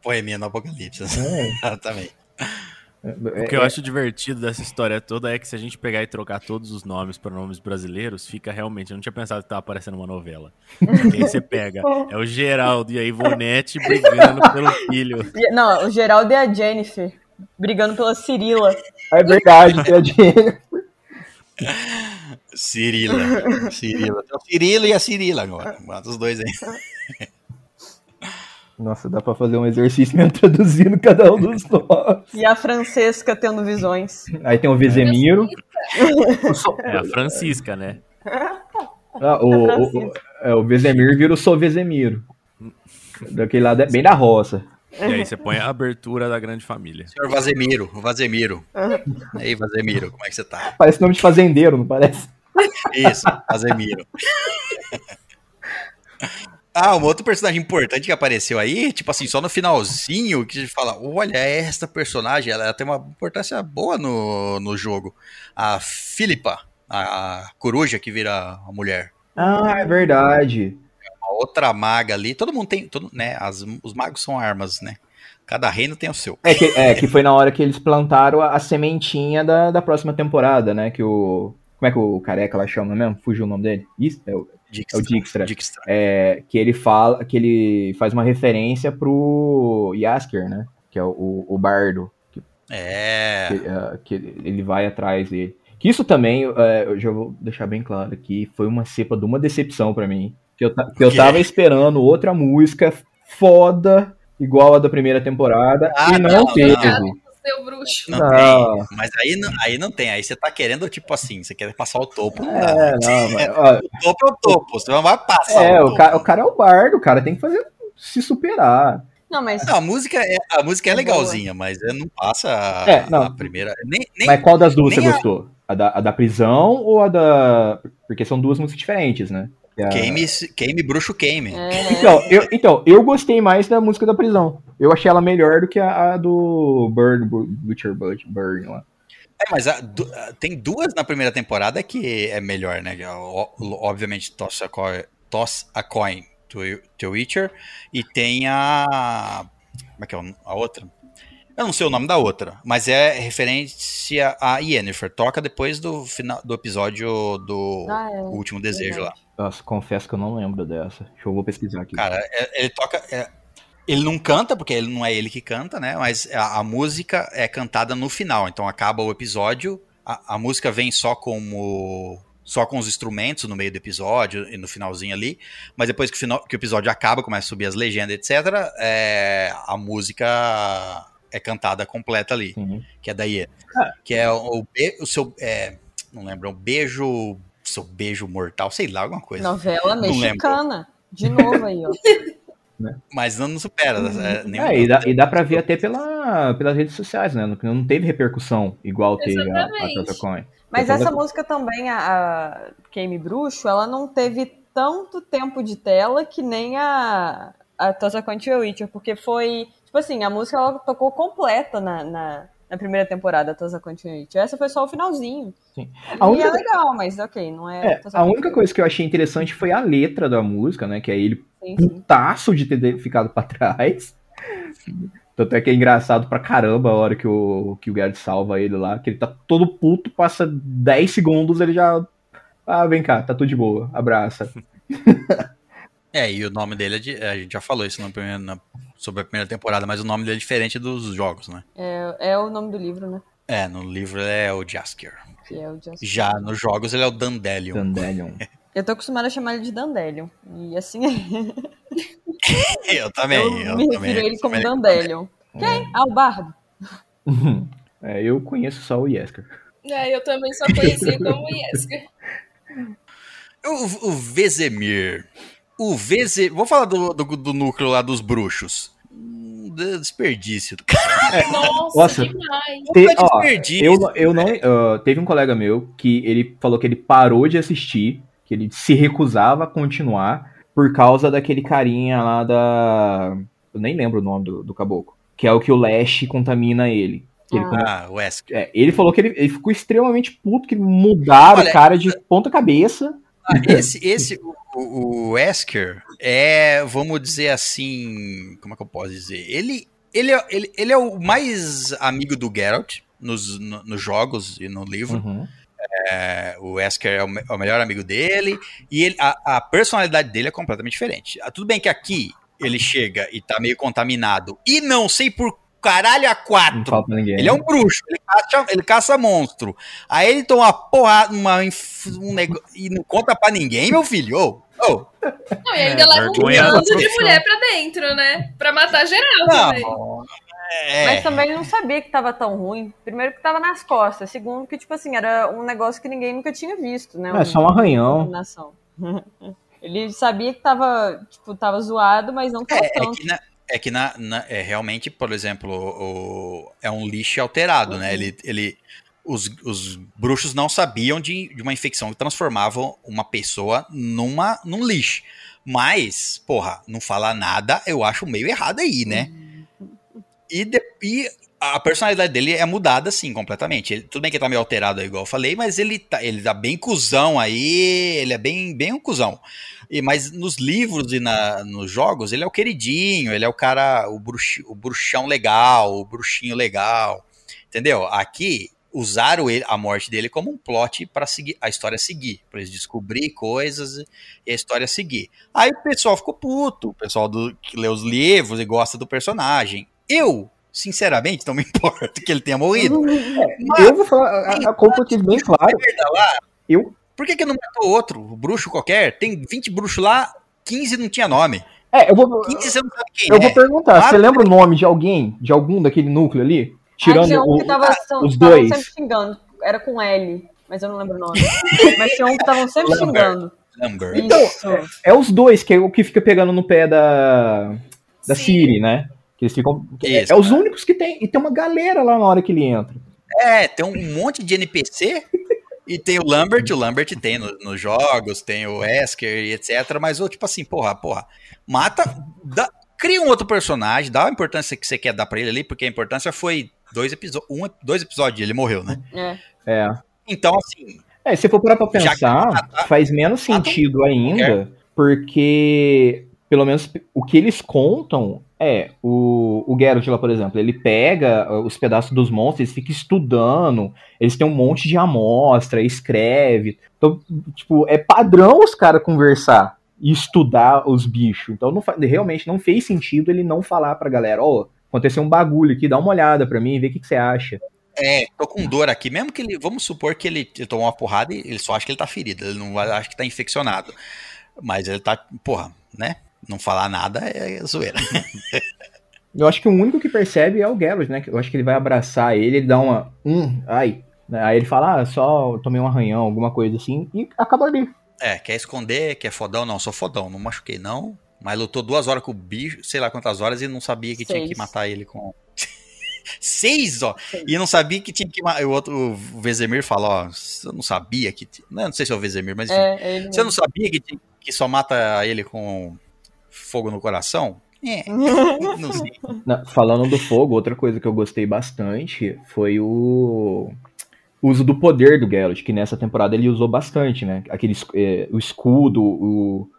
Poeminha no Apocalipse. É, Exatamente. O que eu acho divertido dessa história toda é que se a gente pegar e trocar todos os nomes para nomes brasileiros, fica realmente. Eu não tinha pensado que tava aparecendo uma novela. Porque aí você pega. É o Geraldo e a Ivonete brigando pelo filho. Não, o Geraldo e a Jennifer brigando pela Cirila. É verdade, tem a dinheiro. Cirila. Cirila. Tem o Cirilo e a Cirila agora. Mata os dois aí. Nossa, dá pra fazer um exercício mesmo traduzindo cada um dos nomes. E a Francesca tendo visões. Aí tem o Vezemiro. É a Francisca, né? Ah, o, o, o, é, o Vezemiro vira o Sou Vezemiro. Daquele lado é bem da roça. E aí você põe a abertura da grande família. Senhor Vazemiro. Vazemiro. E aí, Vazemiro, como é que você tá? Parece nome de fazendeiro, não parece? Isso, Vazemiro. Ah, um outro personagem importante que apareceu aí, tipo assim, só no finalzinho, que a gente fala, olha, esta personagem, ela tem uma importância boa no, no jogo. A Filipa, a coruja que vira a mulher. Ah, é verdade. A outra maga ali, todo mundo tem, todo, né, as, os magos são armas, né? Cada reino tem o seu. É que, é que foi na hora que eles plantaram a, a sementinha da, da próxima temporada, né? Que o. Como é que o careca lá chama mesmo? Fugiu o nome dele? Isso? É o, é o Dijkstra. Dijkstra. É, que ele fala, que ele faz uma referência pro Yasker, né? Que é o, o, o bardo. É. que, eh, que ele vai atrás dele. Que isso também, eh, eu já vou deixar bem claro aqui, foi uma cepa de uma decepção pra mim. Que eu, que eu tava esperando outra música foda, igual a da primeira temporada, Ah, e não, não, teve. não. Seu bruxo. Não, Não. tem. Mas aí não, aí não tem. Aí você tá querendo, tipo assim, você quer passar o topo. Não dá. É, não, mas, ó, O topo é o topo. Você não vai passar é, o o o cara é o bardo, o cara tem que fazer se superar. Não, mas Não, a música é, a música é É legalzinha, mas é, não passa a, É, não. a primeira. Nem, nem, Mas qual das duas você a- gostou? A da, a da prisão ou a da. Porque são duas músicas diferentes, né? Que a- Queime, queime, bruxo queime. é, Então eu, então, eu gostei mais da música da prisão. Eu achei ela melhor do que a, a do Bird, Butcher Bird, Bird lá. É, mas a- du- a- tem duas na primeira temporada que é melhor, né? O- Obviamente, Toss a Coin, Toss a Coin to, to Witcher. E tem a. Como é que é a outra? Eu não sei o nome da outra, mas é referência a Yennefer. Toca depois do final do episódio do Ah, é. Último Desejo lá. Nossa, confesso que eu não lembro dessa. Deixa eu vou pesquisar aqui. Cara, é- ele toca. é- ele não canta, porque ele não é ele que canta, né? Mas a, a música é cantada no final. Então acaba o episódio, a, a música vem só como. Só com os instrumentos no meio do episódio e no finalzinho ali. Mas depois que o, final- que o episódio acaba, começa a subir as legendas, etc., é, a música é cantada completa ali. Sim. Que é daí. Que é o, o, be- o seu. é, não lembro, um beijo. Seu beijo mortal, sei lá, alguma coisa. novela Não lembro. mexicana. De novo aí, ó. Mas não, não supera. É, nenhum- É, e dá, e dá pra ver até pela, pelas redes sociais, né? Não, não teve repercussão igual teve a, a. Mas essa música também, a, a Queime Bruxo, ela não teve tanto tempo de tela que nem a, a Tosa Quantia Witcher, porque foi, tipo assim, a música ela tocou completa na, na, na primeira temporada, Tosa Quantia Witcher. Essa foi só o finalzinho. Sim. E A única- é legal, mas ok, não é... É, a única coisa que eu achei interessante foi a letra da música, né? Que é ele sim, sim. putaço de ter ficado pra trás. Tanto é que é engraçado pra caramba a hora que o, que o Gerd salva ele lá, que ele tá todo puto, passa 10 segundos, ele já. Ah, vem cá, tá tudo de boa, abraça. É, e o nome dele é de, a gente já falou isso na primeira- na- sobre a primeira temporada, mas o nome dele é diferente dos jogos, né? É, é o nome do livro, né? É, no livro é o Jaskier. É o. Já nos jogos ele é o Dandelion. Dandelion. Eu tô acostumada a chamar ele de Dandelion. E assim Eu também, eu, eu, me também. refiro a ele como também- Dandelion. Quem? Ah, o Bardo. É, eu conheço só o Yesker. É, eu também só conhecia como Yesker. O, o Vezemir. O Veze... Vou falar do, do, do núcleo lá dos bruxos. Hum, de- Desperdício. Nossa, Nossa. demais. Te- ó, desperdício, eu, eu não. ah, teve um colega meu que ele falou que ele parou de assistir, que ele se recusava a continuar, por causa daquele carinha lá da. Eu nem lembro o nome do, do caboclo. Que é o que o Lash contamina ele. Ele Ah. come- Ah, Wesker. é, ele falou que ele, ele ficou extremamente puto, que mudaram Olha, o cara de ponta cabeça. Ah, esse, esse o, o, Wesker é, vamos dizer assim, como é que eu posso dizer? Ele, ele, é, ele, ele é o mais amigo do Geralt nos, no- nos jogos e no livro. Uhum. É, o Wesker é o, é o melhor amigo dele e ele, a, a personalidade dele é completamente diferente. Ah, Tudo bem que aqui ele chega e tá meio contaminado e não sei por caralho a Não quatro. falta ninguém. Ele é um bruxo, ele caça, ele caça monstro. Aí ele toma uma porrada, uma, um negócio. E não conta pra ninguém, meu filho. Ô, ô. Não, e ainda É, leva um bando de mulher pra dentro, né? Pra matar geral também. Não. É, Mas também não sabia que tava tão ruim. Primeiro que tava nas costas. Segundo que, tipo assim, era um negócio que ninguém nunca tinha visto, né? É só um arranhão. Ele sabia que tava, tipo, tava zoado, mas não tava é, é tanto. que, na, é que na, na- é realmente, por exemplo, o, é um lixo alterado, né? Ele, ele, os, os bruxos não sabiam de, de uma infecção que transformava uma pessoa numa, num lixo. Mas, porra, não falar nada, eu acho meio errado aí, né? E, de- e a personalidade dele é mudada, assim, completamente. Ele- tudo bem que ele tá meio alterado, igual eu falei, mas ele tá, ele tá bem cuzão aí, ele é bem, bem um cuzão. E, mas nos livros e na, nos jogos, ele é o queridinho, ele é o cara, o, bruxi, o bruxão legal, o bruxinho legal, entendeu? Aqui, usaram ele, a morte dele como um plot para seguir a história seguir, para eles descobrir coisas e a história seguir. Aí o pessoal ficou puto, o pessoal do, que lê os livros e gosta do personagem. Eu, sinceramente, não me importo que ele tenha morrido. Eu vou falar, a, a eu tive bem claro. Eu- Por que, que não matou outro? O bruxo qualquer? Tem 20 bruxos lá, 15 não tinha nome. É, eu vou, 15 você não sabe quem eu é. vou perguntar. Claro Você lembra o nome de alguém, de algum daquele núcleo ali? Ah, Tirando tinha um o, que tava, os dois. sempre xingando. Era com L, mas eu não lembro o nome. mas tinha um que estavam sempre xingando. Lambert. Isso. É os dois, que é o que fica pegando no pé da, da Sim. Siri, né? Que eles ficam. É, Isso, é os cara. únicos que tem. E tem uma galera lá na hora que ele entra. É, tem um monte de NPC e tem o Lambert, o Lambert tem no- nos jogos, tem o Esker e etc. Mas, tipo assim, porra, porra, mata, dá- cria um outro personagem, dá a importância que você quer dar pra ele ali, porque a importância foi dois, episo um, dois episódios, ele morreu, né? É. É. Então, assim, É, se for parar pra pensar, matar- faz menos matam sentido ainda, porque, pelo menos, o que eles contam é, o, o Geralt lá, por exemplo, ele pega uh, os pedaços dos monstros, eles ficam estudando, eles têm um monte de amostra, escreve. Então, tipo, é padrão os caras conversar e estudar os bichos. Então, não realmente não fez sentido ele não falar pra galera, ó, aconteceu um bagulho aqui, dá uma olhada pra mim, vê o que, que você acha. é, tô com dor aqui, mesmo que ele, vamos supor que ele, ele tomou uma porrada e ele só acha que ele tá ferido, ele não acha que tá infeccionado. Mas ele tá, porra, né? Não falar nada é zoeira. Eu acho que o único que percebe é o Geralt, né? Eu acho que ele vai abraçar ele, ele dá uma. Hum, ai. Aí ele fala, ah, só tomei um arranhão, alguma coisa assim, e acaba ali. É, quer esconder, quer fodão? Não, sou fodão, não machuquei não. Mas lutou duas horas com o bicho, sei lá quantas horas, e não sabia que tinha Seis. que matar ele com. Seis, ó! Seis. E não sabia que tinha que matar. O outro, o Vezemir falou, ó, você não sabia que. Não, não sei se é o Vezemir, mas enfim. É, é ele Você não sabia que, tinha- que só mata ele com fogo no coração? É, não sei. Na- falando do fogo, outra coisa que eu gostei bastante foi o uso do poder do Geralt, que nessa temporada ele usou bastante, né? Aquele, é, o escudo, o,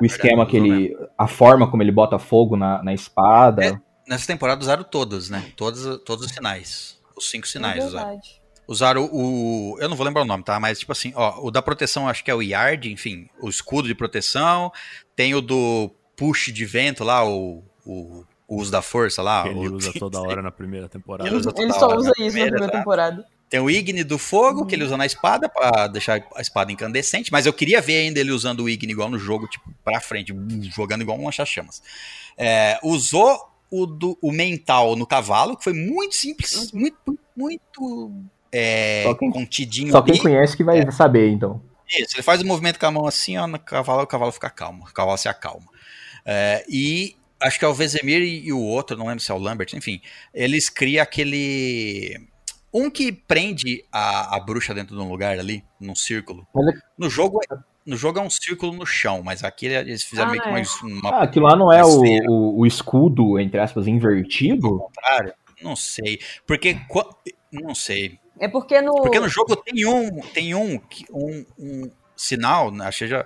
o esquema que ele. A forma como ele bota fogo na, na espada. É. Nessa temporada usaram todos, né? Todos, todos os sinais. Os cinco sinais É usaram. Usaram o. Eu não vou lembrar o nome, tá? Mas, tipo assim, ó, o da proteção acho que é o Yard, enfim, o escudo de proteção. Tem o do push de vento lá, o, o, o uso da força lá. Ele o- usa toda hora na primeira temporada. Ele Ele só usa na isso na primeira, tá? temporada. Tem o Igni do fogo, que ele usa na espada, pra deixar a espada incandescente. Mas eu queria ver ainda ele usando o Igni igual no jogo, tipo, pra frente, jogando igual um lança-chamas. É, usou o, do, o mental no cavalo, que foi muito simples, muito, muito é, Só quem- contidinho Só quem ali. conhece que vai saber, então. Isso, ele faz o movimento com a mão assim, ó, no cavalo, o cavalo fica calmo, o cavalo se acalma. É, e acho que é o Vezemir e, e o outro, não lembro se é o Lambert, enfim, eles criam aquele. Um que prende a, a bruxa dentro de um lugar ali, num círculo. É- No jogo, no jogo é um círculo no chão, mas aqui eles fizeram Ah, meio que é. uma, uma Ah, aquilo lá não é uma o, o, o escudo, entre aspas, ao invertido? contrário. Não sei. Porque. Não sei. É porque no. Porque no jogo tem um, tem um, que- um, um sinal, né, acho que já,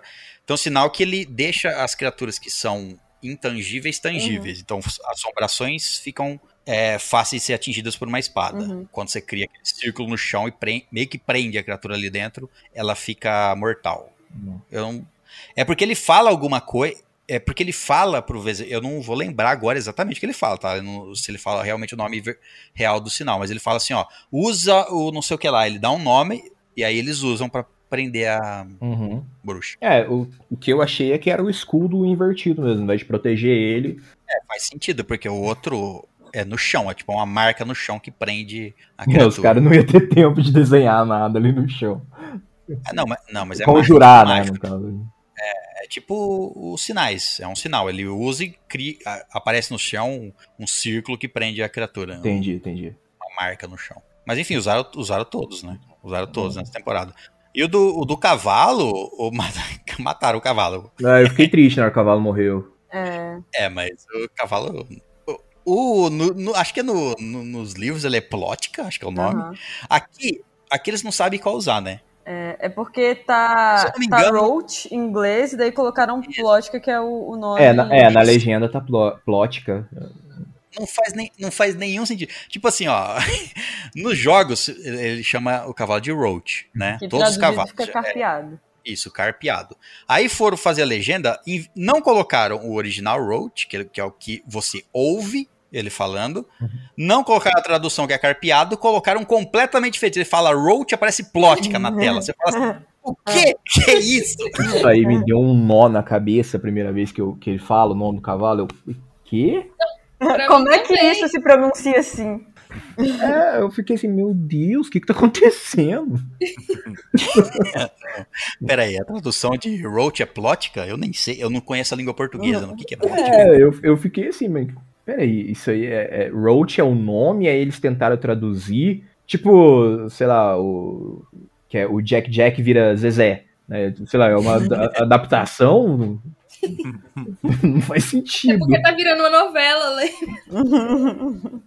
tem um sinal que ele deixa as criaturas que são intangíveis tangíveis. Então as assombrações ficam é, fáceis de ser atingidas por uma espada. Uhum. Quando você cria aquele círculo no chão e meio que prende a criatura ali dentro, ela fica mortal. Não- É porque ele fala alguma coisa. É porque ele fala pro Vez... Eu não vou lembrar agora exatamente o que ele fala, tá? Não- se ele fala realmente o nome real do sinal. Mas ele fala assim, ó. Usa o não sei o que lá. Ele dá um nome e aí eles usam pra prender a Uhum. bruxa. É, o, o que eu achei é que era o escudo invertido mesmo, ao invés de proteger ele. É, faz sentido, porque o outro é no chão. É tipo uma marca no chão que prende a criatura. Os caras não iam ter tempo de desenhar nada ali no chão. Ah, não, mas, não, mas é Conjurar, mágico, né, no caso. É tipo os sinais. É um sinal. Ele usa e cria, aparece no chão um, um círculo que prende a criatura. Entendi, entendi. uma marca no chão. Mas enfim, usaram, usaram todos, né? Usaram todos nessa temporada. E o do, o do cavalo, o, mataram o cavalo. Ah, eu fiquei triste na hora que o cavalo morreu. É, É, mas o cavalo. O, o- no- no- acho que é no, no- nos livros ele é plótica, acho que é o nome. aham. Aqui, aqui eles não sabem qual usar, né? É, é porque Se tá, eu não me tá engano- Roach em inglês, e daí colocaram Plótica, que é o, o nome. É, na, é, na legenda tá pló- plótica. Não faz, nem, não faz nenhum sentido. Tipo assim, ó. nos jogos, ele chama o cavalo de Roach, né? Que Todos os cavalos. fica É, carpeado. Isso, carpeado. Aí foram fazer a legenda e não colocaram o original Roach, que, que é o que você ouve ele falando. Não colocaram a tradução que é carpeado, colocaram completamente diferente. Ele fala Roach, aparece plótica na tela. Você fala assim, o quê? Que é isso? Isso aí me deu um nó na cabeça a primeira vez que, eu, que ele fala o nome do cavalo. Eu, o quê? Pra Como é que também. isso se pronuncia assim? É, eu fiquei assim, meu Deus, o que que tá acontecendo? Pera aí, a tradução de Roach é plótica? Eu nem sei, eu não conheço a língua portuguesa. O que, que é plótica? É, eu, eu fiquei assim, mas peraí, isso aí é, é. Roach é o nome, aí eles tentaram traduzir. Tipo, sei lá, o. Que é o Jack Jack vira Zezé. Né? Sei lá, é uma ada- adaptação. Não faz É sentido. porque tá virando uma novela, né?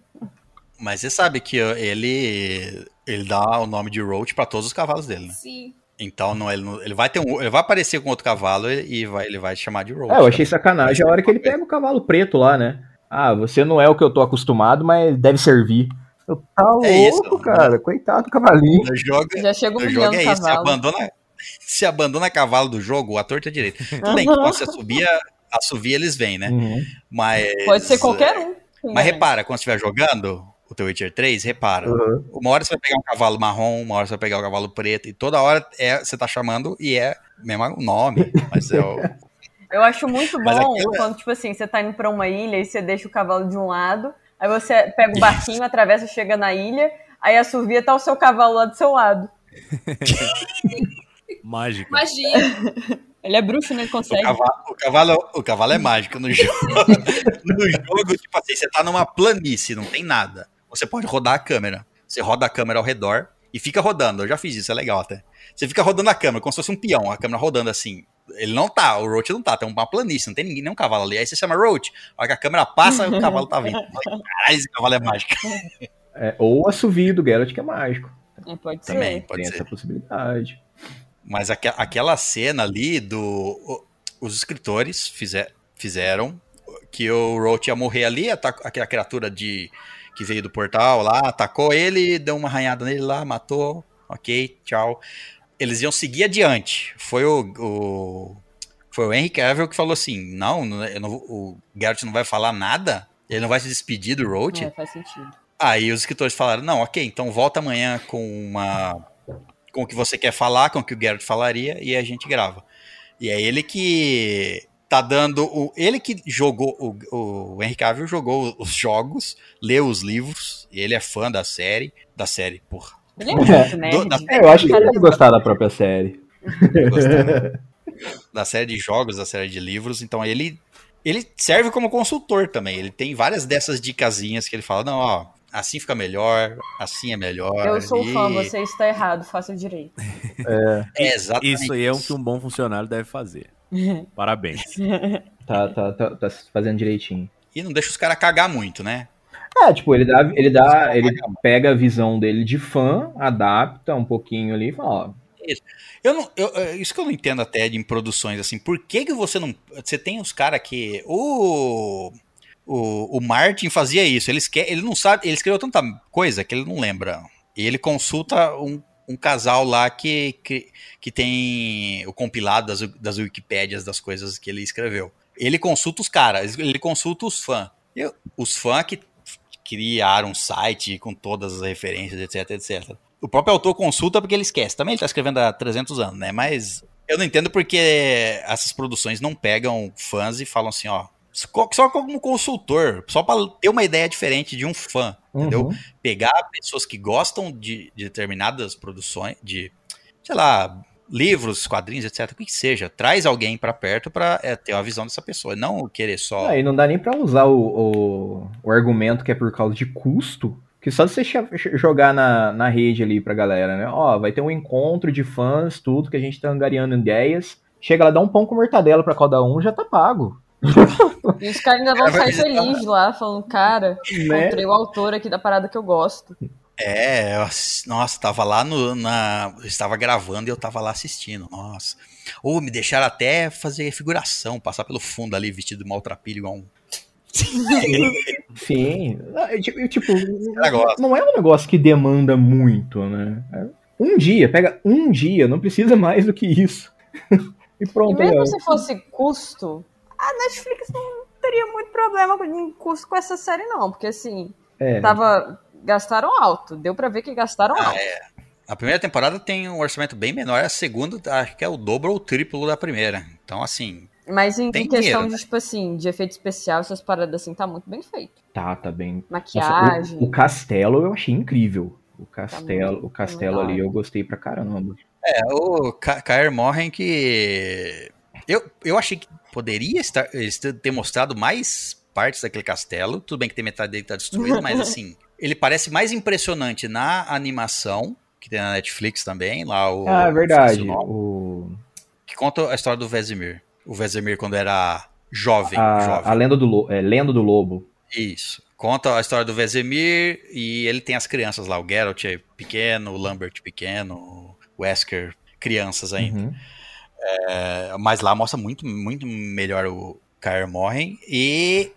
Mas você sabe que ele ele dá o nome de Roach pra todos os cavalos dele, né? Sim. Então não, ele, não- ele vai ter um, ele vai aparecer com outro cavalo e vai, ele vai chamar de Roach. É, eu achei sacanagem a hora que ele pega o cavalo preto lá, né? Ah, você não é o que eu tô acostumado, mas deve servir. Eu, tá É louco, isso. cara. Coitado do cavalinho. Jogo, Já chega no humilhando jogo é o isso, abandona, se abandona cavalo do jogo, o ator tá direito. Tudo bem que quando você assovia, assovia eles vêm, né? Uhum. Mas Pode ser qualquer um. Mas repara, quando você estiver jogando o The Witcher 3, repara. Uhum. Uma hora você vai pegar um cavalo marrom, uma hora você vai pegar um cavalo preto, e toda hora é, você tá chamando e é mesmo o nome. Mas é o, Eu acho muito bom aquilo é- quando, tipo assim, você tá indo pra uma ilha e você deixa o cavalo de um lado, aí você pega o barquinho, atravessa, chega na ilha, aí a suvia tá o seu cavalo lá do seu lado. Mágica. Magia. Ele é bruxo, né? Ele o, consegue. cavalo, o, cavalo, o cavalo é mágico no jogo. no jogo, tipo assim, você tá numa planície, não tem nada. Você pode rodar a câmera. Você roda a câmera ao redor e fica rodando. Eu já fiz isso, é legal até. Você fica rodando a câmera, como se fosse um peão, a câmera rodando assim. Ele não tá, o Roach não tá, tem uma planície, não tem ninguém, nenhum cavalo ali. Aí você chama Roach, a hora que a câmera passa, o cavalo tá vindo. Caralho, esse cavalo é mágico. É, ou a suvio do Geralt, que é mágico. É, pode ser. Também, pode Tem ser. essa possibilidade. Mas aque- aquela cena ali do. Os escritores fizer- fizeram que o Roach ia morrer ali, atac- aquela criatura de que veio do portal lá, atacou ele, deu uma arranhada nele lá, matou. Ok, tchau. Eles iam seguir adiante. Foi o. o- foi o Henry Cavill que falou assim: não, não- o Geralt não vai falar nada? Ele não vai se despedir do Roach? É, faz sentido. Aí os escritores falaram: não, ok, então volta amanhã com uma. Com o que você quer falar, com o que o Geralt falaria, e a gente grava. E é ele que tá dando. O, ele que jogou. O, o Henry Cavill jogou os jogos, leu os livros, e ele é fã da série. Da série, porra. Ele é muito nerd. da- É, eu acho que ele deve gostar da própria série. gostando da série de jogos, da série de livros, então ele ele serve como consultor também. Ele tem várias dessas dicasinhas que ele fala, não, ó, assim fica melhor, assim é melhor. Eu sou e- fã, você está errado, faça direito. É, exatamente. Isso aí é o que um bom funcionário deve fazer. Parabéns. Tá, tá, tá, tá fazendo direitinho. E não deixa os caras cagar muito, né? É, tipo, ele dá, ele dá, ele pega a visão dele de fã, adapta um pouquinho ali e fala, ó, Eu não, eu- é, isso que eu não entendo até de em produções assim. Por que, que você não. Você tem os caras que. O, o. O Martin fazia isso. Ele, esque, ele não sabe. Ele escreveu tanta coisa que ele não lembra. E ele consulta um, um casal lá que, que, que tem o compilado das, das Wikipédias das coisas que ele escreveu. Ele consulta os caras, ele consulta os fãs. Os fãs que criaram um site com todas as referências, etc, etc. O próprio autor consulta porque ele esquece. Também ele tá escrevendo há 300 anos, né? Mas eu não entendo porque essas produções não pegam fãs e falam assim, ó, só como consultor, só pra ter uma ideia diferente de um fã, entendeu? uhum. Pegar pessoas que gostam de, de determinadas produções, de, sei lá, livros, quadrinhos, etc, o que que seja, traz alguém pra perto pra é, ter uma visão dessa pessoa, não querer só... Aí não dá nem pra usar o, o, o argumento que é por causa de custo, que só você jogar na, na rede ali pra galera, né? Ó, vai ter um encontro de fãs, tudo, que a gente tá angariando ideias. Chega lá, dá um pão com mortadela pra cada um, já tá pago. E os caras ainda vão É, sair felizes lá, falando, cara, Né? encontrei o autor aqui da parada que eu gosto. É, nossa, tava lá no, na. Eu estava gravando e eu tava lá assistindo, nossa. Ou me deixaram até fazer figuração, passar pelo fundo ali vestido de maltrapilho igual um. Sim. Ah, eu, Tipo, não é um negócio que demanda muito, né? É Um dia, pega um dia, não precisa mais do que isso. e E pronto. mesmo é. se fosse custo, a Netflix não teria muito problema em custo com essa série, não. Porque assim, É. tava. Gastaram alto. Deu pra ver que gastaram Ah, alto. é. A primeira temporada tem um orçamento bem menor, a segunda acho que é o dobro ou o triplo da primeira. Então, assim, Mas em, questão dinheiro, de, né? tipo assim, de efeito especial, essas paradas assim, tá muito bem feito. Tá, tá bem. Nossa, Maquiagem. o, o castelo eu achei incrível. O castelo, muito- o castelo ali eu gostei pra caramba. é, o Ka- Kaer Morhen que. Eu, eu achei que poderia estar, ter mostrado mais partes daquele castelo. Tudo bem que tem metade dele que tá destruído, mas assim, ele parece mais impressionante na animação, que tem na Netflix também, lá o. ah, é verdade. O, que conta a história do Vesemir. O Vesemir quando era jovem. a, jovem. a lenda do, Lo- é, lenda do lobo. Isso. Conta a história do Vesemir e ele tem as crianças lá. O Geralt é pequeno, o Lambert pequeno, o Wesker, crianças ainda. Uhum. É, mas lá mostra muito, muito melhor o Kaer Morhen. E,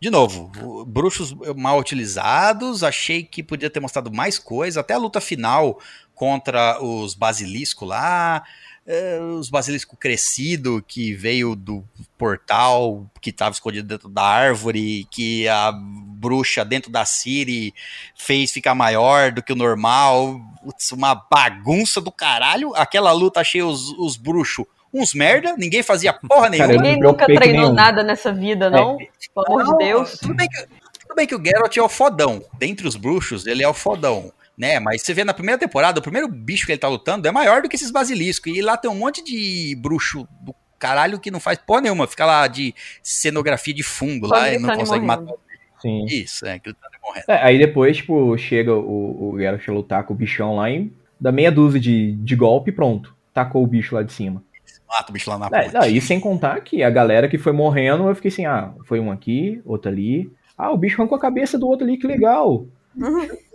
de novo, bruxos mal utilizados. Achei que podia ter mostrado mais coisa. Até a luta final contra os basilisco lá. É, os basilisco crescido que veio do portal que estava escondido dentro da árvore, que a bruxa dentro da Siri fez ficar maior do que o normal. Putz, uma bagunça do caralho. Aquela luta achei os, os bruxos uns merda, ninguém fazia porra nenhuma. Cara, Ninguém nunca treinou nenhum. nada nessa vida, não? Pelo amor de Deus. Tudo bem, que, tudo bem que o Geralt é o fodão. Dentre os bruxos, ele é o fodão. Né? Mas você vê na primeira temporada, o primeiro bicho que ele tá lutando é maior do que esses basiliscos. E lá tem um monte de bruxo do caralho que não faz porra nenhuma. Fica lá de cenografia de fundo Só lá e não consegue morrendo. matar. Sim. Isso, é, gritando e morrendo. É, aí depois, tipo, chega o, o Geralt a lutar com o bichão lá e dá meia dúzia de, de golpe e pronto. Tacou o bicho lá de cima. Mata o bicho lá na É, ponte. não, e sem contar que a galera que foi morrendo, eu fiquei assim, ah, foi um aqui, outro ali. Ah, o bicho arrancou a cabeça do outro ali, que legal.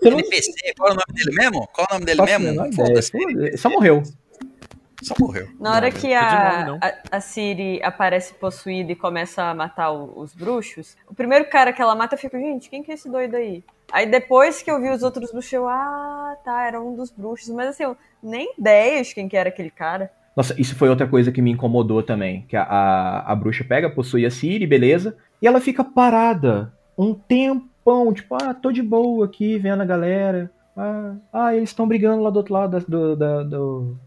NPC, qual é o nome dele mesmo? Qual é o nome dele faço a mesmo? Foda-se, Foda- Só morreu. só morreu. Na hora Não, que fica de nome, a, a, a Siri aparece possuída e começa a matar o- os bruxos, o primeiro cara que ela mata, eu fico, gente, quem que é esse doido aí? Aí depois que eu vi os outros bruxos, eu, ah, tá, era um dos bruxos. Mas assim, eu nem ideia de quem que era aquele cara. Nossa, isso foi outra coisa que me incomodou também. Que a, a, a bruxa pega, possui a Siri, beleza. E ela fica parada um tempão, tipo, ah, tô de boa aqui, vendo a galera. Ah, ah eles estão brigando lá do outro lado da, do- da, do-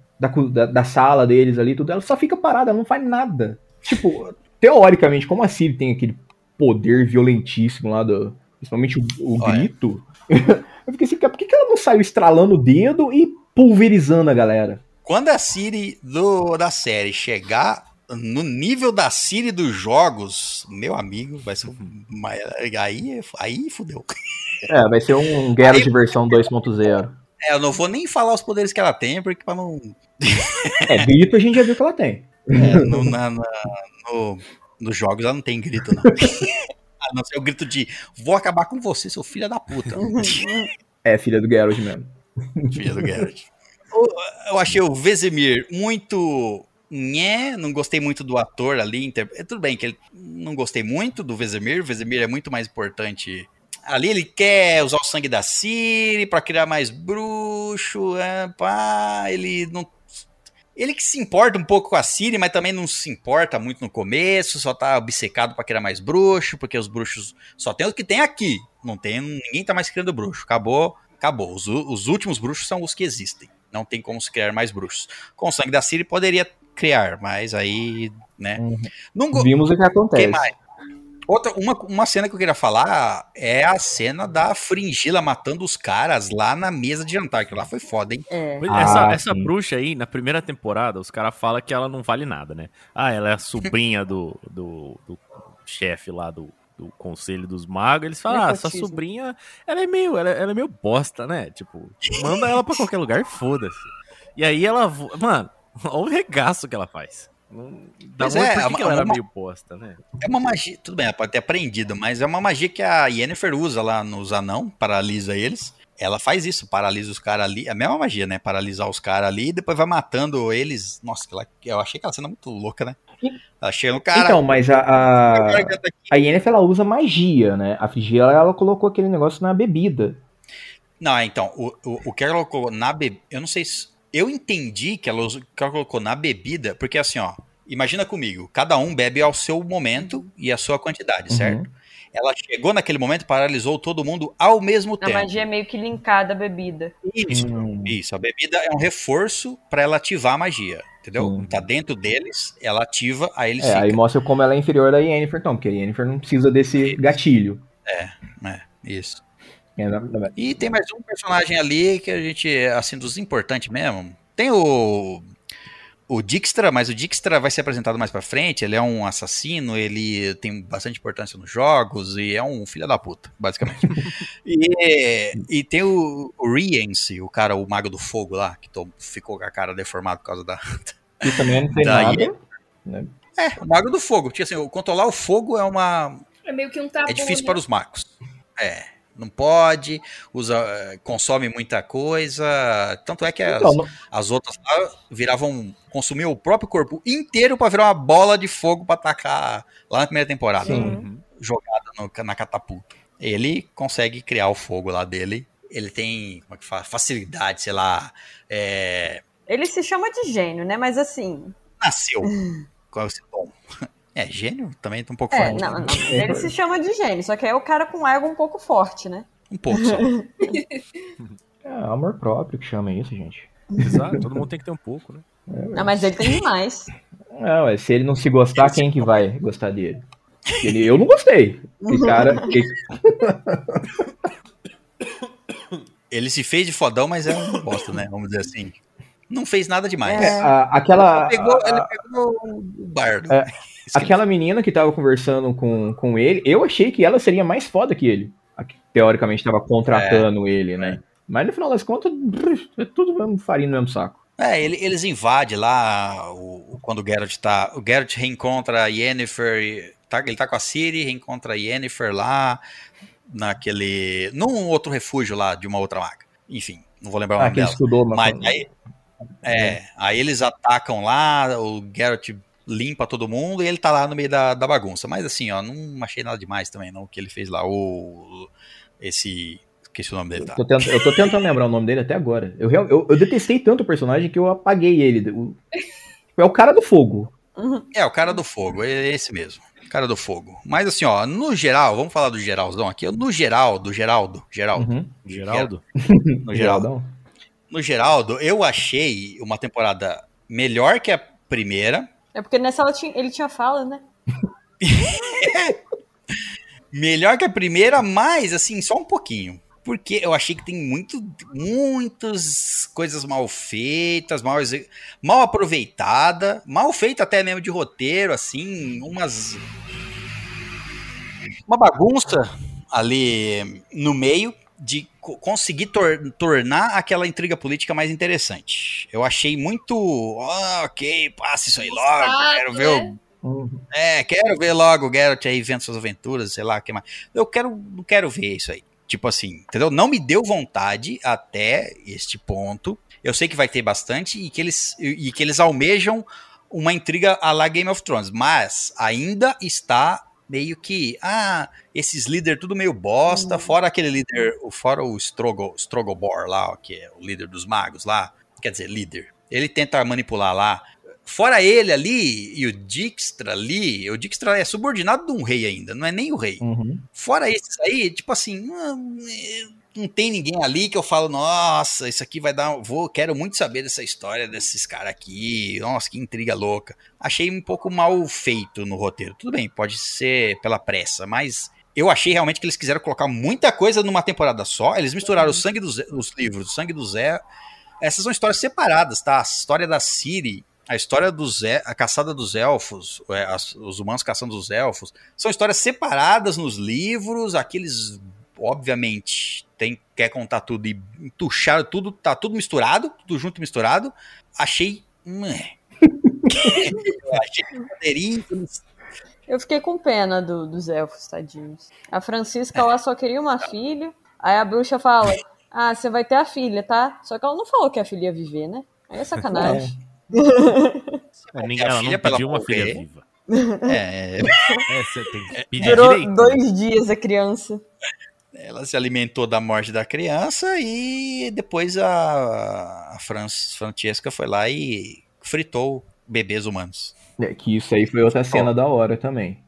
da, da- sala deles ali, tudo. Ela só fica parada, ela não faz nada. Tipo, teoricamente, como a Siri tem aquele poder violentíssimo lá do. Principalmente o, o grito. eu fiquei assim, cara, por que, que ela não saiu estralando o dedo e pulverizando a galera? Quando a Siri do, da série chegar no nível da Siri dos jogos, meu amigo, vai ser. uma- Aí, aí fudeu. É, vai ser um Geralt versão 2.0. É, eu não vou nem falar os poderes que ela tem, porque pra não. É, grito a gente já viu que ela tem. É, no, na- na- no- nos jogos ela não tem grito, não. A não ser o grito de vou acabar com você, seu filho da puta. É, filha do Geralt mesmo. Filha do Geralt. Eu achei o Vesemir muito. Nhé, não gostei muito do ator ali. inter- é, Tudo bem que ele não gostei muito do Vesemir. O Vesemir é muito mais importante. Ali ele quer usar o sangue da Ciri pra criar mais bruxo. É, pá, ele não. Ele que se importa um pouco com a Ciri, mas também não se importa muito no começo, só tá obcecado pra criar mais bruxo, porque os bruxos só tem o que tem aqui. Não tem, ninguém tá mais criando bruxo. Acabou, acabou. Os, os últimos bruxos são os que existem. Não tem como se criar mais bruxos. Com o sangue da Ciri poderia criar, mas aí, né? Uhum. Não Vimos o que acontece. Outra, uma, uma cena que eu queria falar é a cena da Fringila matando os caras lá na mesa de jantar, que lá foi foda, hein? É. Pois, Ah, essa essa bruxa aí, na primeira temporada, os caras falam que ela não vale nada, né? Ah, ela é a sobrinha do, do, do chefe lá do, do Conselho dos Magos. Eles falam, ah, essa sobrinha, ela é meio, ela, ela é meio bosta, né? Tipo, manda ela pra qualquer lugar, foda-se. E aí ela, mano, olha o regaço que ela faz. Não- Dá muito é, por é que uma- ela era uma- meio bosta, né? É uma magia, tudo bem, ela pode ter aprendido, mas é uma magia que a Yennefer usa lá nos anão, paralisa eles. Ela faz isso, paralisa os caras ali. É a mesma magia, né? Paralisar os caras ali e depois vai matando eles. Nossa, eu achei aquela cena muito louca, né? Ela chega no cara. Então, mas a, a, aqui. a Yennefer, ela usa magia, né? A Frigia, ela, ela colocou aquele negócio na bebida. Não, é, então, o, o, o que ela colocou na bebida. Eu não sei se. Eu entendi que ela, que ela colocou na bebida, porque assim, ó. Imagina comigo, cada um bebe ao seu momento e a sua quantidade, Uhum. certo? Ela chegou naquele momento, paralisou todo mundo ao mesmo A tempo. magia é meio que linkada à bebida. Isso, Hum. isso. A bebida é um reforço pra ela ativar a magia, entendeu? Hum. Tá dentro deles, ela ativa, aí eles É, aí mostra como ela é inferior da Yennefer, então, porque a Yennefer não precisa desse gatilho. É, isso. É, na- E tem mais um personagem ali que a gente, assim, dos importantes mesmo. Tem o. O Dijkstra, mas o Dijkstra vai ser apresentado mais pra frente. Ele é um assassino, ele tem bastante importância nos jogos e é um filho da puta, basicamente. e, e tem o, o Rience, o cara, o mago do fogo lá, que ficou com a cara deformada por causa da. Que também não tem nada. É, o mago do fogo. Porque assim, o controlar o fogo é uma, É meio que um tabu. É difícil né? para os magos. É, não pode, usa, eh, consome muita coisa. Tanto é que as, Então, as outras lá viravam. consumiam o próprio corpo inteiro para virar uma bola de fogo para atacar lá na primeira temporada. Sim. Uhum. Jogada no- na catapulta. Ele consegue criar o fogo lá dele. Ele tem, como é que fala? Facilidade, sei lá. é, Ele se chama de gênio, né? Mas assim. nasceu com esse dom. É, gênio também tá um pouco É, forte. não, né? não. Ele se chama de gênio, só que é o cara com ego um pouco forte, né? Um pouco só. É amor próprio que chama isso, gente. Exato, todo mundo tem que ter um pouco, né? Não, mas ele tem demais. Não, é, se ele não se gostar, quem que vai gostar dele? Ele, eu não gostei. Esse cara. Ele se fez de fodão, mas é um bosta, né? Vamos dizer assim. Não fez nada demais. É. a- aquela. Ele pegou, a- ele pegou o bardo. É, Aquela menina que tava conversando com, com ele, eu achei que ela seria mais foda que ele. A que teoricamente tava contratando ele, né? Mas no final das contas, é tudo mesmo farinha no mesmo saco. É, ele- eles invadem lá o, quando o Geralt tá. O Geralt reencontra a Yennefer. Tá, ele tá com a Ciri, reencontra a Yennefer lá naquele. num outro refúgio lá de uma outra maga. Enfim, não vou lembrar o Ah, nome dela. estudou, Mas mas. aí, é, aí eles atacam lá, o Geralt limpa todo mundo e ele tá lá no meio da, da bagunça. Mas assim, ó, não achei nada demais também, não, o que ele fez lá. O, esse. Esqueci o nome dele, tá? Tô tent- eu tô tentando lembrar o nome dele até agora. Eu, real- eu, eu detestei tanto o personagem que eu apaguei ele. O- É o cara do fogo. É, o cara do fogo, é esse mesmo. Cara do fogo. Mas assim, ó, no geral, vamos falar do geralzão aqui. No geral, do Geraldo, Geraldo, Uhum. Geraldo? no Geraldo. Geraldão. No Geraldo, eu achei uma temporada melhor que a primeira, É porque nessa tinha- ele tinha fala, né? melhor que a primeira, mas assim, só um pouquinho. Porque eu achei que tem muito, muitas coisas mal feitas, mal, mal aproveitada, mal feita até mesmo de roteiro, assim, umas. Uma bagunça. ali no meio de conseguir tor- tornar aquela intriga política mais interessante. Eu achei muito. "Ah, ok, passa isso aí logo. Quero ver o né? Uhum. É, quero ver logo o Geralt aí vendo suas aventuras, sei lá, o que mais. Eu quero, não quero ver isso aí. Tipo assim, entendeu? Não me deu vontade até este ponto. Eu sei que vai ter bastante e que eles, e que eles almejam uma intriga à la Game of Thrones, mas ainda está meio que, ah, esses líderes tudo meio bosta, fora aquele líder, o- fora o Strogo, Strogobor lá, ó, que é o líder dos magos lá, quer dizer, líder. Ele tenta manipular lá Fora ele ali e o Dijkstra ali, o Dijkstra é subordinado de um rei ainda, não é nem o rei. Uhum. Fora esses aí, tipo assim, não, tem ninguém ali que eu falo, nossa, isso aqui vai dar, vou, quero muito saber dessa história desses caras aqui, nossa, que intriga louca. Achei um pouco mal feito no roteiro. Tudo bem, pode ser pela pressa, mas eu achei realmente que eles quiseram colocar muita coisa numa temporada só. Eles misturaram o sangue dos os livros, o sangue do Zé. Essas são histórias separadas, tá? A história da Ciri, a história do Zé, a caçada dos elfos, é, os humanos caçando os elfos, são histórias separadas nos livros. Aqueles, obviamente, tem, quer contar tudo e entucharam tudo, tá tudo misturado, tudo junto e misturado. Achei. Eu achei que poderiam eles Eu fiquei com pena do- dos elfos, tadinhos. A Francisca lá só queria uma filha. Aí a bruxa fala: Ah, você vai ter a filha, tá? Só que ela não falou que a filha ia viver, né? Aí é sacanagem. Ninguém, a ela filha não pra ela pediu uma filha viva. É, É, você tem que pedir Durou direito. dois dias a criança. Ela se alimentou da morte da criança e depois a, a Fran- Francesca foi lá e fritou bebês humanos. É, que isso aí foi outra cena da hora também.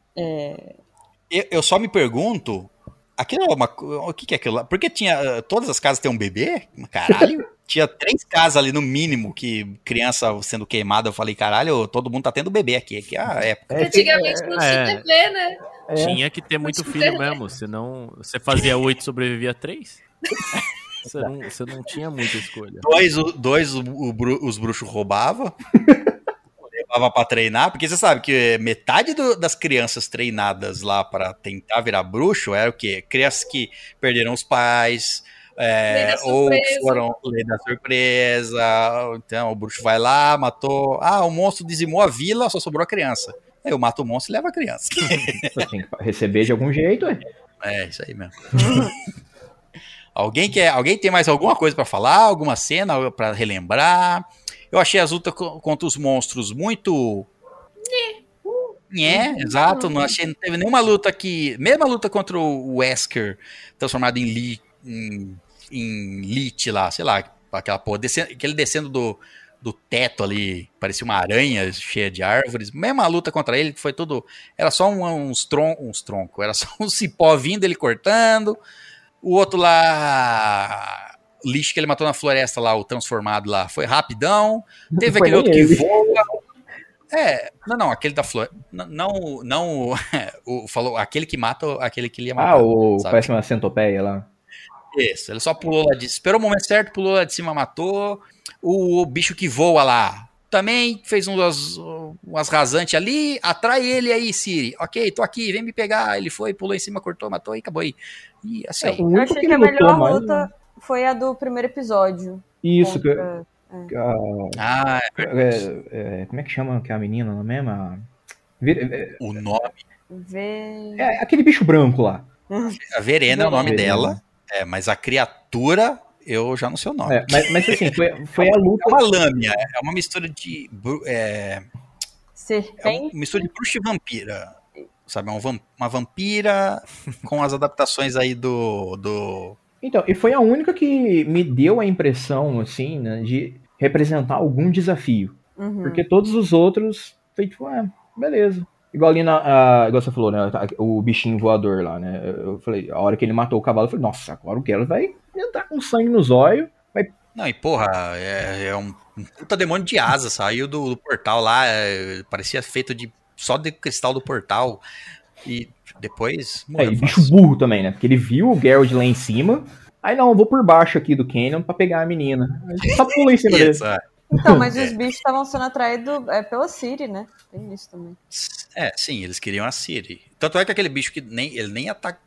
Eu, eu só me pergunto, aquilo é uma, o que, que é aquilo lá? Porque tinha, eh, todas as casas têm um bebê? Caralho. tinha três casas ali no mínimo que criança sendo queimada. Eu falei, caralho, todo mundo tá tendo bebê aqui. Aqui é a época. É, Antigamente não tinha é. TV, né? É. Tinha que ter muito filho mesmo, senão você fazia oito e sobrevivia três. Você não, você não tinha muita escolha. Dois, o- dois o- o os bruxos roubavam. levava pra treinar, porque você sabe que metade do- das crianças treinadas lá pra tentar virar bruxo era o quê? Crianças que perderam os pais, é, ou foram lei da surpresa. Então o bruxo vai lá, matou. Ah, o monstro dizimou a vila, só sobrou a criança. Eu mato o monstro e levo a criança. Tem que receber de algum jeito, é. É, isso aí mesmo. alguém, quer, alguém tem mais alguma coisa pra falar? Alguma cena pra relembrar? Eu achei as lutas co- contra os monstros muito. É, exato. Não achei, não teve nenhuma luta que. Mesma luta contra o Wesker, transformado em Lich, em, em Lich lá, sei lá, aquela porra, descendo, aquele descendo do, do teto ali, parecia uma aranha cheia de árvores. Mesma luta contra ele, que foi tudo. Era só um- uns, tron, uns troncos, era só um cipó vindo, ele cortando. O outro lá. o Lixo que ele matou na floresta lá, o transformado lá, foi rapidão. Teve Foi aquele outro nem que ele. voa. É, não, não, aquele da floresta. Não, não, o, falou aquele que mata aquele que ele ia matar. Ah, o, sabe? parece uma centopeia lá. Isso, ele só pulou lá de esperou o momento certo, pulou lá de cima, matou. O, bicho que voa lá também fez umas, umas rasantes ali, atrai ele aí, Siri. Ok, tô aqui, vem me pegar. Ele foi, pulou em cima, cortou, matou e acabou aí. E assim, É, o Eu achei que que a melhor mais- luta foi a do primeiro episódio. Isso, que, contra- ah, é, é, como é que chama aquela menina não é mesmo? A- é, o nome, Ver... é aquele bicho branco lá. a Verena é o nome Verena. dela, é, mas a criatura, eu já não sei o nome. É, mas, mas assim, foi, foi a luta. É uma lâmina, é uma mistura de. É, é Serpente. uma mistura de bruxa e vampira. Sabe, é um uma vampira com as adaptações aí do. do Então, e foi a única que me deu a impressão, assim, né, de representar algum desafio. Uhum. Porque todos os outros, foi tipo, ah, beleza. Igual ali na. a- igual você falou, né? O bichinho voador lá, né? Eu falei, a hora que ele matou o cavalo, eu falei, nossa, agora o Gelo vai entrar com sangue nos olhos. Não, e porra, é, é um, um puta demônio de asa, saiu do, do portal lá, é, parecia feito de só de cristal do portal. E depois É, e bicho burro também, né? Porque ele viu o Geralt lá em cima. Aí não, eu vou por baixo aqui do Canyon pra pegar a menina. Aí só pula em cima dele. Isso, é. Então, mas os bichos estavam sendo atraídos é, pela Siri, né? Tem isso também. É, sim, eles queriam a Siri. Tanto é que aquele bicho que nem, ele nem ata-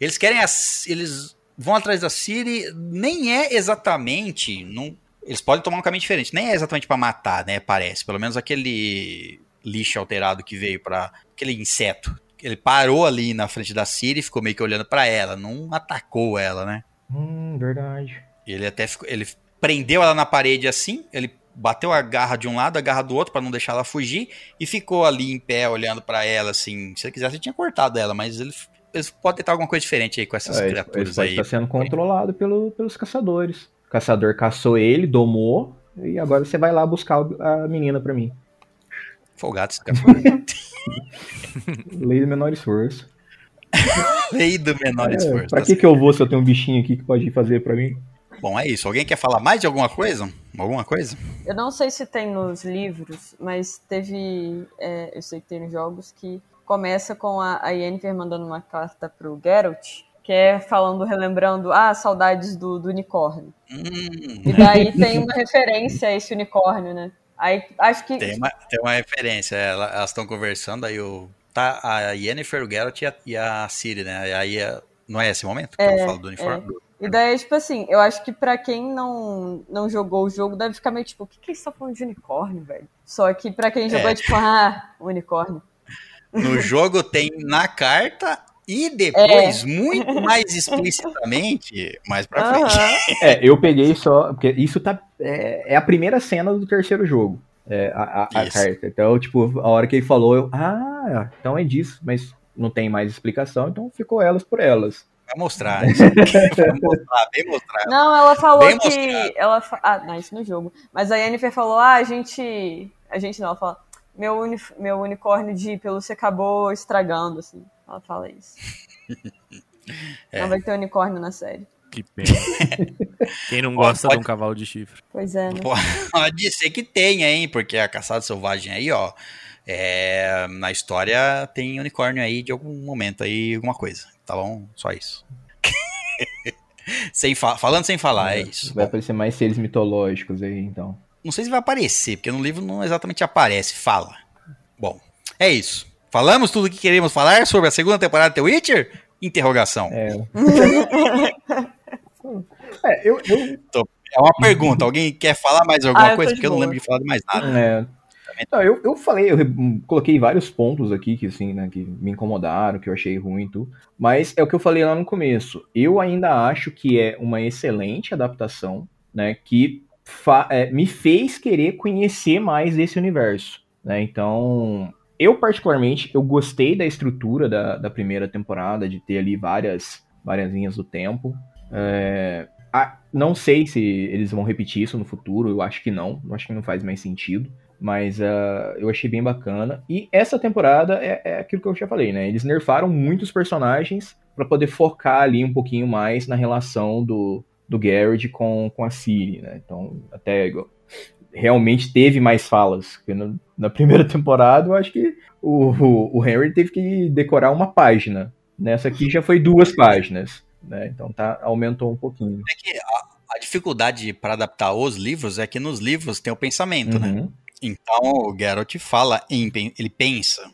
Eles querem. As, eles vão atrás da Siri, nem é exatamente. Não, eles podem tomar um caminho diferente. Nem é exatamente pra matar, né? Parece. Pelo menos aquele lixo alterado que veio pra. aquele inseto. Ele parou ali na frente da Siri e ficou meio que olhando pra ela. Não atacou ela, né? Hum, verdade. Ele até ficou, ele prendeu ela na parede assim, ele bateu a garra de um lado, a garra do outro pra não deixar ela fugir e ficou ali em pé olhando pra ela assim. Se ele quisesse, ele tinha cortado ela, mas ele, eles podem tentar alguma coisa diferente aí com essas É, criaturas ele aí. estar sendo controlado pelo- pelos caçadores. O caçador caçou ele, domou, e agora você vai lá buscar a menina pra mim. Folgado esse cara. Lei do menor esforço. Lei do menor É, esforço. pra tá que que eu vou se eu tenho um bichinho aqui que pode fazer pra mim? Bom, é isso. Alguém quer falar mais de alguma coisa? Alguma coisa? Eu não sei se tem nos livros, mas teve. é, eu sei que tem nos jogos que começa com a, a Yennefer mandando uma carta pro Geralt, que é falando, relembrando, ah, saudades do, do unicórnio. Hum, E daí tem uma referência a esse unicórnio, né? Aí acho que. tem, uma, tem uma referência. ela- elas estão conversando, aí o. Tá a Yennefer, o Geralt e a, e a Ciri, né? Aí é- não é esse momento que eu falo do uniforme? E daí, tipo assim, eu acho que pra quem não, não jogou o jogo, deve ficar meio tipo, o que, que eles estão falando de unicórnio, velho? Só que pra quem jogou, É. é tipo, ah, unicórnio. No jogo tem na carta e depois, É. muito mais explicitamente, mais pra frente. Aham. É, eu peguei só. Porque isso tá. É, é a primeira cena do terceiro jogo. É, a, a- a carta. Então, tipo, a hora que ele falou, eu. Ah, então é disso. Mas não tem mais explicação, então ficou elas por elas. Vai mostrar. Vai mostrar, bem mostrar. Não, ela falou Bem que. mostrado. Ela fa... Ah, não, isso no jogo. Mas a Yennefer falou: ah, a gente. A gente não, ela fala. Meu, uni... meu unicórnio de pelúcia acabou estragando, assim. Ela fala isso. É. Não vai ter unicórnio na série. Que pena. Quem não gosta pode- de um cavalo de chifre? Pois é, né? Pode ser que tenha, hein? Porque a caçada selvagem aí, ó. é, na história tem unicórnio aí de algum momento aí, alguma coisa. Tá bom? Só isso. sem fa- falando sem falar, é isso. Vai aparecer mais seres mitológicos aí, então. Não sei se vai aparecer, porque no livro não exatamente aparece, fala. Bom, é isso. Falamos tudo o que queremos falar sobre a segunda temporada de The Witcher? Interrogação. É. é, eu, eu, É uma pergunta. Alguém quer falar mais alguma Ah, coisa? Porque eu não boa. lembro de falar de mais nada. É. Não, eu, eu falei, eu coloquei vários pontos aqui que assim, né, que me incomodaram, que eu achei ruim e tudo. Mas é o que eu falei lá no começo. Eu ainda acho que é uma excelente adaptação, né, que é, me fez querer conhecer mais desse universo, né? Então, eu particularmente, eu gostei da estrutura da, da primeira temporada, de ter ali várias, várias linhas do tempo. É, ah, não sei se eles vão repetir isso no futuro, eu acho que não, eu acho que não faz mais sentido. Mas ah, eu achei bem bacana. E essa temporada é, é aquilo que eu já falei, né? Eles nerfaram muitos personagens para poder focar ali um pouquinho mais na relação do, do Garrett com, com a Ciri, né? Então, até realmente teve mais falas. Porque no- na primeira temporada eu acho que o, o, o Henry teve que decorar uma página. Nessa aqui já foi duas páginas. Né? Então tá, aumentou um pouquinho. É que a, a dificuldade para adaptar os livros é que nos livros tem o pensamento, né? Uhum. Então o Geralt fala em ele pensa.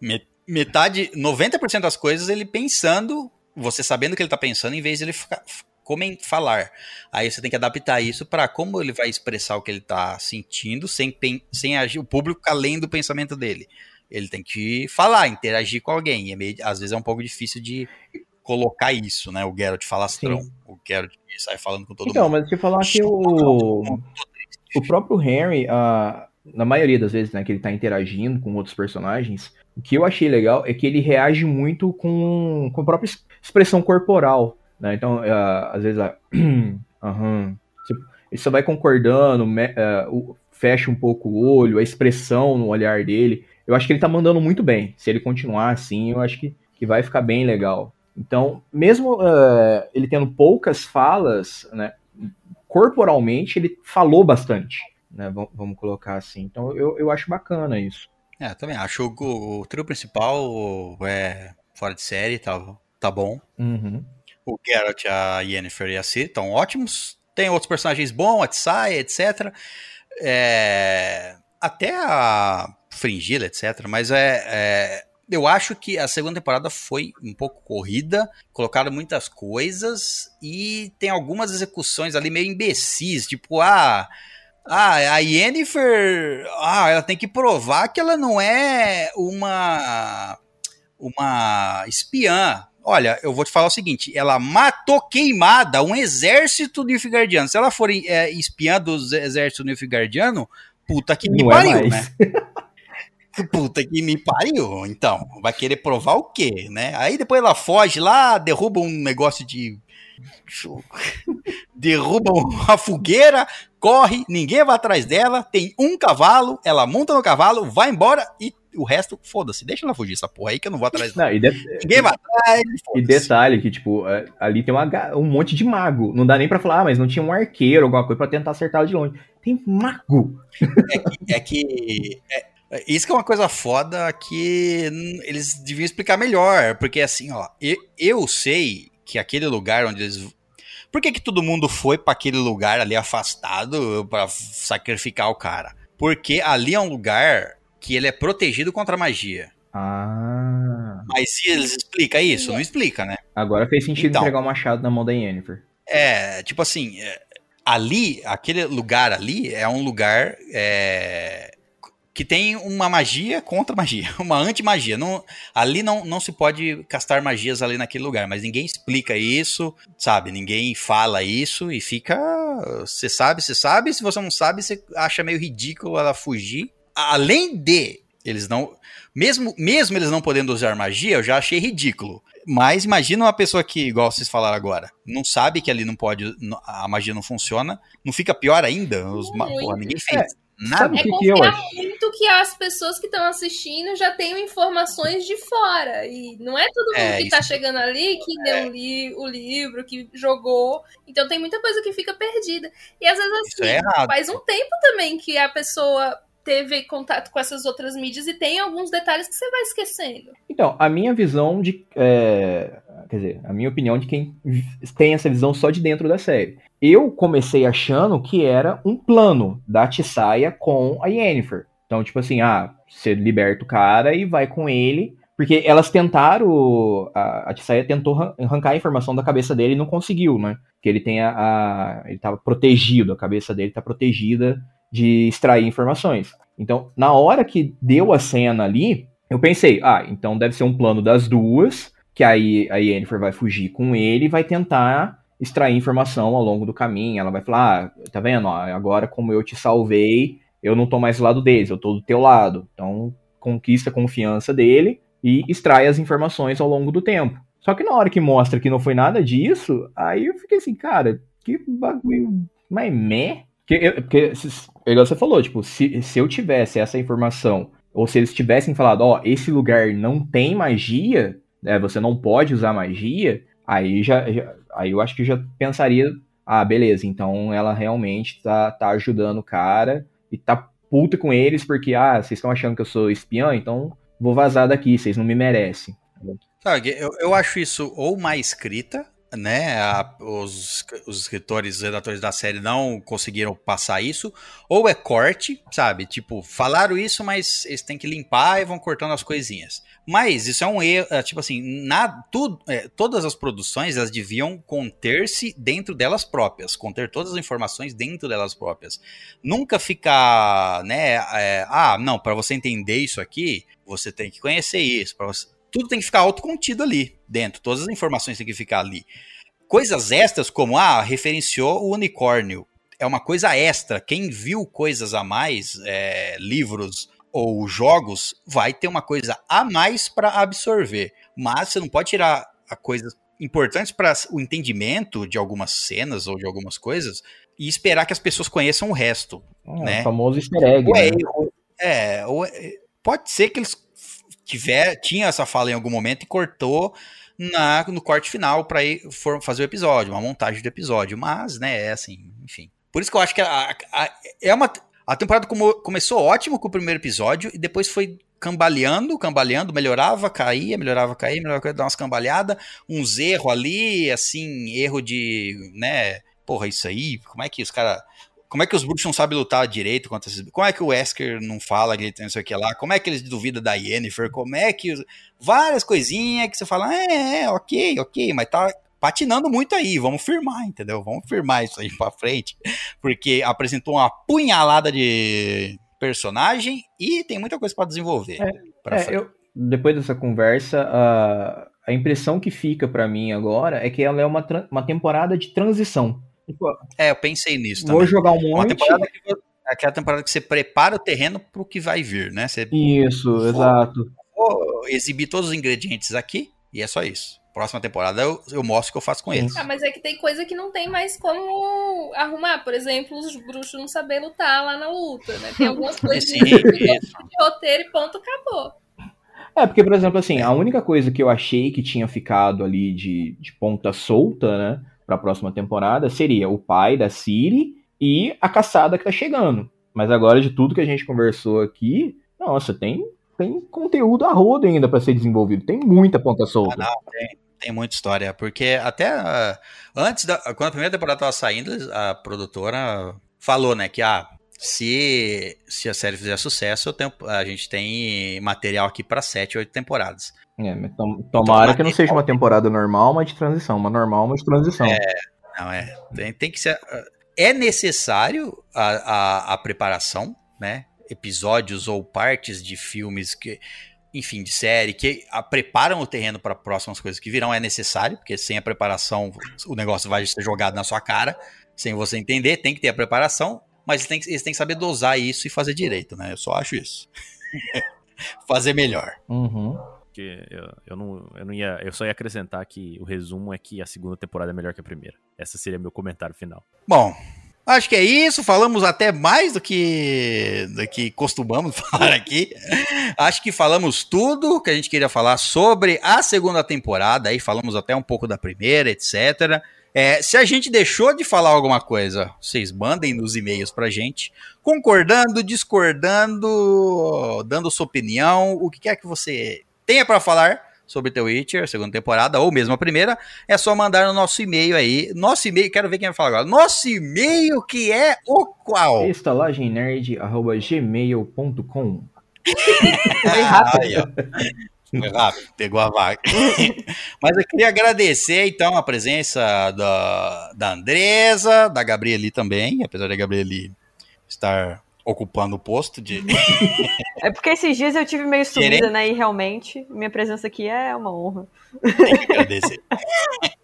Me- Metade, 90% das coisas ele pensando, você sabendo o que ele tá pensando, em vez de ele ficar, comen- falar. Aí você tem que adaptar isso para como ele vai expressar o que ele tá sentindo sem, sem agir, o público ficar lendo o pensamento dele. Ele tem que falar, interagir com alguém. E é meio- às vezes é um pouco difícil de colocar isso, né? O Geralt falastrão. O Geralt sai falando com todo Então, mundo. mas deixa eu falar que o, o próprio Henry, ah, na maioria das vezes né, que ele tá interagindo com outros personagens, o que eu achei legal é que ele reage muito com, com a própria es- expressão corporal. Né? Então, ah, às vezes, aham, você- ele só vai concordando, me- o- fecha um pouco o olho, a expressão no olhar dele. Eu acho que ele tá mandando muito bem. Se ele continuar assim, eu acho que, que vai ficar bem legal. Então, mesmo ah, ele tendo poucas falas, né, corporalmente ele falou bastante, né? Vamos, colocar assim. Então eu, eu acho bacana isso. É, também acho o, o trio principal é fora de série, tá, tá bom. Uhum. O Geralt, a Yennefer e a Ciri estão ótimos. Tem outros personagens bons, a Tsai, etc. É, até a Fringilla, etc. Mas é, é, eu acho que a segunda temporada foi um pouco corrida, colocaram muitas coisas e tem algumas execuções ali meio imbecis, tipo, ah, ah, a Yennefer, ah, ela tem que provar que ela não é uma uma espiã. Olha, eu vou te falar o seguinte: ela matou queimada um exército nilfgaardiano. Se ela for é, espiã do exército nilfgaardiano, puta que me Não é pariu, mais. né? Puta que me pariu. Então, vai querer provar o quê, né? Aí depois ela foge lá, derruba um negócio de. derruba uma fogueira, corre, ninguém vai atrás dela, tem um cavalo, ela monta no cavalo, vai embora e o resto, foda-se, deixa ela fugir essa porra aí que eu não vou atrás dela. Não, e, de- Ninguém vai atrás, e detalhe que, tipo, é, ali tem uma um monte de mago. Não dá nem pra falar, ah, mas não tinha um arqueiro, alguma coisa pra tentar acertar ela de longe. Tem mago. É que. é- é- isso que é uma coisa foda que eles deviam explicar melhor. Porque assim, ó, eu, eu sei que aquele lugar onde eles. Por que, que todo mundo foi pra aquele lugar ali afastado pra sacrificar o cara? Porque ali é um lugar que ele é protegido contra a magia. Ah. Mas se eles explicam isso, não explica, né? Agora fez sentido Então. entregar o machado na mão da Yennefer. É, tipo assim, é, ali, aquele lugar ali é um lugar é, que tem uma magia contra magia, uma anti-magia. Não, ali não, não se pode castar magias ali naquele lugar, mas ninguém explica isso, sabe? Ninguém fala isso e fica. Você sabe, você sabe, se você não sabe, você acha meio ridículo ela fugir. Além de eles não. Mesmo, mesmo eles não podendo usar magia, eu já achei ridículo. Mas imagina uma pessoa que, igual vocês falaram agora, não sabe que ali não pode, a magia não funciona, não fica pior ainda? Os, porra, ninguém fez nada. sabe- É O que que eu confiar acho? muito que as pessoas que estão assistindo já tenham informações de fora. E não é todo mundo É, que tá chegando ali que leu li- o livro, que jogou. Então tem muita coisa que fica perdida. E às vezes Isso assim, é faz um tempo também que a pessoa teve contato com essas outras mídias e tem alguns detalhes que você vai esquecendo. Então, a minha visão de. é, quer dizer, a minha opinião de quem tem essa visão só de dentro da série. Eu comecei achando que era um plano da Tissaia com a Yennefer. Então, tipo assim, ah, você liberta o cara e vai com ele. Porque elas tentaram. A, a Tissaia tentou arran- arrancar a informação da cabeça dele e não conseguiu, né? Que ele tem a- ele tava protegido, a cabeça dele tá protegida de extrair informações. Então, na hora que deu a cena ali, eu pensei, ah, então deve ser um plano das duas, que aí a Yennefer vai fugir com ele e vai tentar extrair informação ao longo do caminho. Ela vai falar, ah, tá vendo? agora como eu te salvei, eu não tô mais do lado deles, eu tô do teu lado. Então, conquista a confiança dele e extrai as informações ao longo do tempo. Só que na hora que mostra que não foi nada disso, aí eu fiquei assim, cara, que bagulho mais meh. Porque, porque igual você falou, tipo, se, se eu tivesse essa informação, ou se eles tivessem falado, ó, esse lugar não tem magia, né, você não pode usar magia, aí já, já- aí eu acho que já pensaria, ah, beleza, então ela realmente tá, tá ajudando o cara e tá puta com eles porque, ah, vocês estão achando que eu sou espiã, então vou vazar daqui, vocês não me merecem. Sabe, eu, eu acho isso ou má escrita, né? a- os, os escritores, os redatores da série não conseguiram passar isso, ou é corte, sabe? Tipo, falaram isso, mas eles têm que limpar e vão cortando as coisinhas. Mas isso é um erro, é, tipo assim, nada, tudo, é, todas as produções elas deviam conter-se dentro delas próprias, conter todas as informações dentro delas próprias. Nunca ficar, né? é, ah, não, para você entender isso aqui, você tem que conhecer isso. Você, tudo tem que ficar autocontido ali dentro, todas as informações têm que ficar ali. Coisas extras, como, ah, referenciou o unicórnio, é uma coisa extra. Quem viu coisas a mais, é, livros ou jogos, vai ter uma coisa a mais para absorver. Mas você não pode tirar a coisas importantes para o entendimento de algumas cenas ou de algumas coisas e esperar que as pessoas conheçam o resto. Ah, Né? O famoso easter egg, Ou é né? erro- é, ou é- pode ser que eles tiver, tinha essa fala em algum momento e cortou na, no corte final para fazer o episódio, uma montagem do episódio, mas, né, é assim, enfim. Por isso que eu acho que a, a- é uma a temporada como- começou ótimo com o primeiro episódio e depois foi cambaleando, cambaleando, melhorava, caía, melhorava, caía, melhorava, caía, dava umas cambaleadas, uns erros ali, assim, erro de, né, porra, isso aí, como é que os caras como é que os bruxos não sabem lutar direito contra esses. Como é que o Wesker não fala direito, não sei o que lá? Como é que eles duvidam da Yennefer? Como é que. os- Várias coisinhas que você fala, é, é, ok, ok, mas tá patinando muito aí, vamos firmar, entendeu? Vamos firmar isso aí pra frente. Porque apresentou uma punhalada de personagem e tem muita coisa pra desenvolver. pra É, eu- depois dessa conversa, a, a impressão que fica pra mim agora é que ela é uma, uma temporada de transição. É, eu pensei nisso vou também. jogar um Uma monte. temporada que, aquela temporada que você prepara o terreno pro que vai vir, né? Você Isso, Vou- exato. vou exibir todos os ingredientes aqui e é só isso. Próxima temporada eu, eu mostro o que eu faço com eles. Ah, mas é que tem coisa que não tem mais como arrumar. Por exemplo, os bruxos não saber lutar lá na luta, né? Tem algumas coisas Sim, de isso. roteiro e ponto, acabou. É, porque, por exemplo, assim, a única coisa que eu achei que tinha ficado ali de, de ponta solta, né, pra próxima temporada seria o pai da Siri e a caçada que tá chegando. Mas agora, de tudo que a gente conversou aqui, nossa, tem, tem conteúdo a rodo ainda pra ser desenvolvido. Tem muita ponta solta. Ah, não, tem, tem muita história. Porque até ah, antes da. Quando a primeira temporada tava saindo, a produtora falou, né, que ah, se, se a série fizer sucesso, tenho- a gente tem material aqui pra sete, oito temporadas. É, mas tom- tomara que não seja uma temporada normal, mas de transição. Uma normal, mas de transição. Não, é. Tem, tem que ser. É necessário a, a, a preparação, né? Episódios ou partes de filmes que. Enfim, de série, que a- preparam o terreno para próximas coisas que virão, é necessário, porque sem a preparação o negócio vai ser jogado na sua cara, sem você entender, tem que ter a preparação, mas eles têm, que- eles têm que saber dosar isso e fazer direito, né? Eu só acho isso. fazer melhor. Uhum. Porque eu, eu, não, eu não ia. Eu só ia acrescentar que o resumo é que a segunda temporada é melhor que a primeira. Esse seria meu comentário final. Bom, acho que é isso. Falamos até mais do que, do que costumamos falar aqui. Acho que falamos tudo que a gente queria falar sobre a segunda temporada. Aí falamos até um pouco da primeira, etc. É, se a gente deixou de falar alguma coisa, vocês mandem nos e-mails pra gente, concordando, discordando, dando sua opinião, o que quer que você tenha pra falar sobre The Witcher, segunda temporada, ou mesmo a primeira, é só mandar no nosso e-mail aí. Nosso e-mail, quero ver quem vai falar agora. Nosso e-mail que é o qual? estalagemnerd.gmail.com Foi rápido. Foi rápido, pegou a vaga. Mas eu queria agradecer, então, a presença da, da Andresa, da Gabrieli também, apesar da Gabrieli estar ocupando o posto de. É porque esses dias eu tive meio sumida, Querendo. né? E realmente, minha presença aqui é uma honra. Tem que agradecer.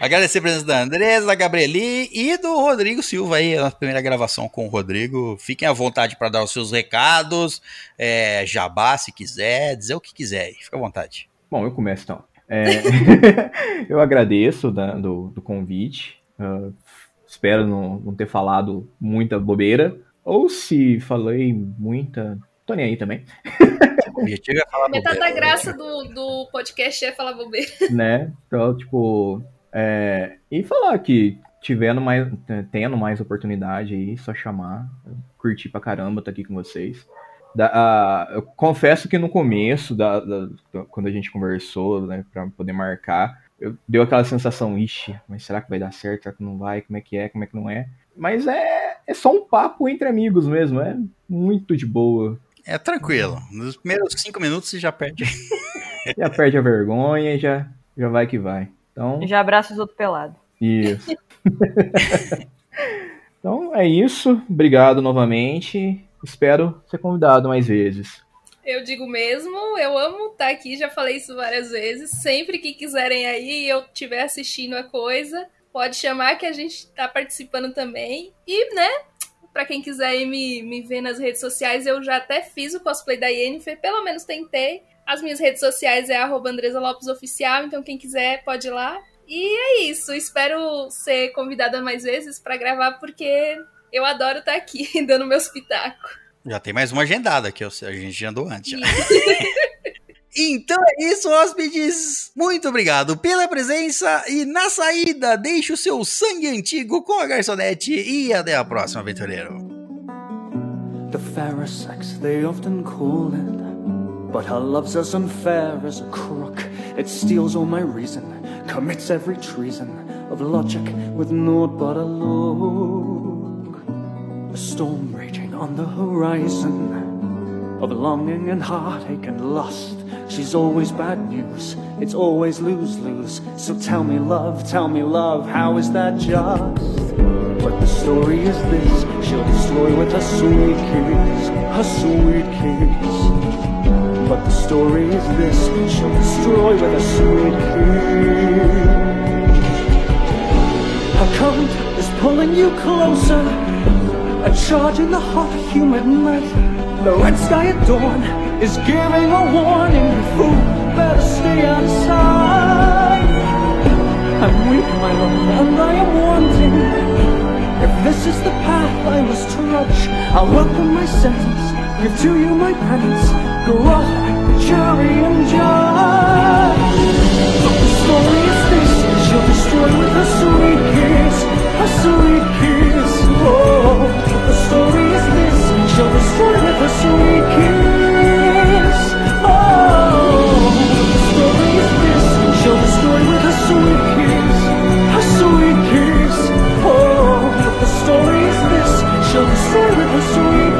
Agradecer a presença da Andresa, da Gabrieli e do Rodrigo Silva aí, a nossa primeira gravação com o Rodrigo. Fiquem à vontade para dar os seus recados, é, jabá se quiser, dizer o que quiser aí, fica à vontade. Bom, eu começo então. É, eu agradeço da- do, do convite. ah, espero não, não ter falado muita bobeira. Ou se falei muita. Tô nem aí também, objetivo é falar Metade da bobeira. graça do, do podcast é falar bobeira. né? Então, tipo. é, e falar que tivendo mais, tendo mais oportunidade aí, só chamar. Curti pra caramba estar aqui com vocês. Da- eu confesso que no começo, da, da- da- quando a gente conversou, né, pra poder marcar, eu, deu aquela sensação, ixi, mas será que vai dar certo? Será que não vai? Como é que é? Como é que não é? Mas é, é só um papo entre amigos mesmo, é muito de boa. É tranquilo. Nos primeiros cinco minutos você já perde. Já perde a vergonha e já, já vai que vai. Então, Já abraço os outros pelados. Isso. então é isso. Obrigado novamente. Espero ser convidado mais vezes. Eu digo mesmo, eu amo estar aqui, já falei isso várias vezes. Sempre que quiserem aí e eu estiver assistindo a coisa, pode chamar que a gente tá participando também. E, né, pra quem quiser me, me ver nas redes sociais, eu já até fiz o cosplay da Yennefer, pelo menos tentei. As minhas redes sociais é arroba Andresa Lopes Oficial, então quem quiser pode ir lá. E é isso, espero ser convidada mais vezes pra gravar, porque eu adoro estar aqui dando meus pitacos. Já tem mais uma agendada que a gente já andou antes. Então é isso, hóspedes. Muito obrigado pela presença e na saída deixe o seu sangue antigo com a garçonete e até a próxima, aventureiro. The fairer sex they often call it. But her love's as unfair as a crook. It steals all my reason, commits every treason of logic with naught but a look. A storm raging on the horizon of longing and heartache and lust. She's always bad news, it's always lose lose. So tell me, love, tell me, love, how is that just? But the story is this she'll destroy with her sweet kiss, her sweet kiss. But the story is this she'll destroy with a sweet kiss. Her current is pulling you closer. A charge in the hot, humid night. The red sky at dawn is giving a warning. Fool, better stay out of sight. I'm weak, my love, and I am wanting. If this is the path I must trudge, I'll welcome my sentence, give to you my penance. Go off, jury and judge. But the story is this, she'll destroy with her sweet kiss, her sweet kiss. Oh, the story is this, she'll destroy with a sweet kiss. Oh, the story is this, she'll destroy with her sweet kiss, her sweet kiss. Oh, the story is this, she'll destroy with her sweet